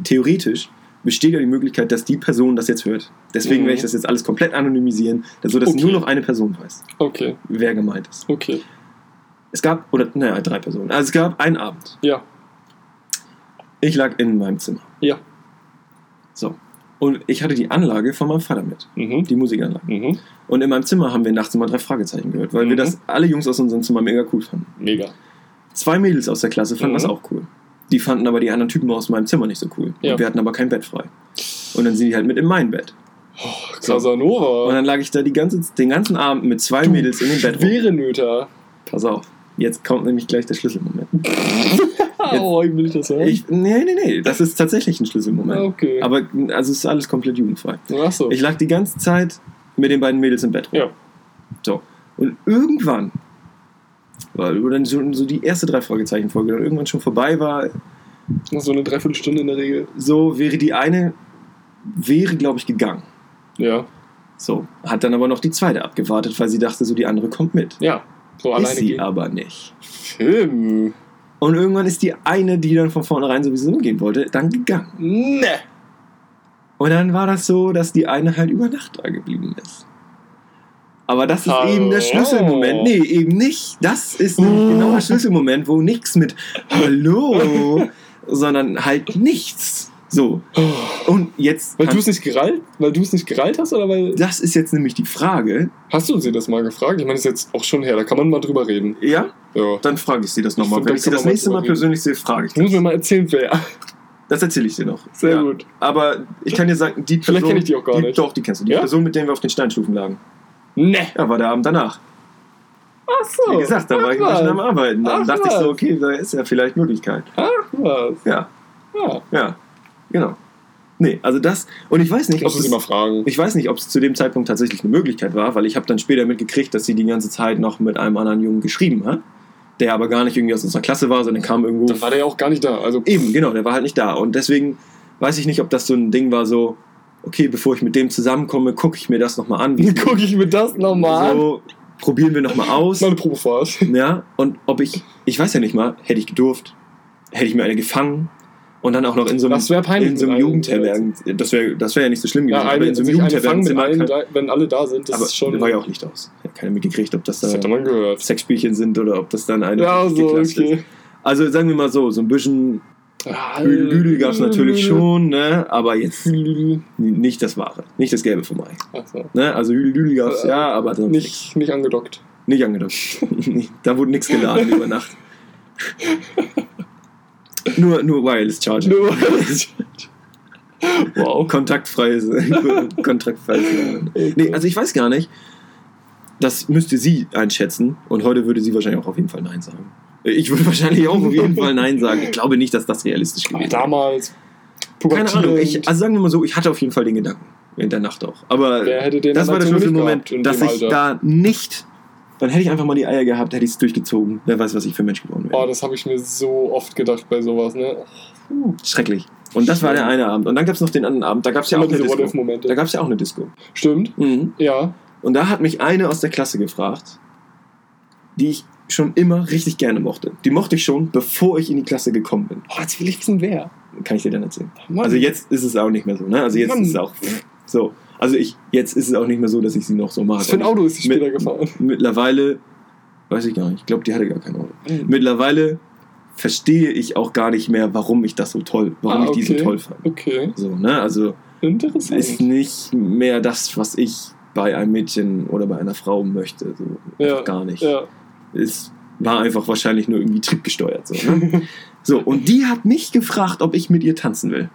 theoretisch besteht ja die Möglichkeit, dass die Person das jetzt hört. Deswegen Mhm. werde ich das jetzt alles komplett anonymisieren, so dass Okay. nur noch eine Person weiß, Okay, wer gemeint ist. okay. Es gab, oder naja, drei Personen. Also es gab einen Abend. Ja, Ich lag in meinem Zimmer. ja. So. Und ich hatte die Anlage von meinem Vater mit. Mhm. Die Musikanlage. Mhm. Und in meinem Zimmer haben wir nachts immer drei Fragezeichen gehört, weil wir Mhm. das alle Jungs aus unserem Zimmer mega cool fanden. Mega. Zwei Mädels aus der Klasse fanden Mhm. das auch cool. Die fanden aber die anderen Typen aus meinem Zimmer nicht so cool. Ja. Und wir hatten aber kein Bett frei. Und dann sind die halt mit in mein Bett. Casanova. Und dann lag ich da ganze, den ganzen Abend mit zwei Mädels in dem Bett. Schwere Nöter. Pass auf. Jetzt kommt nämlich gleich der Schlüsselmoment. <laughs> Oh, ich will ich das hören. Ich, nee, nee, nee. Das ist tatsächlich ein Schlüsselmoment. Okay. Aber also es ist alles komplett jugendfrei. Achso. Ich lag die ganze Zeit mit den beiden Mädels im Bett rum. Ja. So. Und irgendwann, weil dann so, so die erste drei Fragezeichen-Folge dann irgendwann schon vorbei war, So eine Dreiviertelstunde in der Regel. so wäre die eine, wäre glaube ich gegangen. Ja. So. Hat dann aber noch die zweite abgewartet, weil sie dachte, so die andere kommt mit. Ja. So ist alleine sie gehen. aber nicht. Film. Und irgendwann ist die eine, die dann von vornherein sowieso gehen wollte, dann gegangen. Ne. Und dann war das so, dass die eine halt über Nacht da geblieben ist. Aber das ist Oh. eben der Schlüsselmoment. Nee, eben nicht. Das ist nämlich genau der Schlüsselmoment, wo nichts mit Hallo, <laughs> sondern halt nichts. So. Und jetzt. Weil du es nicht gerallt, weil du es nicht gerallt hast oder weil das ist jetzt nämlich die Frage. hast du sie das mal gefragt? Ich meine, das ist jetzt auch schon her, da kann man mal drüber reden. Ja, Ja. dann frage ich sie das nochmal. Wenn ich sie das nächste Mal reden. persönlich sehe, frage ich Du musst das. mir mal erzählen, wer. Das erzähle ich dir noch. Sehr Ja. gut. Aber ich kann dir sagen, die Person. Vielleicht kenn ich die auch gar nicht. Doch, die kennst du. Die Ja? Person, mit der wir auf den Steinstufen lagen. Ne. Ja, war der Abend danach. Ach so. Wie gesagt, da war ich schon was. am Arbeiten. Dann Ach dachte ich so, was. okay, da ist ja vielleicht Möglichkeit. Ach was. Ja, Ja. ja, genau. Nee, also das. Und ich weiß nicht, ob es, ich weiß nicht, ob es zu dem Zeitpunkt tatsächlich eine Möglichkeit war, weil ich habe dann später mitgekriegt, dass sie die ganze Zeit noch mit einem anderen Jungen geschrieben hat, der aber gar nicht irgendwie aus unserer Klasse war, sondern kam irgendwo. Dann war der ja auch gar nicht da. Also Eben, genau, der war halt nicht da. Und deswegen weiß ich nicht, ob das so ein Ding war, so, okay, bevor ich mit dem zusammenkomme, gucke ich mir das nochmal an. Wie gucke ich mir das nochmal an. so, probieren wir nochmal aus. Meine Probefahrt. Ja, und ob ich, ich weiß ja nicht mal, hätte ich gedurft, hätte ich mir eine gefangen und dann auch noch in so einem, Das wäre peinlich. in so einem. Jugendherbergen, das wäre das wär ja nicht so schlimm gewesen, Ja, aber eine, in so einem Jugendherbergenzimmer, kann, da- wenn alle da sind, das aber ist schon. war ja auch Licht aus. Hat keiner mitgekriegt, ob das das da gehört. Sexspielchen sind oder ob das dann eine Ja, so, geklatscht ist. okay. Also sagen wir mal so, so ein bisschen Lüdel, Lüdel gab es natürlich schon, ne? aber jetzt nicht das Wahre, nicht das Gelbe vom Ei. Achso. Ne? Also Lüdel, gab es Äh, ja, aber sonst. Nicht, nicht angedockt. Nicht angedockt. <laughs> da wurde nichts geladen <laughs> über Nacht. <laughs> nur, nur Wireless Charger. Nur- wow. Kontaktfreies. kontaktfreies Laden. Nee, also ich weiß gar nicht. Das müsste sie einschätzen. Und heute würde sie wahrscheinlich auch auf jeden Fall Nein sagen. Ich würde wahrscheinlich auch auf jeden Fall Nein sagen. Ich glaube nicht, dass das realistisch Aber gewesen wäre. damals. Keine Ahnung. Ich, also sagen wir mal so, ich hatte auf jeden Fall den Gedanken. In der Nacht auch. Aber Wer hätte den das war der Schlüsselmoment, dass ich Alter? da nicht. Dann hätte ich einfach mal die Eier gehabt, hätte ich es durchgezogen. Wer weiß, was ich für ein Mensch geworden wäre. Oh, das habe ich mir so oft gedacht bei sowas, ne? Schrecklich. Und das war der eine Abend. Und dann gab es noch den anderen Abend. Da gab es ja auch eine Disco. What-If-Momente. Da gab es ja auch eine Disco. Stimmt, Mhm. ja. Und da hat mich eine aus der Klasse gefragt, die ich schon immer richtig gerne mochte. Die mochte ich schon, bevor ich in die Klasse gekommen bin. Oh, jetzt will ich wissen, wer. Kann ich dir dann erzählen. Mann. Also jetzt ist es auch nicht mehr so, ne? Also jetzt Mann. ist es auch so. Also ich, jetzt ist es auch nicht mehr so, dass ich sie noch so mache. Was für ein Auto ist die Mit- später gefahren? Mittlerweile, weiß ich gar nicht, ich glaube, die hatte gar kein Auto. Mhm. Mittlerweile verstehe ich auch gar nicht mehr, warum ich das so toll, warum Ah, ich die so okay. toll fand. Okay, So, ne? Also interessant. ist nicht mehr das, was ich bei einem Mädchen oder bei einer Frau möchte. So, Ja, gar nicht. Ja. Es war einfach wahrscheinlich nur irgendwie triebgesteuert. So, ne? <laughs> so, und die hat mich gefragt, ob ich mit ihr tanzen will.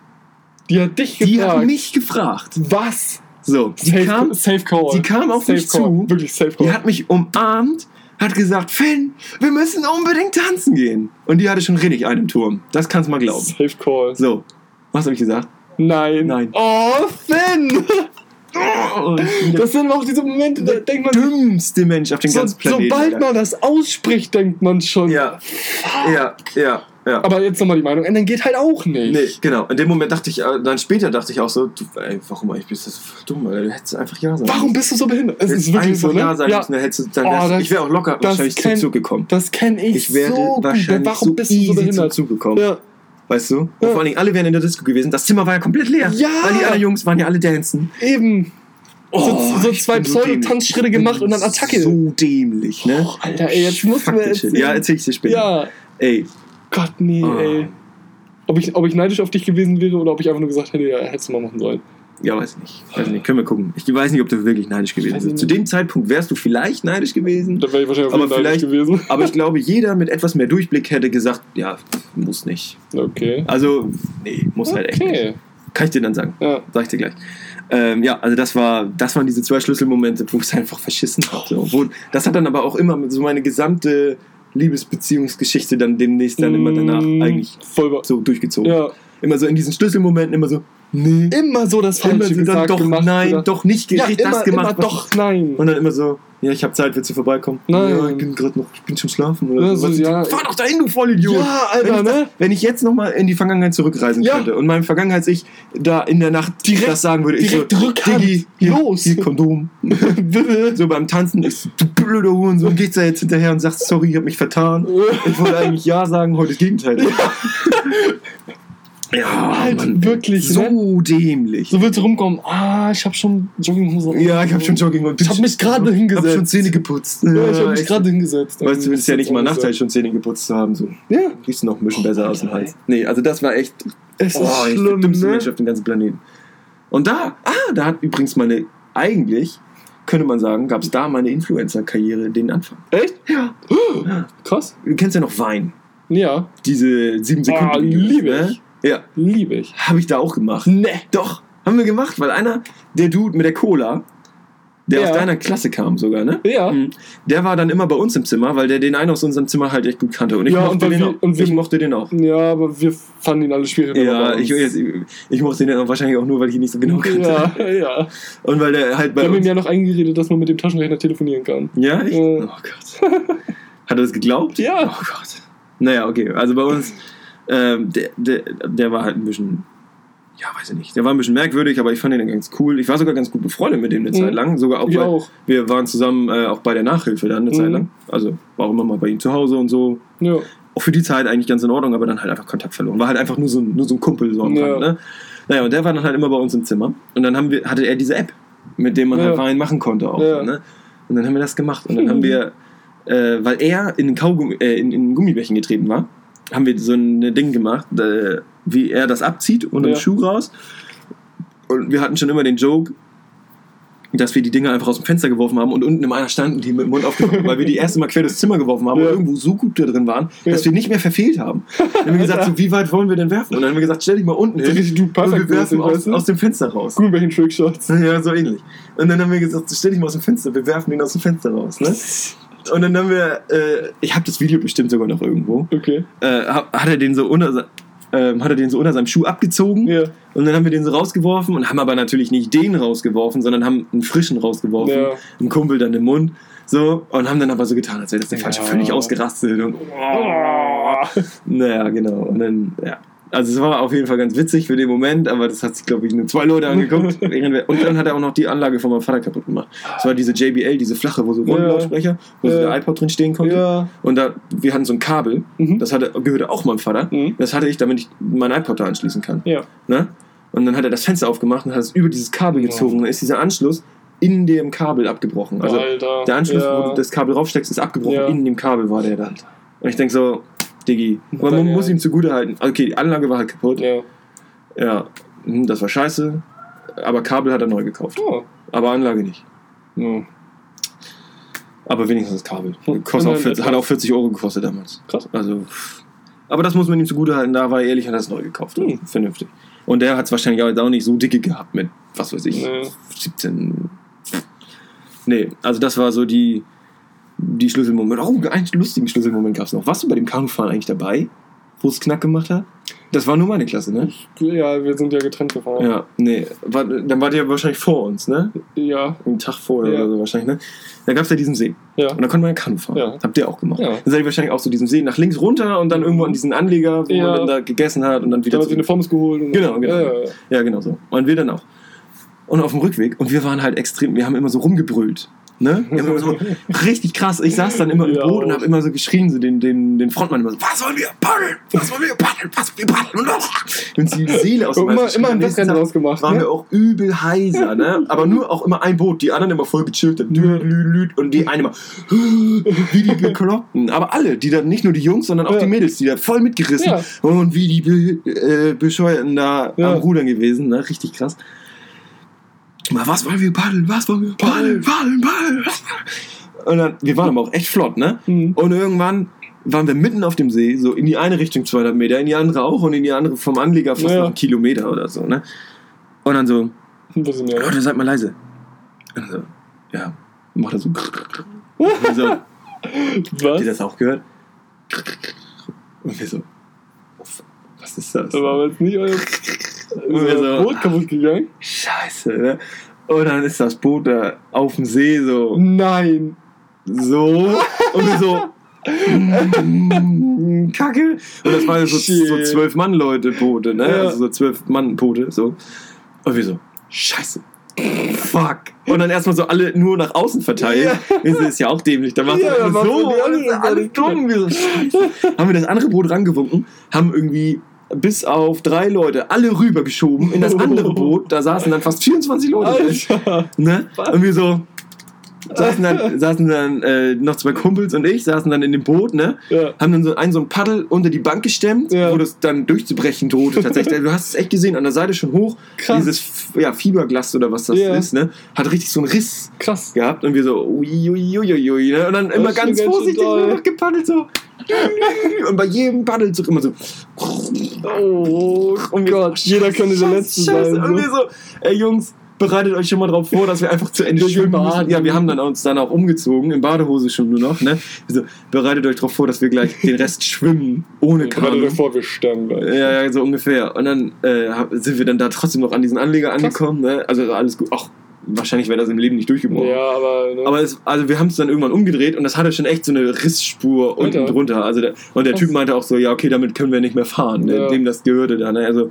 Die hat dich Die gefragt. hat mich gefragt. Was? So, die Safe, kam, safe Call. die kam auf safe mich call. zu. Wirklich safe Call. die hat mich umarmt, hat gesagt, Finn, wir müssen unbedingt tanzen gehen. Und die hatte schon richtig einen im Turm. Das kannst du mal glauben. Safe Call. So, was habe ich gesagt? Nein. Nein. Oh, Finn! Das sind auch diese Momente, da denkt man, dümmste Mensch auf den so, ganzen Planeten. sobald man das ausspricht, denkt man schon. Ja, ja, ja, ja. Aber jetzt nochmal die Meinung ändern geht halt auch nicht. Nee, genau. In dem Moment dachte ich, äh, dann später dachte ich auch so, du, ey, warum eigentlich bist du so dumm, Alter? Du hättest einfach Ja sagen Warum bist du so behindert? Es ist wirklich so, ne? Ja sagen ja, müssen, dann hättest du, dann Oh, wärst, das- ich wäre auch locker wahrscheinlich kenn- zum Zug gekommen. das kenne ich, Ich wäre so wahrscheinlich Warum so bist du so zum behindert? Zug gekommen. Ja. Weißt du? Und Ja. vor allen Dingen, alle wären in der Disco gewesen. Das Zimmer war ja komplett leer. Ja. Weil die anderen Jungs waren ja alle dancen. Eben. so, so Oh, ich zwei bin so dämlich. Pseudo-Tanzschritte Ich bin gemacht und dann Attacke. So dämlich, ne? Oh, Alter, ey, jetzt shit. erzählen. Ja, erzähl ich dir später. Ja. Ey, Gott, nee, Oh. ey. Ob ich, ob ich neidisch auf dich gewesen wäre oder ob ich einfach nur gesagt hätte, ja, hättest du mal machen sollen. ja, weiß nicht. Weiß nicht. Können wir gucken. Ich weiß nicht, ob du wirklich neidisch gewesen bist. Zu dem Zeitpunkt wärst du vielleicht neidisch gewesen. Da wäre ich wahrscheinlich Aber neidisch gewesen. Aber ich <laughs> glaube, jeder mit etwas mehr Durchblick hätte gesagt, ja, muss nicht. Okay. Also, nee, muss halt echt nicht. Okay. Kann ich dir dann sagen. Ja. Sag ich dir gleich. Ähm, ja, also das war, das waren diese zwei Schlüsselmomente, wo ich es einfach verschissen habe. So. Das hat dann aber auch immer so meine gesamte Liebesbeziehungsgeschichte dann demnächst dann immer danach Mm, eigentlich Voll so durchgezogen. Ja. Immer so in diesen Schlüsselmomenten immer so, nee, Immer so das immer Falsche so dann gesagt, doch gemacht. nein, oder- doch nicht ja, immer, das gemacht. immer doch nein. Und dann immer so, ja, ich habe Zeit, willst du vorbeikommen? Nein. Ja, ich bin gerade noch, ich bin schon schlafen. Oder Ja, so. so, ja. Fahr doch dahin, du Vollidiot. Ja, Alter, wenn, ich ne? wenn ich jetzt nochmal in die Vergangenheit zurückreisen Ja. könnte und meinem Vergangenheits-Ich da in der Nacht Direkt- das sagen würde, direkt ich so, Rückhand, Diggi, hier, los. hier Kondom. <laughs> so beim Tanzen, ich so, du blöder Hurensohn, geht's da jetzt hinterher und sagst, sorry, ich hab mich vertan. Ich wollte eigentlich Ja sagen, heute das Gegenteil. Ja, Halt Mann, wirklich, So dämlich. So willst du rumkommen, ah, ich hab schon Jogginghose. Ja, ich hab schon Jogging und Ich hab mich gerade hingesetzt. hab schon Zähne geputzt. Ja, ich hab mich gerade hingesetzt. Weißt du, es ist ja nicht mal Nachteil, schon Zähne geputzt zu haben. So. Ja, Riechst du noch ein bisschen besser aus dem Hals. Nee, also das war echt es oh, ist ich der schlimm, dümmste ne? Mensch auf dem ganzen Planeten. Und da, ah, da hat übrigens meine, eigentlich, könnte man sagen, gab es da meine Influencer-Karriere den Anfang. Echt? Ja. Krass. Du kennst ja noch Wein. Ja, Diese sieben Sekunden. Ah, liebe ich. Ja, liebe ich. habe ich da auch gemacht. Ne. Doch, haben wir gemacht, weil einer, der Dude mit der Cola, der Ja. aus deiner Klasse kam sogar, ne? Ja. Mhm. Der war dann immer bei uns im Zimmer, weil der den einen aus unserem Zimmer halt echt gut kannte. Und ich, Ja, mochte, und den wir- auch. und wir- ich mochte den auch. Ja, aber wir fanden ihn alle schwierig. Ja, ich, ich, mochte den auch wahrscheinlich auch nur, weil ich ihn nicht so genau kannte. Ja, <laughs> ja. Und weil der halt bei Wir haben ihm ja noch eingeredet, dass man mit dem Taschenrechner telefonieren kann. Ja, echt? Ja. Oh Gott. Hat er das geglaubt? Ja. Oh Gott. Naja, okay. Also bei uns, ähm, der, der, der war halt ein bisschen, ja, weiß ich nicht. Der war ein bisschen merkwürdig, aber ich fand ihn ganz cool. Ich war sogar ganz gut befreundet mit dem eine Mhm. Zeit lang. Sogar auch, Ich weil auch. wir waren zusammen äh, auch bei der Nachhilfe dann eine Zeit Mhm. lang. Also war auch immer mal bei ihm zu Hause und so. Ja. Auch für die Zeit eigentlich ganz in Ordnung, aber dann halt einfach Kontakt verloren. War halt einfach nur so ein, nur so ein Kumpel so am Ja. Rand, ne? Naja, und der war dann halt immer bei uns im Zimmer. Und dann haben wir, hatte er diese App, mit dem man Ja. halt Wein machen konnte auch. Ja. Ne? Und dann haben wir das gemacht. Und dann haben <laughs> wir, äh, weil er in, Kaugummi, äh, in, in ein Gummibärchen getreten war, haben wir so ein Ding gemacht, äh, wie er das abzieht und den Ja. Schuh raus. Und wir hatten schon immer den Joke, dass wir die Dinger einfach aus dem Fenster geworfen haben und unten im einer standen die mit dem Mund aufgefangen, weil wir die erste Mal quer durchs Zimmer geworfen haben Ja. und irgendwo so gut da drin waren, Ja. dass wir nicht mehr verfehlt haben. <laughs> Dann haben wir gesagt, so, wie weit wollen wir denn werfen? Und dann haben wir gesagt, stell dich mal unten So hin du und wir werfen aus, aus dem Fenster raus. Gummibärchen Trickshots. Ja, so ähnlich. Und dann haben wir gesagt, so, stell dich mal aus dem Fenster, wir werfen ihn aus dem Fenster raus. Ne? Und dann haben wir, äh, ich habe das Video bestimmt sogar noch irgendwo, Okay. äh, hat er den so unter, ähm, hat er den so unter seinem Schuh abgezogen Ja. und dann haben wir den so rausgeworfen und haben aber natürlich nicht den rausgeworfen, sondern haben einen frischen rausgeworfen, Ja. einen Kumpel dann im Mund, so und haben dann aber so getan, als wäre das der falsche, Ja. völlig ausgerastet und <laughs> naja, genau. Und dann, ja. Also es war auf jeden Fall ganz witzig für den Moment, aber das hat sich, glaube ich, nur zwei Leute angeguckt. <laughs> und dann hat er auch noch die Anlage von meinem Vater kaputt gemacht. Das war diese JBL, diese flache, wo so Ja. Rundlautsprecher, wo so Ja. der iPod drin stehen konnte. Ja. Und da, wir hatten so ein Kabel, Mhm. das hatte, gehörte auch meinem Vater. Mhm. Das hatte ich, damit ich mein iPod da anschließen kann. Ja. Ne? Und dann hat er das Fenster aufgemacht und hat es über dieses Kabel gezogen. Und dann ist dieser Anschluss in dem Kabel abgebrochen. Also Alter. der Anschluss, ja. wo du das Kabel raufsteckst, ist abgebrochen. Ja. In dem Kabel war der da. Und ich denke so, Diggi, aber man muss Ernst? ihm zugute halten. Okay, die Anlage war halt kaputt. Ja. Ja, hm, das war scheiße. Aber Kabel hat er neu gekauft. Oh. Aber Anlage nicht. Ja. Aber wenigstens das Kabel. Kostet auch Immerhin 40, hat auch 40 Euro gekostet damals. Krass. Also, aber das muss man ihm zugute halten. Da war er ehrlich, hat er es neu gekauft. Hm. Vernünftig. Und der hat es wahrscheinlich auch nicht so dicke gehabt mit, was weiß ich, Nee. 17. Nee, also das war so die, die Schlüsselmoment. Oh, einen lustigen Schlüsselmoment gab es noch. Warst du bei dem Kanufahren eigentlich dabei, wo es Knack gemacht hat? Das war nur meine Klasse, ne? ja, wir sind ja getrennt gefahren. Ja, nee. War, dann wart ihr wahrscheinlich vor uns, ne? Ja. Einen Tag vorher Ja. oder so wahrscheinlich, ne? Da gab es ja diesen See. Ja. Und da konnte man ja Kanu fahren. Ja. Habt ihr auch gemacht. Ja. Dann seid ihr wahrscheinlich auch so diesen See nach links runter und dann irgendwo an diesen Anleger, wo Ja. man dann da gegessen hat und dann Da wieder hat sich eine Pommes geholt. Und Genau, genau. Ja. Ja, genau so. Und wir dann auch. Und auf dem Rückweg, und wir waren halt extrem, wir haben immer so rumgebrüllt. Ne? Immer so richtig krass. Ich saß dann immer im Ja, Boot und habe immer so geschrien, so den, den, den Frontmann immer so, was wollen wir paddeln? Was wollen wir paddeln? Was wollen wir paddeln? Und die Seele aus dem immer, immer ein Tag rausgemacht. waren Ne? wir auch übel heiser, ne? Aber nur auch immer ein Boot, die anderen immer voll gechillt. Und die eine immer wie die Bekloppten. Aber alle, die dann nicht nur die Jungs, sondern auch Ja. die Mädels, die da voll mitgerissen Ja. und wie die Be äh, Bescheuerten da Ja. am Rudern gewesen, ne? Richtig krass. Mal, was wollen wir paddeln? Was wollen wir paddeln? Paddeln, paddeln. Und dann, wir waren aber auch echt flott, ne? Mhm. Und irgendwann waren wir mitten auf dem See, so in die eine Richtung 200 Meter, in die andere auch und in die andere vom Anleger fast Ja. noch einen Kilometer oder so, ne? Und dann so, bisschen mehr. Leute, seid mal leise. Und so, ja, macht er so. Und so, <laughs> habt Was? ihr das auch gehört? Und wir so, was ist das? Das war aber jetzt nicht euer Euer so, Boot kaputt gegangen. Scheiße, ne? Und dann ist das Boot da auf dem See so, Nein. so, und wir so, mm, Kacke. Und das waren so, Shit. so zwölf Mann-Leute Boote, ne? Ja. Also so zwölf Mann-Boote, so. Und wir so, Scheiße. Fuck. Und dann erstmal so alle nur nach außen verteilen. <laughs> Das ist ja auch dämlich. Da macht Ja, alles so. Alles, alles alle dumm. Wir so, Scheiße. haben wir das andere Boot rangewunken, haben irgendwie bis auf drei Leute, alle rübergeschoben in das andere <laughs> Boot. Da saßen dann fast 24 Leute. Alter. Ne? Und wir so saßen dann, saßen dann äh, noch zwei Kumpels und ich saßen dann in dem Boot, ne? Ja. Haben dann so ein so ein Paddel unter die Bank gestemmt, Ja. wo das dann durchzubrechen drohte tatsächlich. <laughs> du hast es echt gesehen, an der Seite schon hoch. Krass. Dieses ja, Fiberglas oder was das Ja. ist, ne? Hat richtig so einen Riss Krass. gehabt und wir so ui, ui, ui, ui, ui, ne? Und dann immer ganz vorsichtig nur noch gepaddelt so. Und bei jedem Paddelzug immer so. Oh wir Gott, jeder könnte der Letzte sein. Und wir So. so, ey Jungs, bereitet euch schon mal drauf vor, dass wir einfach zu Ende schwimmen müssen. Ja, wir haben dann uns dann auch umgezogen, in Badehose schon nur noch, ne? Wir so, bereitet euch drauf vor, dass wir gleich den Rest schwimmen, ohne Warte Kanu. davor, wir sterben gleich. Ja, ja, so ungefähr. Und dann äh, sind wir dann da trotzdem noch an diesen Anleger angekommen, ne? Also alles gut. Ach, wahrscheinlich wäre das im Leben nicht durchgebrochen. Ja, aber. Ne? Aber es, also wir haben es dann irgendwann umgedreht und das hatte schon echt so eine Rissspur unten Alter. drunter. Also der, und der Krass. Typ meinte auch so, ja okay, damit können wir nicht mehr fahren, ne? Ja. dem das gehörte da. Ne? Also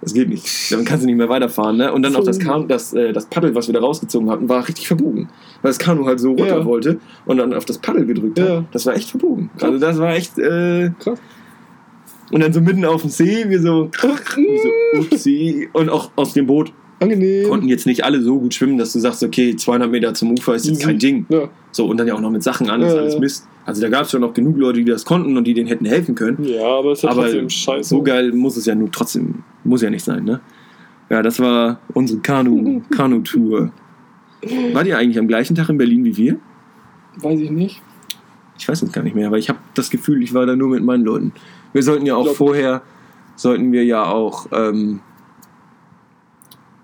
das geht nicht. Damit kannst du nicht mehr weiterfahren. Ne? Und dann auch das, Kanu, das, äh, das Paddel, was wir da rausgezogen hatten, war richtig verbogen. Weil das Kanu halt so runter Ja. wollte und dann auf das Paddel gedrückt Ja. hat. Das war echt verbogen. Also das war echt... Äh, Krass. und dann so mitten auf dem See, wir so, <laughs> wir so <laughs> upsi. Und auch aus dem Boot Angenehm. konnten jetzt nicht alle so gut schwimmen, dass du sagst, okay, 200 Meter zum Ufer ist jetzt Easy. kein Ding. Ja. So, und dann ja auch noch mit Sachen an, ist Ja, alles. Mist. Also da gab es schon noch genug Leute, die das konnten und die denen hätten helfen können. ja, aber es ist Aber trotzdem scheiße. So geil muss es ja nun trotzdem, muss ja nicht sein, ne? Ja, das war unsere Kanu, <laughs> Kanu-Tour. Wart ihr eigentlich am gleichen Tag in Berlin wie wir? Weiß ich nicht. Ich weiß es gar nicht mehr, aber ich habe das Gefühl, ich war da nur mit meinen Leuten. Wir sollten ja auch vorher, sollten wir ja auch, ähm,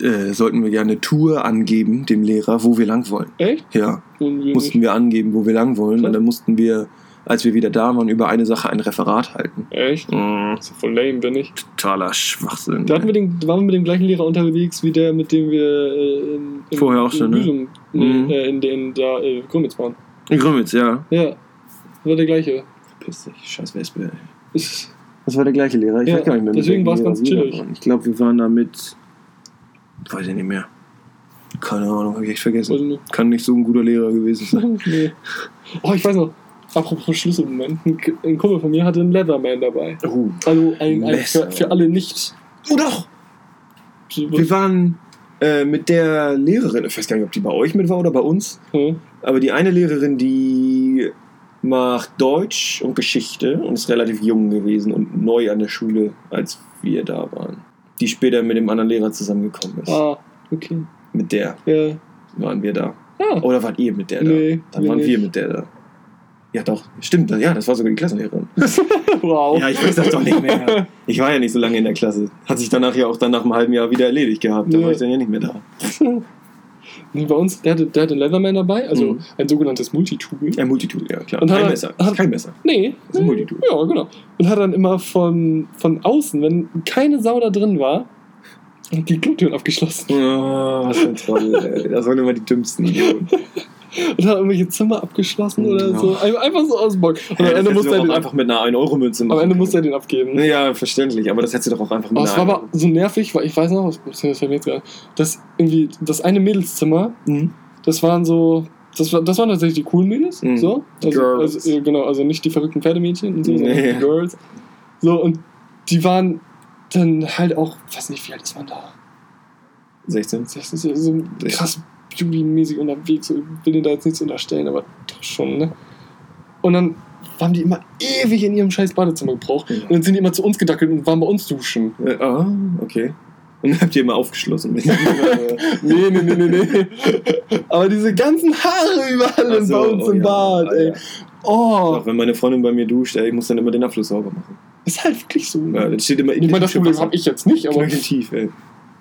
äh, sollten wir ja eine Tour angeben dem Lehrer, wo wir lang wollen. Echt? Ja, mussten wir angeben, wo wir lang wollen. Und dann mussten wir, als wir wieder da waren, über eine Sache ein Referat halten. Echt? Das ist voll lame, bin ich. totaler Schwachsinn. Da hatten wir den, waren wir mit dem gleichen Lehrer unterwegs, wie der, mit dem wir äh, in, in, Vorher auch schon, in ne? Büsum, Mhm. äh, in den da äh, Grömitz waren. In Grömitz, ja. Ja, war der gleiche. Piss dich, scheiß Wespe. Das war der gleiche Lehrer. Ich Ja, weiß gar nicht mehr. mit deswegen war's Lehrer ganz chillig. Ich glaube, wir waren da mit. Weiß ich nicht mehr. Keine Ahnung, habe ich echt vergessen. nicht. Kann nicht so ein guter Lehrer gewesen sein. <laughs> nee. Oh, ich weiß noch. Apropos Schlüsselmoment. Ein, Kumpel von mir hatte einen Leatherman dabei. Oh. Also ein, ein für, für alle nicht. oh doch! Wir waren äh, mit der Lehrerin, ich weiß gar nicht, ob die bei euch mit war oder bei uns, Hm. aber die eine Lehrerin, die macht Deutsch und Geschichte und ist relativ jung gewesen und neu an der Schule, als wir da waren. Die später mit dem anderen Lehrer zusammengekommen ist. Ah, okay. Mit der Ja. waren wir da. Ah, Oder wart ihr mit der da? Nee, Dann wir waren wir nicht. mit der da. Ja, doch. Stimmt, ja, das war sogar die Klassenlehrerin. <laughs> wow. Ja, ich weiß das doch nicht mehr. Ich war ja nicht so lange in der Klasse. Hat sich danach ja auch dann nach einem halben Jahr wieder erledigt gehabt. Da war ich dann ja nicht mehr da. <laughs> Nee, Bei uns, der hatte, der hatte Leatherman dabei, also Mhm. ein sogenanntes Multitool. Ja, Multitool, ja klar. Und hat kein er- Messer. Hat- kein Messer. Nee. Das ist ein Multitool. Ja, genau. Und hat dann immer von, von außen, wenn keine Sau da drin war, die Klotüren abgeschlossen. Oh, was für ein Troll, ey. Das waren immer die dümmsten. <laughs> <laughs> Und hat irgendwelche Zimmer abgeschlossen oder Ja. so. Ein- Einfach so aus dem Bock. Und am Ende musste er den einfach mit einer 1-Euro-Münze Am machen. Ende musste er den abgeben. Ja, verständlich. Aber das hättest du doch auch einfach mit Aber es war aber so nervig, weil ich weiß noch, das jetzt gerade, dass irgendwie das eine Mädelszimmer, Mhm. das waren so, das, war, das waren tatsächlich die coolen Mädels, Mhm. so. Also, Girls. also, genau, also nicht die verrückten Pferdemädchen und so, sondern Nee. die Girls. So, und die waren dann halt auch, weiß nicht, wie alt ist man da? 16. Das ist ja so krass beauty-mäßig unterwegs, ich will denen da jetzt nichts unterstellen, aber doch schon, ne? Und dann haben die immer ewig in ihrem scheiß Badezimmer gebraucht. Und dann sind die immer zu uns gedackelt und waren bei uns duschen. Äh, ah, okay. Und dann habt ihr immer aufgeschlossen. <laughs> Nee, nee, nee, nee, nee. Aber diese ganzen Haare überall Ach so, bei uns oh im ja, Bad, ah, ey. ja. Oh, Auch wenn meine Freundin bei mir duscht, ey, ich muss dann immer den Abfluss sauber machen. ist halt wirklich so. Ja, dann steht immer ich meine, das Problem habe ich jetzt nicht, aber tief, ey.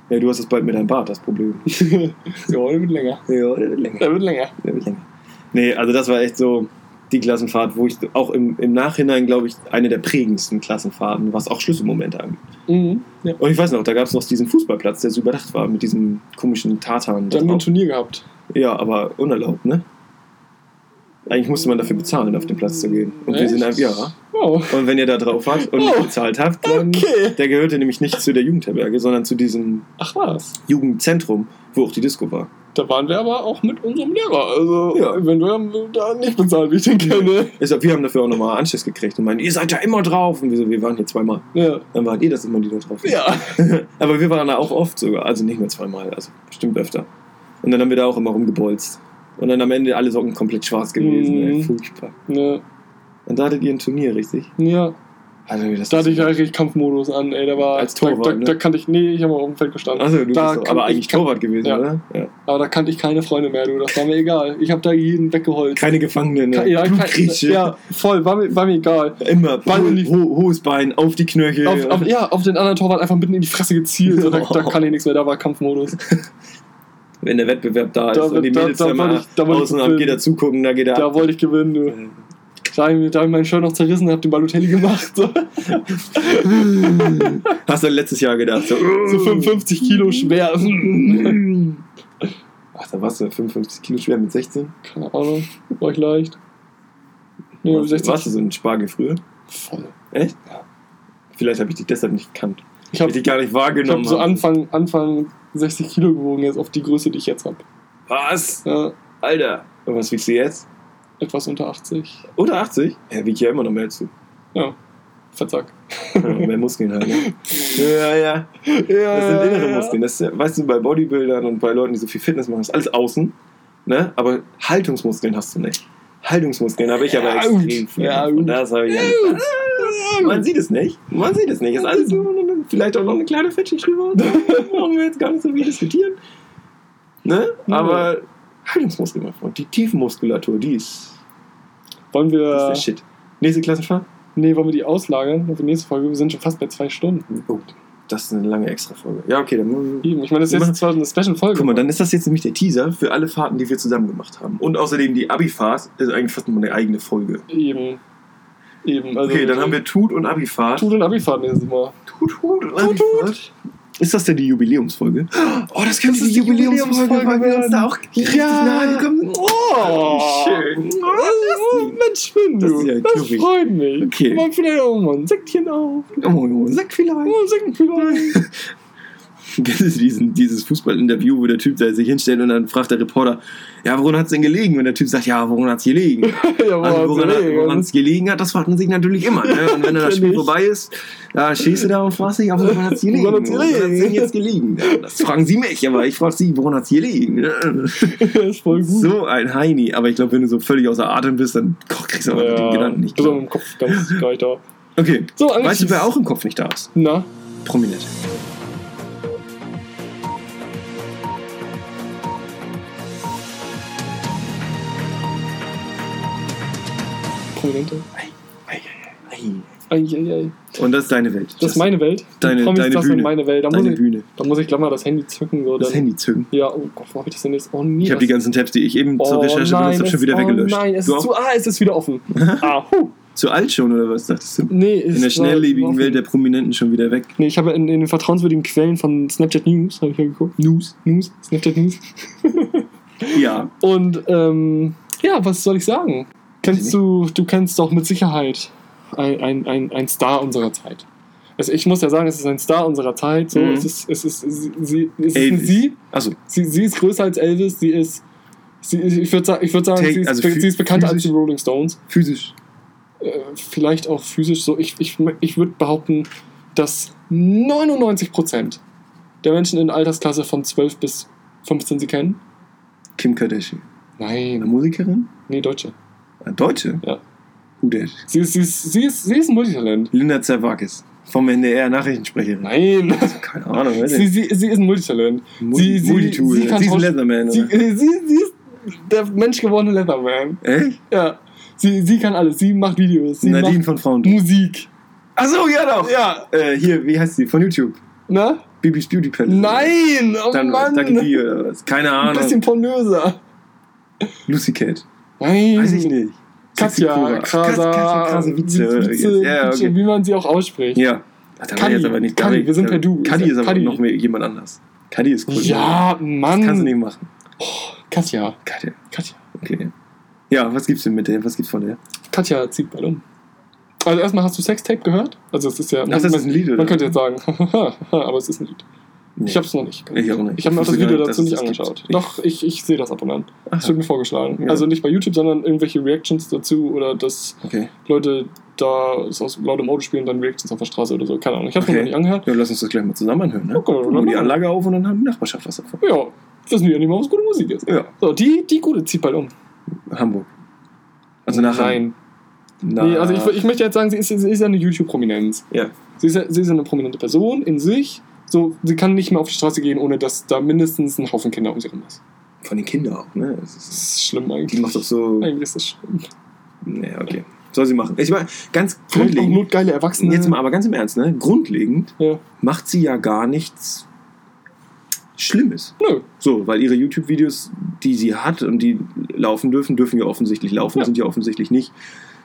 Ja, du hast es bald mit deinem Bart, das Problem. <laughs> ja, der wird länger. Ja, der wird länger. Der wird länger. Der wird länger. Nee, also das war echt so die Klassenfahrt, wo ich auch im, im Nachhinein, glaube ich, eine der prägendsten Klassenfahrten, was auch Schlüsselmomente angeht. Mhm. Ja. Und ich weiß noch, da gab es noch diesen Fußballplatz, der so überdacht war, mit diesem komischen Tartan. Da haben wir ein. Turnier gehabt. Ja, aber unerlaubt, ne? Eigentlich musste man dafür bezahlen, auf den Platz zu gehen. Und wir Echt? sind einfach, ja. Oh. Und wenn ihr da drauf wart und nicht Oh. bezahlt habt, dann. Okay. Der gehörte nämlich nicht zu der Jugendherberge, sondern zu diesem Ach was. Jugendzentrum, wo auch die Disco war. Da waren wir aber auch mit unserem Lehrer. Also, Ja. eventuell haben wir da nicht bezahlt, wie ich den kenne. Deshalb, wir haben dafür auch nochmal Anschluss gekriegt und meinen, ihr seid ja immer drauf. Und wir so, wir waren hier zweimal. Ja. Dann wart ihr das immer, die da drauf sind. Ja. <laughs> Aber wir waren da auch oft sogar. Also nicht nur zweimal, also bestimmt öfter. Und dann haben wir da auch immer rumgebolzt. Und dann am Ende alle Socken komplett schwarz gewesen. Mhm. Ey, furchtbar. Ja. Und da hattet ihr ein Turnier, richtig? ja. Also, Da hatte ich ja richtig Kampfmodus an, ey. Da war. Als Torwart, da, da, ne? da kannte ich. Nee, ich habe auf dem Feld gestanden. Also, du Da bist aber ich- eigentlich Torwart gewesen, Ja. oder? Ja. Aber da kannte ich keine Freunde mehr, du. Das war mir egal. Ich habe da jeden weggeholt. Keine Gefangenen, ne? Ke- ja, kein, Blutgrätsche. ja, voll. War mir, war mir egal. Immer Ball in die- ho ho hohes Bein, auf die Knöchel. Auf, auf, ja, auf den anderen Torwart einfach mitten in die Fresse gezielt. So, da, da <laughs> kann ich nichts mehr. Da war Kampfmodus. <laughs> Wenn der Wettbewerb da, Da ist und die da- Mädels da da, ich- da ich außen gewinnen. geht er zugucken, da geht er Da ab. wollte ich gewinnen, du. Da habe ich, da hab ich meinen Shirt noch zerrissen und hab den Balotelli gemacht. So, <laughs> Hast du letztes Jahr gedacht? So, <laughs> so 55 Kilo schwer. <laughs> Ach, da warst du 55 Kilo schwer mit 16? Keine Ahnung. War ich leicht. Nee, warst, 60 warst du so ein Spargel früher? Voll. Echt? Ja. Vielleicht habe ich dich deshalb nicht gekannt. Ich Ich habe dich gar nicht ich wahrgenommen. so habe. Anfang, Anfang 60 Kilo gewogen, jetzt auf die Größe, die ich jetzt habe. Was? Ja, Alter. Und was wiegst du jetzt? etwas unter 80. Oder 80? Ja, wiegt ja immer noch mehr du. Ja, Verzack. Ja, mehr Muskeln halt. Ne? <laughs> Ja, ja. Ja, Das sind innere Muskeln. Das ja- weißt du, bei Bodybuildern und bei Leuten, die so viel Fitness machen, ist alles außen. Ne? Aber Haltungsmuskeln hast du nicht. Haltungsmuskeln habe ich aber Ja, extrem viel. Ja, und gut. das habe ich alles. Man sieht es nicht. Man sieht es nicht. Ist alles vielleicht auch noch eine kleine Fettschicht drüber. Da <laughs> brauchen wir jetzt gar nicht so viel diskutieren. Ne? Aber Haltungsmuskeln, mein Freund. Die Tiefenmuskulatur, die ist, Wollen die ist wir. der Shit. Nächste Klassenfahrt? Nee, wollen wir die auslagern auf die nächste Folge? Wir sind schon fast bei zwei Stunden. Oh, das ist eine lange Extra-Folge. Ja, okay, dann Eben. Ich meine, das ist jetzt zwar eine Special-Folge. Guck mal, dann ist das jetzt nämlich der Teaser für alle Fahrten, die wir zusammen gemacht haben. Und außerdem die Abi-Fahrt ist eigentlich fast nochmal eine eigene Folge. Eben. Eben. Also, Okay, dann haben wir Tut und Abi-Fahrt. Tut und Abifahrt nächstes Mal. Tut, Tut und Tut, Abi-Fahrt. Ist das denn die Jubiläumsfolge? Oh, das könnte Das ist die Jubiläumsfolge weil wir uns da auch richtig Ja. nahe gekommen. Oh, schön. Oh, Mensch, Finn, Das ist ja Das, freut mich. Okay. Mal vielleicht auch mal ein Säckchen auf. Oh, oh, sag vielleicht. Oh, Säckchen vielleicht. <laughs> <laughs> Diesen, dieses Fußballinterview, wo der Typ da sich hinstellt und dann fragt der Reporter, ja, woran hat es denn gelegen? Und der Typ sagt, ja, woran hat es gelegen? <laughs> ja, Also, woran woran woran es gelegen hat, das fragt man sich natürlich immer. Ne? Und wenn dann das Spiel vorbei ist, da stehst du da und fragst dich, ja, woran hat es gelegen? Woran? Woran hat's denn jetzt gelegen? Ja, das fragen sie mich, aber ich frage sie, woran hat es gelegen? <laughs> So ein Heini. Aber ich glaube, wenn du so völlig außer Atem bist, dann kriegst du aber mit den Gedanken nicht bist klar. im Kopf ganz gar nicht da. Okay. So. Weißt du, wer auch im Kopf nicht da ist? Na, Prominent. Prominente. Ei. Eieiei. Und das ist deine Welt. Das ist meine Welt. Die Deine- Promis, deine das Bühne. meine Welt. Da muss, deine ich, Bühne. da muss ich gleich mal das Handy zücken. So, Das Handy zücken. Ja, oh Gott, wo habe ich das denn jetzt? Oh, nie. Ich habe die ganzen Tabs, die ich eben zur Recherche benutzt habe, schon wieder oh weggelöscht. nein, es Du ist auch? zu, ah, es ist wieder offen. <laughs> ah, huh. Zu alt schon, oder was dachtest du? Nee, ist In der schnelllebigen. Welt der Prominenten schon wieder weg. Nee, ich habe in, in den vertrauenswürdigen Quellen von Snapchat News, habe ich ja geguckt. News, News, Snapchat News. Ja. <laughs> Und ähm, ja, was soll ich sagen? Kennst du, du kennst doch mit Sicherheit ein, ein, ein, Star unserer Zeit. Also ich muss ja sagen, es ist ein Star unserer Zeit. So, Mhm. es ist, es ist, sie, es ist sie, Also, sie. Sie ist größer als Elvis. Sie ist, sie, ich würde sagen, ich würd sagen Take- sie, ist, also sie ist bekannter als die Rolling Stones. physisch. Äh, vielleicht auch physisch so. Ich, ich, ich würde behaupten, dass 99% der Menschen in der Altersklasse von 12 bis 15 sie kennen. Kim Kardashian. Eine Nein, Musikerin? nee, Deutsche. Deutsche? Ja. Who that? Sie ist, sie ist, sie ist, sie ist ein Multitalent. Linda Zerwakis. Vom NDR Nachrichtensprecherin. Nein, Keine Ahnung, weiß sie, sie, sie ist ein Multitalent. Multi- sie- Multitool. sie Sie ist ein Leatherman, Sie, sie, sie ist der menschgewordene Leatherman. Echt? Ja. Sie, sie kann alles. Sie macht Videos. Sie Nadine macht von Frauen. Musik. Achso, ja doch. Ja. Äh, hier, wie heißt sie? Von YouTube. Na? Bibis Beauty Palace. Nein! Oh Dann, Mann! Oder was? Keine ein Ahnung. bisschen pornöser. Lucy Cat. Nein. Weiß ich nicht. Katja. Krasa, Katja, Ja, okay. wie man sie auch ausspricht. Ja. Ach, da Kadi, jetzt aber nicht Kadi, wir sind per Du. Kadi ist aber Kadi. noch mehr jemand anders. Kadi ist cool. Ja, Das kannst du Mann. nicht machen. Katja. Katja. Katja. Okay. Ja, was gibt's denn mit der? Was gibt's von der? Katja zieht bald um. Also erstmal hast du Sextape gehört? Also es ist ja. Ach, das ist ein Lied, oder? Man könnte jetzt sagen, <laughs> aber es ist ein Lied. Nee. Ich habe es noch nicht. Ich auch nicht. Ich habe mir auch das Video nicht, dazu nicht es das angeschaut. gibt. Doch, ich, ich sehe das ab und an. Das Aha. wird mir vorgeschlagen. Ja. Also nicht bei YouTube, sondern irgendwelche Reactions dazu oder dass Okay. Leute da es aus lautem Auto spielen, dann Reactions auf der Straße oder so. Keine Ahnung. Ich habe Okay. noch nicht angehört. Ja, lass uns das gleich mal zusammen anhören. Ne? Okay, dann die. Anlage auf und dann haben die Nachbarschaft was davon. Ja, wissen wir ja nicht mal, was gute Musik ist. Ja. So, die, die gute zieht bald um. Hamburg. Also nachher. Nein. Na, Nee, also ich, ich möchte jetzt sagen, sie ist, sie ist ja eine YouTube-Prominenz. Ja. Sie ist, ja- sie ist ja eine prominente Person in sich. So, sie kann nicht mehr auf die Straße gehen, ohne dass da mindestens ein Haufen Kinder um sie rum ist. Von den Kindern auch, ne? Das Das ist, ist schlimm eigentlich. die macht doch so. Eigentlich ist das schlimm. Nee, okay. Soll sie machen. Ich meine, ganz Vielleicht auch grundlegend. notgeile Erwachsene. Jetzt mal aber ganz im Ernst, ne? Grundlegend Ja. macht sie ja gar nichts Schlimmes. Nö. So, weil ihre YouTube-Videos, die sie hat und die laufen dürfen, dürfen ja offensichtlich laufen, Ja. sind ja offensichtlich nicht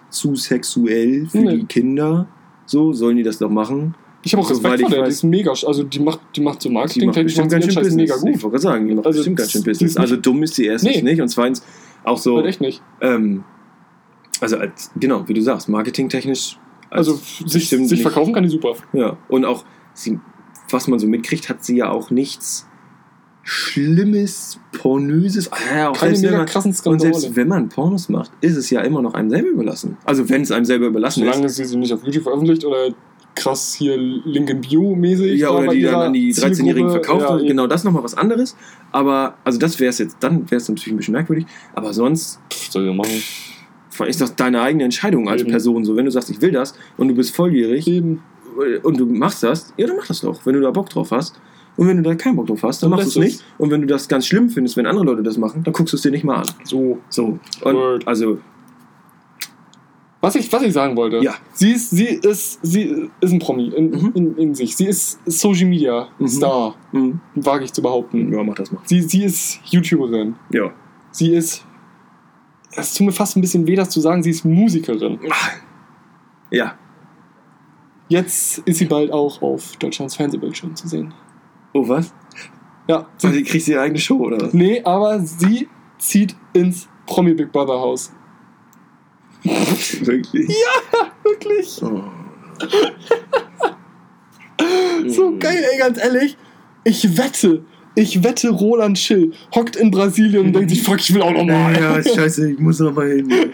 zu sexuell für Nee. die Kinder. So, sollen die das doch machen? Ich habe auch Soweit Respekt vor ich der. Die weiß- ist mega. Also, die macht, die macht so Die Marketing, macht bestimmt ganz schön Scheiß Business. mega Ich gut. wollte gerade sagen, die macht Also, bestimmt ganz schön die Business. Also dumm ist sie erstens Nee. nicht und zweitens auch so, Halt echt nicht. ähm, also als, genau, wie du sagst, marketingtechnisch. als- Also, sich, sich nicht- verkaufen kann die super. Ja, und auch, sie, was man so mitkriegt, hat sie ja auch nichts Schlimmes, Pornöses. Ah, ja, auch Keine selbst mega man, krassen und Skandale. selbst wenn man Pornos macht, ist es ja immer noch einem selber überlassen. Also wenn es einem selber überlassen Solange ist. sie sie nicht auf YouTube veröffentlicht oder krass hier Link in Bio mäßig. Ja, oder die dann an die 13-Jährigen Zielgruppe. verkauft. Ja, und genau das nochmal was anderes. Aber, also das wäre es jetzt, dann wäre es natürlich ein bisschen merkwürdig. Aber sonst Pff, soll ich machen. ist das deine eigene Entscheidung als Eben. Person. So, wenn du sagst, ich will das und du bist volljährig Eben. und du machst das, ja, dann mach das doch, wenn du da Bock drauf hast. Und wenn du da keinen Bock drauf hast, dann Dann machst du es nicht. Und wenn du das ganz schlimm findest, wenn andere Leute das machen, dann guckst du es dir nicht mal an. So. So. Und Word. also, Was ich, was ich sagen wollte. Ja. Sie ist, sie ist, sie ist ein Promi in, Mhm. in, in sich. Sie ist Social Media Mhm. Star, mh, wage ich zu behaupten. ja, mach das mal. Sie, sie ist YouTuberin. Ja. Sie ist. Es tut mir fast ein bisschen weh, das zu sagen, sie ist Musikerin. Ja. Jetzt ist sie bald auch auf Deutschlands Fernsehbildschirm zu sehen. Oh, was? Ja. Also, die kriegst du ihre eigene Show, oder was? Nee, aber sie zieht ins Promi Big Brother Haus. <laughs> Wirklich? Wirklich? Oh. <laughs> So geil, ey, ganz ehrlich. Ich wette, ich wette, Roland Schill hockt in Brasilien und denkt sich, fuck, ich will auch nochmal. Ja, scheiße, ich muss noch mal hin. <laughs>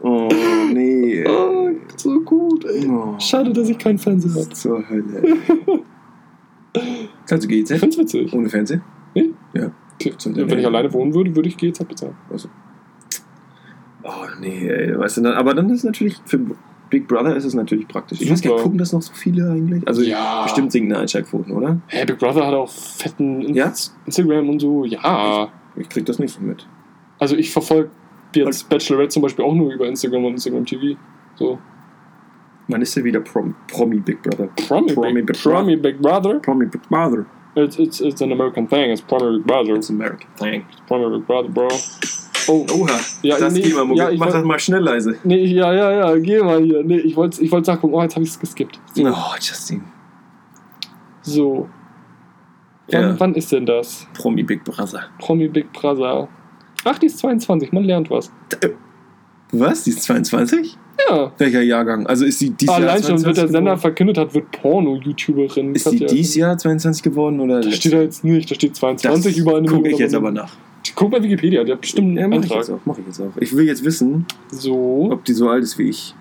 Oh, nee. Oh, so gut, ey. Oh. Schade, dass ich keinen Fernseher habe. Zur Hölle. Kannst du Ich GZ? find's witzig. Ohne Fernsehen? Nee? Ja. Wenn ich alleine wohnen würde, würde ich GZ bezahlen. Oh, nee, ey. Weißt du, dann, aber dann ist natürlich für Big Brother ist es natürlich praktisch. Ich weiß gar nicht, gucken das noch so viele eigentlich? Also Ja. bestimmt sinkende Einschaltquoten, oder? Hä, Big Brother hat auch fetten Ja? Instagram und so. Ja. Ich krieg das nicht so mit. Also ich verfolge jetzt Bachelorette zum Beispiel auch nur über Instagram und Instagram TV. So. Wann ist der wieder Prom Promi Big Brother? Promi, Promi Big, Big Promi Big Brother. Promi Big Brother. It's, it's, it's an American thing. It's Promi Big Brother. It's American thing. Promi Big Brother, bro. Oh, Oha, Ja, das nee, geh mal, Mucke. ja, ich Mach wollt- das mal schnell leise. Nee, ja, ja, ja, geh mal hier. Nee, ich wollte ich wollte nachgucken. Oh, jetzt habe ich es geskippt. Oh, Justin. So. Wann, Ja. wann ist denn das? Promi Big Brother. Promi Big Brother. Ach, die ist 22. Man lernt was. Was? Die ist 22? Ja. Welcher Jahrgang? Also ist sie dieses Jahr Allein schon, 22 wird der Sender verkündet hat, wird Porno-YouTuberin. Ist die dieses Jahr 22 geworden oder Das steht da jetzt nicht. Da steht 22 das über eine gucke ich jetzt aber nach. Guck bei Wikipedia, der hat bestimmt Ja, einen mach ich Eintrag. jetzt auch. Mach ich jetzt auch. Ich will jetzt wissen, So. ob die so alt ist wie ich.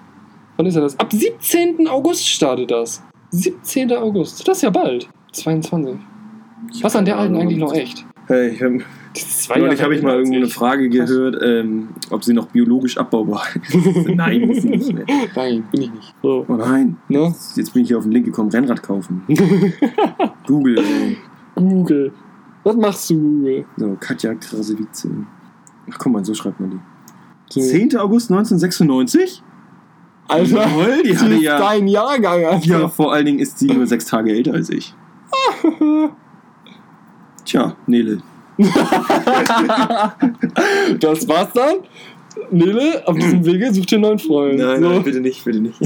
Wann ist denn das? Ab 17. August startet das. 17. August. Das ist ja bald. 22. Was an der alten eigentlich noch echt? Hey, ich hab, Die ist zwei neulich habe ich mal irgendwo eine ich. Frage gehört, ähm, ob sie noch biologisch abbaubar <laughs> ist. Nein, ist sie nicht mehr. <laughs> Nein, bin ich nicht. So. Oh nein, Ne? jetzt bin ich hier auf den Link gekommen, Rennrad kaufen. <laughs> Google, ey. Google. Was machst du? So, Katja Krasavice. Ach komm mal, so schreibt man die. So. 10. August 1996? Alter, Jawohl, die <laughs> hatte ist ja- dein Jahrgang, Alter. Ja, vor allen Dingen ist sie nur sechs Tage älter als ich. <laughs> Tja, Nele. <laughs> Das war's dann. Nele, auf diesem Wege such dir einen neuen Freund. Nein, so. nein, bitte nicht, bitte nicht.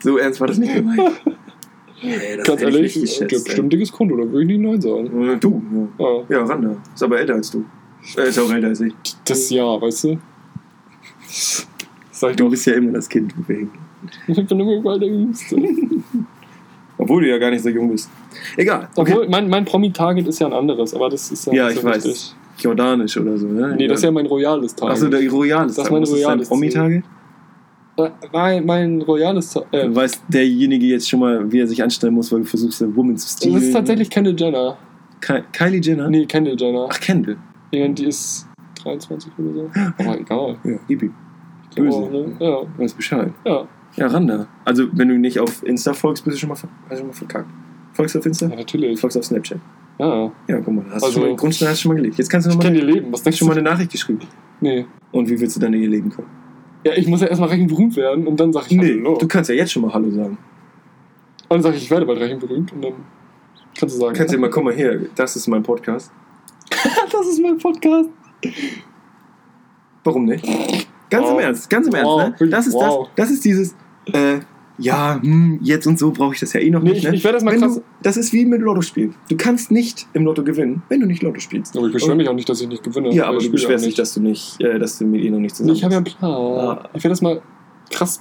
so ernst war das nicht gemeint. Ey, das Ganz ich ehrlich, hat geschätzt, bestimmt dickes Konto, da würde ich nicht Nein sagen. Äh, Du, ja. Ja, Ja, Randa. Ist aber älter als du. Äh, ist auch älter als ich. das Jahr, weißt du? Sag ich Du doch, bist ja immer das Kind, deswegen. ich bin immer überall der Jüngste. <laughs> Obwohl du ja gar nicht so jung bist. Egal. Okay. Obwohl, mein, mein Promi-Target ist ja ein anderes, aber das ist ja ja, ich so weiß. Jordanisch oder so, ne? Nee, das ist ja mein royales Target. Achso, der Royal ist Das ist mein royales Promi-Target? Mein, mein royales. Äh, Du weißt derjenige jetzt schon mal, wie er sich anstellen muss, weil du versuchst, eine Woman zu stehlen. das ist tatsächlich Kendall Jenner. Ki Kylie Jenner? Nee, Kendall Jenner. Ach, Kendall. Ja, die ist 23 oder so. <gasps> Aber egal. Ja, Ibi. Ich Böse. auch, ne? Ja, Du weißt Bescheid. ja. Ja, Randa. Also, wenn du nicht auf Insta folgst, bist du schon mal, hast schon mal verkackt. Folgst du auf Insta? ja natürlich. Folgst du auf Snapchat? Ja. Ja, guck mal, hast Also- du schon mal, Grundstein hast du schon mal gelegt. Jetzt kannst du Ich noch mal, kenne ihr Leben. Was denkst schon du? mal eine Nachricht geschrieben. Nee. Und wie willst du dann in ihr Leben kommen? Ja, ich muss ja erstmal reich und berühmt werden und dann sag ich Hallo. du kannst ja jetzt schon mal Hallo sagen. Und dann sag ich, ich werde bald reich und berühmt und dann kannst du sagen. Du kannst ja mal, komm mal her, das ist mein Podcast. <laughs> das ist mein Podcast. Warum nicht? Ganz im Wow. Ernst, ganz im Wow. Ernst, ne? Das ist Wow. das, das ist dieses, äh, ja, hm, jetzt und so brauche ich das ja eh noch Nee, nicht. ich- ne? ich werde das mal Wenn krass- Du, das ist wie mit Lotto spielen. Du kannst nicht im Lotto gewinnen, wenn du nicht Lotto spielst. Aber ich beschwere mich auch nicht, dass ich nicht gewinne. Ja, aber Ich du beschwerst dich, dass du nicht, äh, dass du mit ihr noch nicht zusammen ich habe ja einen. Plan. Ah. Ich werde das mal krass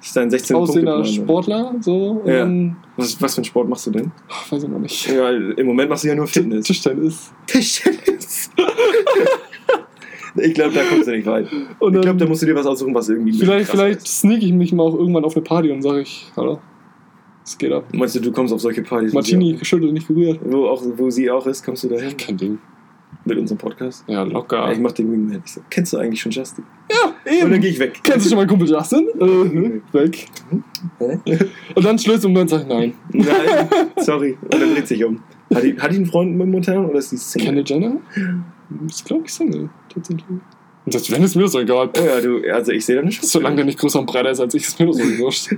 ist dein 16 aussehender Sportler. So, und Ja. dann, was, was für einen Sport machst du denn? ach, weiß ich noch nicht. Ja, im Moment machst du ja nur Fitness. Tischtennis. Tischtennis. <laughs> ich glaube, da kommst du nicht weit. <laughs> Und Ich dann, glaube, da musst du dir was aussuchen, was irgendwie. vielleicht, vielleicht ist. sneak ich mich mal auch irgendwann auf eine Party und sage ich, hallo, es geht ab. Meinst du, du kommst auf solche Partys? Martini, geschüttelt, nicht gerührt. auch- Wo, auch, wo sie auch ist, kommst du dahin? Kein Ding. Mit unserem Podcast? Ja, locker. Ich mach den Wingman. Ich so, kennst du eigentlich schon Justin? ja, Und dann eben. gehe ich weg. Kennst du schon meinen Kumpel Justin? <laughs> Äh, weg. Hä? Und dann schlöst du um und sagt nein. Nein, <laughs> sorry. Und dann dreht sich um. Hat die, hat die einen Freund momentan oder ist die Single? Kendall Jenner? Ist, glaube ich, Single, tatsächlich. Und selbst wenn, ist mir das so egal. Ja, du, also ich sehe da eine Chance. Solange der nicht größer und breiter ist als ich, ist mir das so wurscht.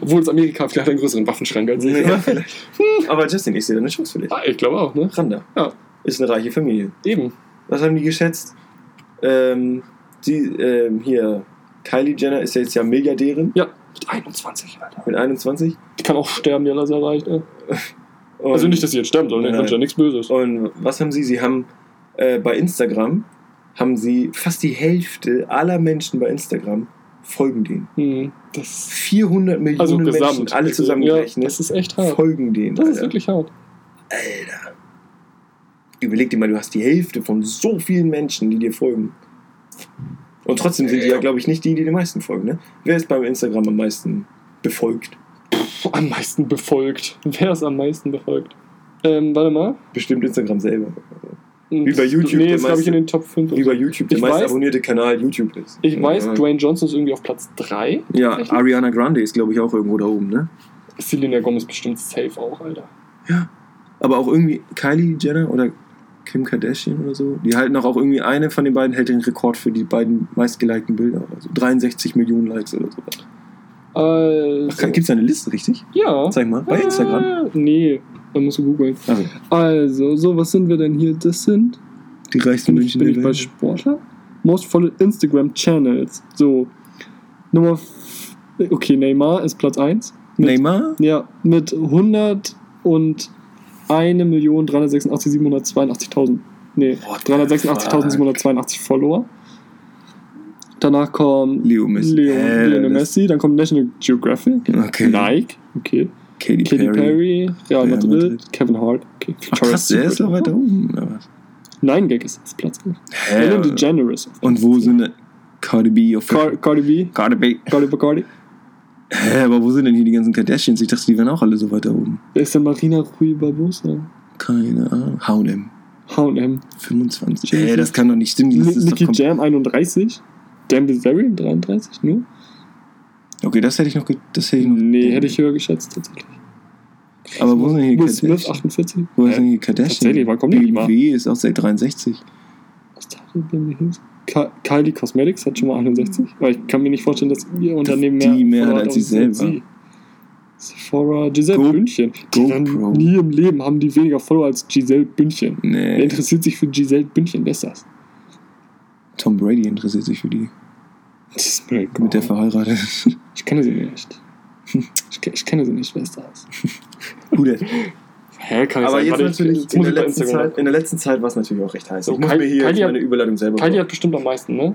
Obwohl es Amerika vielleicht einen größeren Waffenschrank als ich. Ja, vielleicht. Aber Justin, ich sehe da eine Chance für dich. Ah, ich glaube auch, ne? Randa. Ja. Ist eine reiche Familie. Eben. Was haben die geschätzt? Ähm, die, ähm, hier, Kylie Jenner ist ja jetzt ja Milliardärin Ja, mit 21, Alter. mit 21. Die kann auch sterben, die hat das erreicht, ne? Und, Also nicht, dass sie jetzt sterben soll, ne? Ich wünsche ja nichts Böses. Und was haben sie? Sie haben äh, bei Instagram, haben sie fast die Hälfte aller Menschen bei Instagram folgen denen. Hm, das 400 Millionen also Menschen, gesamt. alle Ja, zusammengerechnet, das ist echt hart. folgen denen. Das ist Alter. wirklich hart. Alter. Überleg dir mal, du hast die Hälfte von so vielen Menschen, die dir folgen. Und trotzdem sind die ja, glaube ich, nicht die, die den meisten folgen. Ne? Wer ist beim Instagram am meisten befolgt? Puh, am meisten befolgt. Wer ist am meisten befolgt? Ähm, warte mal. Bestimmt Instagram selber. Wie bei YouTube, Nee, ist, glaube ich, in den Top 5. Wie bei YouTube der meist abonnierte Kanal YouTube ist. Ich weiß, ja. Dwayne Johnson ist irgendwie auf Platz 3. Ja, Ariana Grande ist, glaube ich, auch irgendwo da oben, ne? Selena Gomez bestimmt safe auch, Alter. Aber auch irgendwie Kylie Jenner oder Kim Kardashian oder so. Die halten auch, auch irgendwie eine von den beiden hält den Rekord für die beiden meistgelikten Bilder. Also 63 Millionen Likes oder so. Also, Ach, Gibt es eine Liste, richtig? ja. Zeig mal, bei Instagram. Äh, nee, da musst du googeln. Also, Also, so, was sind wir denn hier? Das sind. die reichsten Bin ich, Menschen bin der ich bei Welt. Sportler? Most followed Instagram Channels. So. Nummer. Okay, Neymar ist Platz 1. Mit, Neymar? Ja, mit 100 und 1.386.782.000. Nee, What the 386.782 Follower. Danach kommt Leo Messi. Leo, Äh, das- Messi, dann kommt National Geographic, Okay. Nike, okay, Katy, Katy Perry. Perry, Real Madrid, Madrid. Kevin Hart, okay, Ach, krass, der ist so weiter oben. Nein, Gag ist das Platz 11. Hä? Ellen DeGeneres. Und wo sind Cardi B auf Car Cardi B, Cardi B? Cardi Bacardi. Hä, aber wo sind denn hier die ganzen Kardashians? Ich dachte, die wären auch alle so weiter oben. Wer ist denn Marina Rui Barbosa? Keine Ahnung. H&M. H&M. 25. Jesus. Hä, das kann doch nicht stimmen. Nicky Jam 31. Dan Bilzerian 33, nur? Okay, das hätte ich noch... Das hätte ich noch Nee, hätte ich höher geschätzt, tatsächlich. Aber wo sind denn hier Will Smith Kardashians? 48. Wo sind hier Kardashians? Tatsächlich, wann kommt die mal? BW ist auch seit 63. Was denn hier? Ka- Kylie Cosmetics hat schon mal 61. Weil ich kann mir nicht vorstellen, dass ihr Unternehmen mehr, die mehr hat als sie selber. Sephora, Giselle Go- Bündchen. Die GoPro. nie im Leben haben die weniger Follower als Giselle Bündchen. Wer Nee, interessiert sich für Giselle Bündchen? Wer ist das? Tom Brady interessiert sich für die. Das ist mir egal. Mit der verheiratet. Ich kenne sie nicht. Ich, ich kenne sie nicht, wer ist das? Gute. Hä, kann Aber sein. jetzt Warte, natürlich, jetzt in der, ich letzten Zeit, in der letzten Zeit war es natürlich auch recht heiß. So, ich muss Kai- mir hier Kylie jetzt hat- meine Überleitung selber Kylie hat bestimmt am meisten, ne?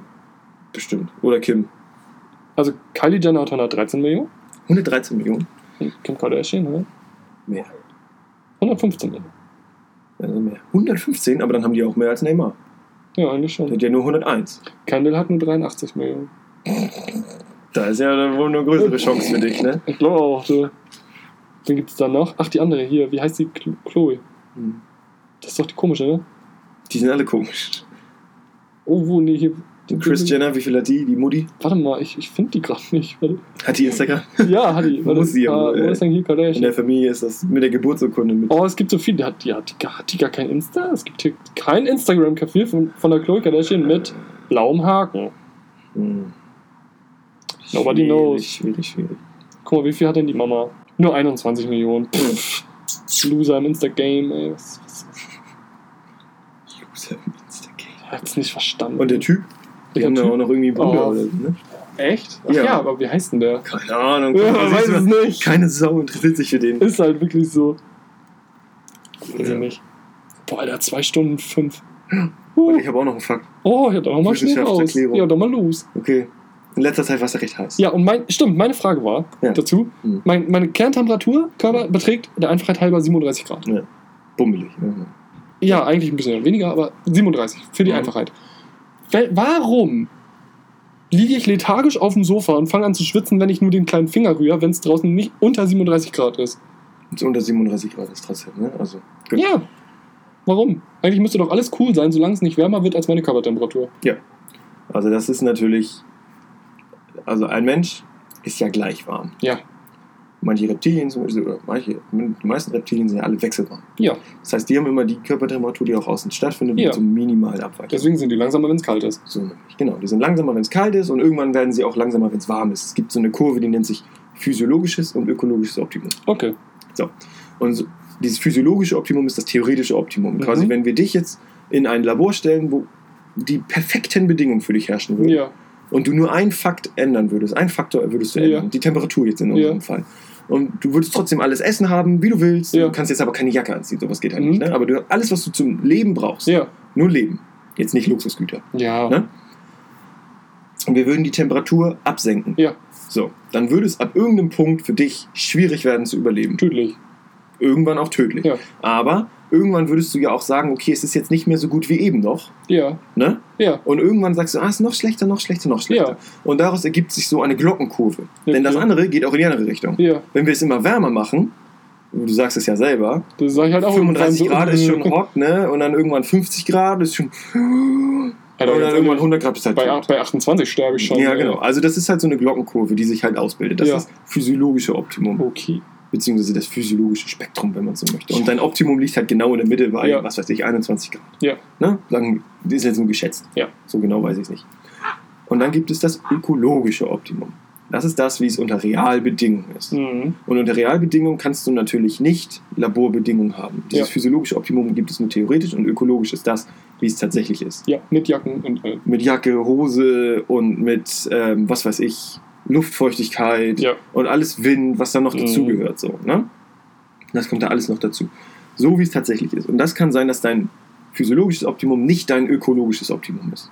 Bestimmt. Oder Kim. Also Kylie Jenner hat 113 Millionen. 113 Millionen. Kim Kardashian, ne? Mehr. 115. Also mehr. 115, aber dann haben die auch mehr als Neymar. Ja, eigentlich Der schon. hat ja nur 101. Kendall hat nur 83 Millionen. Da ist ja dann wohl eine größere Chance für dich, ne? Ich glaube auch. Du. Wen gibt es da noch? Ach, die andere hier. Wie heißt die? Chlo- Chloe. Hm. Das ist doch die komische, ne? Die sind alle komisch. Oh, wo? Nee, hier. Die Chris Jenner, wie viel hat die? Die Mutti? Warte mal, ich, ich finde die gerade nicht. Warte. Hat die Instagram? Ja, hat die. <laughs> Warte, Muss sie ja ah, denn hier In der Familie ist das mit der Geburtsurkunde mit. Oh, es gibt so viele. Die hat, die, hat, die, hat die gar kein Insta? Es gibt hier kein Instagram-Profil von, von der Chloe Kardashian mit blauem Haken. Hm. Nobody Schwierig, knows. Schwierig, schwierig. Guck mal, wie viel hat denn die Mama? Nur 21 Millionen. Pff. Loser im Insta-Game, ey. Was, was, Loser im Instagame. hat's nicht verstanden. Und der Typ? Die Der haben ja auch noch irgendwie Bruder Oh. oder so, ne? Echt? Ach Ja. ja. aber wie heißt denn der? Keine Ahnung. Ja, weiß es nicht. Keine Sau interessiert sich für den. Ist halt wirklich so. Weiß Ja. ich nicht. Boah, Alter, zwei Stunden fünf. Und ich habe auch noch einen Fakt. Oh, ja, dann mach mal schnell raus. Ja, dann mal los. Okay. In letzter Zeit war es ja recht heiß. Ja, und mein, stimmt, meine Frage war Ja. dazu, Mhm. mein, meine Kerntemperatur Körper beträgt der Einfachheit halber 37 Grad. Ja. Bummelig. Ne? Ja, eigentlich ein bisschen weniger, aber 37 für die Mhm. Einfachheit. Warum liege ich lethargisch auf dem Sofa und fange an zu schwitzen, wenn ich nur den kleinen Finger rühre, wenn es draußen nicht unter 37 Grad ist? Und unter 37 Grad ist trotzdem, ne? Also, gut. Ja. Warum? Eigentlich müsste doch alles cool sein, solange es nicht wärmer wird als meine Körpertemperatur. Also, das ist natürlich. Also, ein Mensch ist ja gleich warm. Ja. Manche Reptilien, zum Beispiel, oder manche, die meisten Reptilien sind ja alle wechselwarm. Ja, Das heißt, die haben immer die Körpertemperatur, die auch außen stattfindet, Ja. mit so minimal abweicht. deswegen sind die langsamer, wenn es kalt ist. So nämlich. Genau, die sind langsamer, wenn es kalt ist und irgendwann werden sie auch langsamer, wenn es warm ist. Es gibt so eine Kurve, die nennt sich physiologisches und ökologisches Optimum. Okay. Und so, dieses physiologische Optimum ist das theoretische Optimum. Mhm. Quasi, wenn wir dich jetzt in ein Labor stellen, wo die perfekten Bedingungen für dich herrschen würden Ja. Und du nur einen Fakt ändern würdest, einen Faktor würdest du Ja. ändern, die Temperatur jetzt in unserem Ja. Fall. Und du würdest trotzdem alles Essen haben, wie du willst. Ja. Du kannst jetzt aber keine Jacke anziehen, sowas geht halt Mhm. nicht. Ne? Aber du, alles, was du zum Leben brauchst, Ja. nur Leben. Jetzt nicht Luxusgüter. Ja. Ne? Und wir würden die Temperatur absenken. Ja. So, dann würde es ab irgendeinem Punkt für dich schwierig werden zu überleben. Tödlich. Irgendwann auch tödlich. Ja. Aber irgendwann würdest du ja auch sagen, okay, es ist jetzt nicht mehr so gut wie eben noch. Ja. Ne? Ja. Und irgendwann sagst du, ah, es ist noch schlechter, noch schlechter, noch schlechter. Ja. Und daraus ergibt sich so eine Glockenkurve. Ja, Denn das klar. andere geht auch in die andere Richtung. Ja. Wenn wir es immer wärmer machen, du sagst es ja selber, Das sag ich halt auch 35 irgendwann Grad ist schon <laughs> hot, ne? Und dann irgendwann 50 Grad ist schon. Alter, und dann ganz irgendwann ehrlich, 100 Grad bist halt bei, bei 28 sterbe ich schon. Ja, ey. genau. Also das ist halt so eine Glockenkurve, die sich halt ausbildet. Das Ja. ist das physiologische Optimum. Okay. Beziehungsweise das physiologische Spektrum, wenn man so möchte. Und dein Optimum liegt halt genau in der Mitte bei, Ja. was weiß ich, 21 Grad. Ja. Ne? Sagen, das ist jetzt nur geschätzt. Ja. So genau weiß ich es nicht. Und dann gibt es das ökologische Optimum. Das ist das, wie es unter Realbedingungen ist. Mhm. Und unter Realbedingungen kannst du natürlich nicht Laborbedingungen haben. Dieses Ja. physiologische Optimum gibt es nur theoretisch und ökologisch ist das, wie es tatsächlich ist. Ja, mit Jacken und äh, Mit Jacke, Hose und mit, ähm, was weiß ich, Luftfeuchtigkeit Ja. und alles Wind, was da noch Mhm. dazugehört. So, ne? Das kommt da alles noch dazu. So wie es tatsächlich ist. Und das kann sein, dass dein physiologisches Optimum nicht dein ökologisches Optimum ist.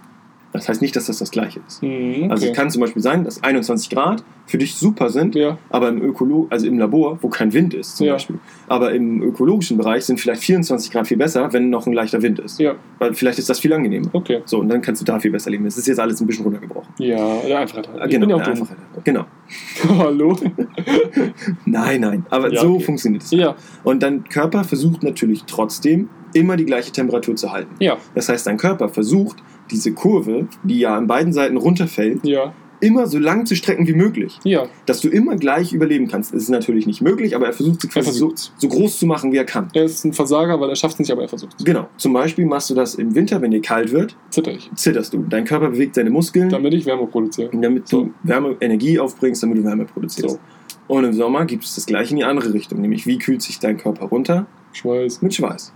Das heißt nicht, dass das das gleiche ist. Mhm, okay. Also es kann zum Beispiel sein, dass 21 Grad für dich super sind, ja, aber im Ökolo also im Labor, wo kein Wind ist zum Ja. Beispiel. Aber im ökologischen Bereich sind vielleicht 24 Grad viel besser, wenn noch ein leichter Wind ist. ja, Weil vielleicht ist das viel angenehmer. okay. So, und dann kannst du da viel besser leben. Das ist jetzt alles ein bisschen runtergebrochen. Ja, der Einfachheit. halt. Ich genau, ja auch der. Einfachheit. genau. <laughs> Hallo? <laughs> Nein, nein. Aber Ja, so okay. funktioniert es. Ja, Und dein Körper versucht natürlich trotzdem immer die gleiche Temperatur zu halten. ja, Das heißt, dein Körper versucht, diese Kurve, die ja an beiden Seiten runterfällt, ja, immer so lang zu strecken wie möglich. ja. Dass du immer gleich überleben kannst. Das ist natürlich nicht möglich, aber er versucht sie quasi so, so groß zu machen, wie er kann. Er ist ein Versager, weil er schafft es nicht, aber er versucht es. Genau. Zum Beispiel machst du das im Winter, wenn dir kalt wird, Zitter ich. zitterst du. Dein Körper bewegt seine Muskeln, Damit ich Wärme produziere. damit So. du Wärme, Energie aufbringst, damit du Wärme produzierst. So. Und im Sommer gibt es das gleiche in die andere Richtung, nämlich wie kühlt sich dein Körper runter? Schweiß. Mit Schweiß.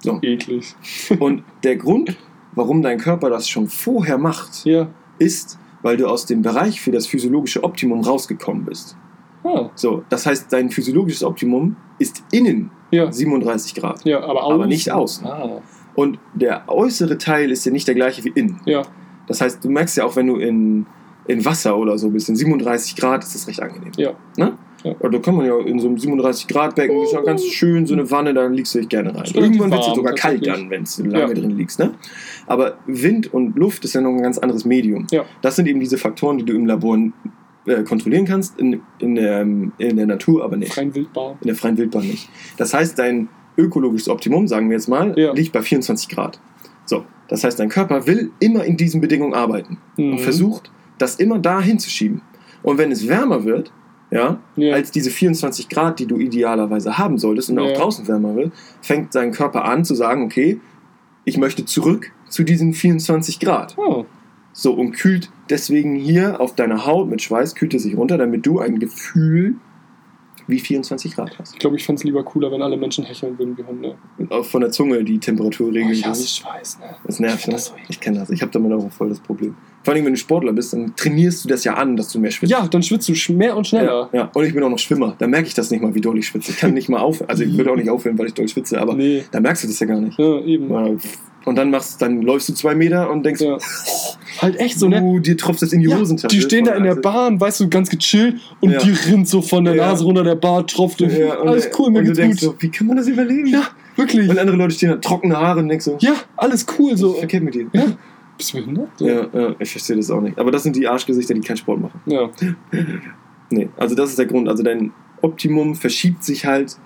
So. Eklig. Und der Grund, <laughs> warum dein Körper das schon vorher macht, Ja. ist, weil du aus dem Bereich für das physiologische Optimum rausgekommen bist. Ah, So, das heißt, dein physiologisches Optimum ist innen ja. 37 Grad. Ja, aber, Aber nicht außen. Ah, Und der äußere Teil ist ja nicht der gleiche wie innen. ja. Das heißt, du merkst ja auch, wenn du in, in Wasser oder so bist, in 37 Grad ist das recht angenehm. Ja. Ne? Ja. Oder da kann man ja in so einem 37-Grad-Becken, ist ja ganz schön, so eine Wanne, da liegst du dich gerne rein. Irgendwann wird es sogar kalt dann, wenn du lange Ja. drin liegst. Ne? Aber Wind und Luft ist ja noch ein ganz anderes Medium. Ja. Das sind eben diese Faktoren, die du im Labor äh, kontrollieren kannst, in, in, der, in der Natur aber nicht. Freien Wildbahn. In der freien Wildbahn nicht. Das heißt, dein ökologisches Optimum, sagen wir jetzt mal, liegt bei 24 Grad. So, das heißt, dein Körper will immer in diesen Bedingungen arbeiten Mhm. und versucht, das immer da hinzuschieben. Und wenn es wärmer wird, ja, Ja. als diese 24 Grad, die du idealerweise haben solltest und auch Ja. draußen wärmer wird, fängt dein Körper an zu sagen, okay, ich möchte zurück zu diesen 24 Grad. Oh. So, und kühlt deswegen hier auf deiner Haut mit Schweiß, kühlt es sich runter, damit du ein Gefühl wie 24 Grad hast. Ich glaube, ich fände es lieber cooler, wenn alle Menschen hecheln würden wie Hunde. Und auch von der Zunge die Temperatur Oh, regeln. ich hasse Schweiß, ne? das nervt, Ich ne? das so. Ich kenne das. Ich habe damit auch voll das Problem. Vor allem, wenn du Sportler bist, dann trainierst du das ja an, dass du mehr schwitzt. Ja, dann schwitzt du mehr und schneller. Ja, ja. Und ich bin auch noch Schwimmer. Da merke ich das nicht mal, wie doll ich schwitze. Ich kann nicht mal aufhören. Also ich würde auch nicht aufhören, weil ich doll schwitze, aber Nee. da merkst du das ja gar nicht. Ja, eben. Und dann machst, dann läufst du zwei Meter und denkst, Ja. Halt echt so, ne? uh, dir tropft das in die Ja, Hosentasche. die stehen da in der Bahn, weißt du, ganz gechillt und Ja. die rinnt so von der. Nase runter, der Bart tropft. und Ja, und, alles cool, mir und du geht's denkst gut. so, wie kann man das überleben? Ja, wirklich. Und andere Leute stehen da trockene Haare und denkst so, Ja, alles cool. So. verkehrt mit dir? Ja. Bist du behindert? Ja, ja, ich verstehe das auch nicht. Aber das sind die Arschgesichter, die keinen Sport machen. ja. <laughs> Nee, also das ist der Grund. Also dein Optimum verschiebt sich halt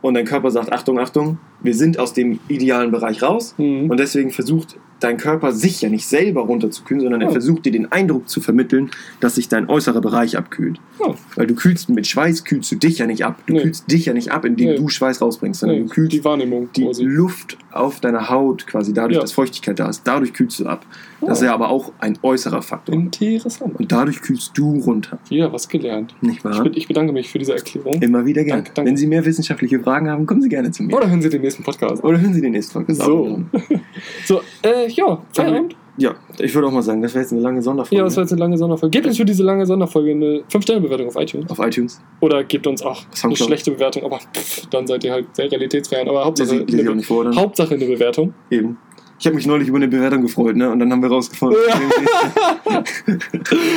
und dein Körper sagt, Achtung, Achtung, wir sind aus dem idealen Bereich raus. Mhm. Und deswegen versucht dein Körper sich ja nicht selber runterzukühlen, sondern er Ja. versucht dir den Eindruck zu vermitteln, dass sich dein äußerer Bereich abkühlt. Ja. Weil du kühlst mit Schweiß kühlst du dich ja nicht ab. Du Nee. kühlst dich ja nicht ab, indem Nee. du Schweiß rausbringst, sondern Nee, du kühlst die Wahrnehmung. die quasi. Luft auf deiner Haut quasi dadurch, Ja. dass Feuchtigkeit da ist. Dadurch kühlst du ab. Das ist Oh. ja aber auch ein äußerer Faktor. Interessant. Und dadurch kühlst du runter. Wieder was gelernt. Nicht Ich, wahr? ich bedanke mich für diese Erklärung. Immer wieder gerne. Wenn Sie mehr wissenschaftliche Fragen haben, kommen Sie gerne zu mir. Oder hören Sie den nächsten Podcast. Oder hören Sie den nächsten Folge. So. <laughs> So, äh, ja, Feierabend. Ja, ich würde auch mal sagen, das wäre jetzt eine lange Sonderfolge. Ja, das war jetzt eine lange Sonderfolge. Gebt uns für diese lange Sonderfolge eine 5-Sterne-Bewertung auf iTunes. auf iTunes. Oder gebt uns auch eine schlechte Bewertung, aber pff, dann seid ihr halt sehr realitätsfern. Aber Hauptsache, auch eine, vor. Hauptsache eine Bewertung. Eben. Ich habe mich neulich über eine Bewertung gefreut, ne? Und dann haben wir rausgefunden.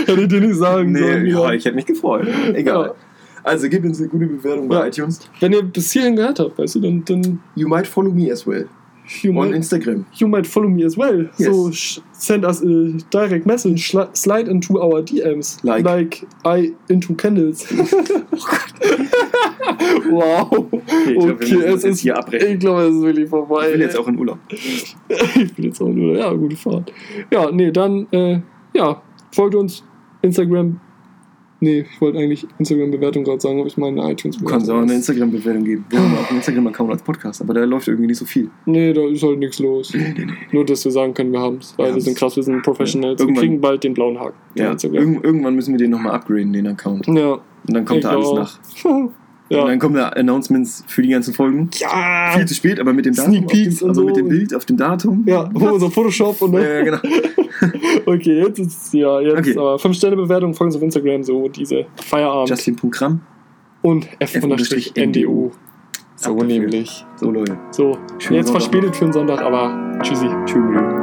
Hätte ich dir nicht sagen sollen. nee, ja, ja. ich hätte mich gefreut. Egal. Ja. Also gib uns eine gute Bewertung bei iTunes. Wenn ihr bis hierhin gehört habt, weißt du, dann, dann You might follow me as well. you, On might, Instagram. you might follow me as well. Yes. So send us a direct message, sli- slide into our DMs. Like. like I into candles. <laughs> wow. Okay, ich glaub, Okay, es ist hier abbrechen. Ich glaube, es ist wirklich vorbei. Ich will jetzt auch in Urlaub. <laughs> ich bin jetzt auch nur, ja, gute Fahrt. Ja, nee, dann, äh, ja, folgt uns, Instagram. Nee, ich wollte eigentlich Instagram-Bewertung gerade sagen, aber ich meine Du iTunes-Bewertung. kannst auch eine Instagram-Bewertung geben. Wir haben auch einen Instagram-Account als Podcast, aber da läuft irgendwie nicht so viel. Nee, da ist halt nichts los. Nee, nee, nee. Nur, dass wir sagen können, wir haben es. Weil Wir wir sind krass, wir sind Professionals. Ja, wir kriegen bald den blauen Haken. Ja, irgend, irgendwann müssen wir den nochmal upgraden, den Account. Ja. Und dann kommt da Ich alles auch. nach. <laughs> Und ja. dann kommen da Announcements für die ganzen Folgen. Ja. Viel zu spät, aber mit dem Datum. Sneak Peeks und aber so. mit dem Bild auf dem Datum. Ja, wo unser Photoshop und dann. Ja, genau. <laughs> <laughs> Okay, jetzt ist ja jetzt Okay. aber 5-Sterne-Bewertung, folgen Sie auf Instagram, so diese Feierabend. Justin.ram. und F-NDU. F-NDU. So nämlich. So, Leute. So, Schönen jetzt Sonntag verspätet für den Sonntag, aber tschüssi. Tschüss.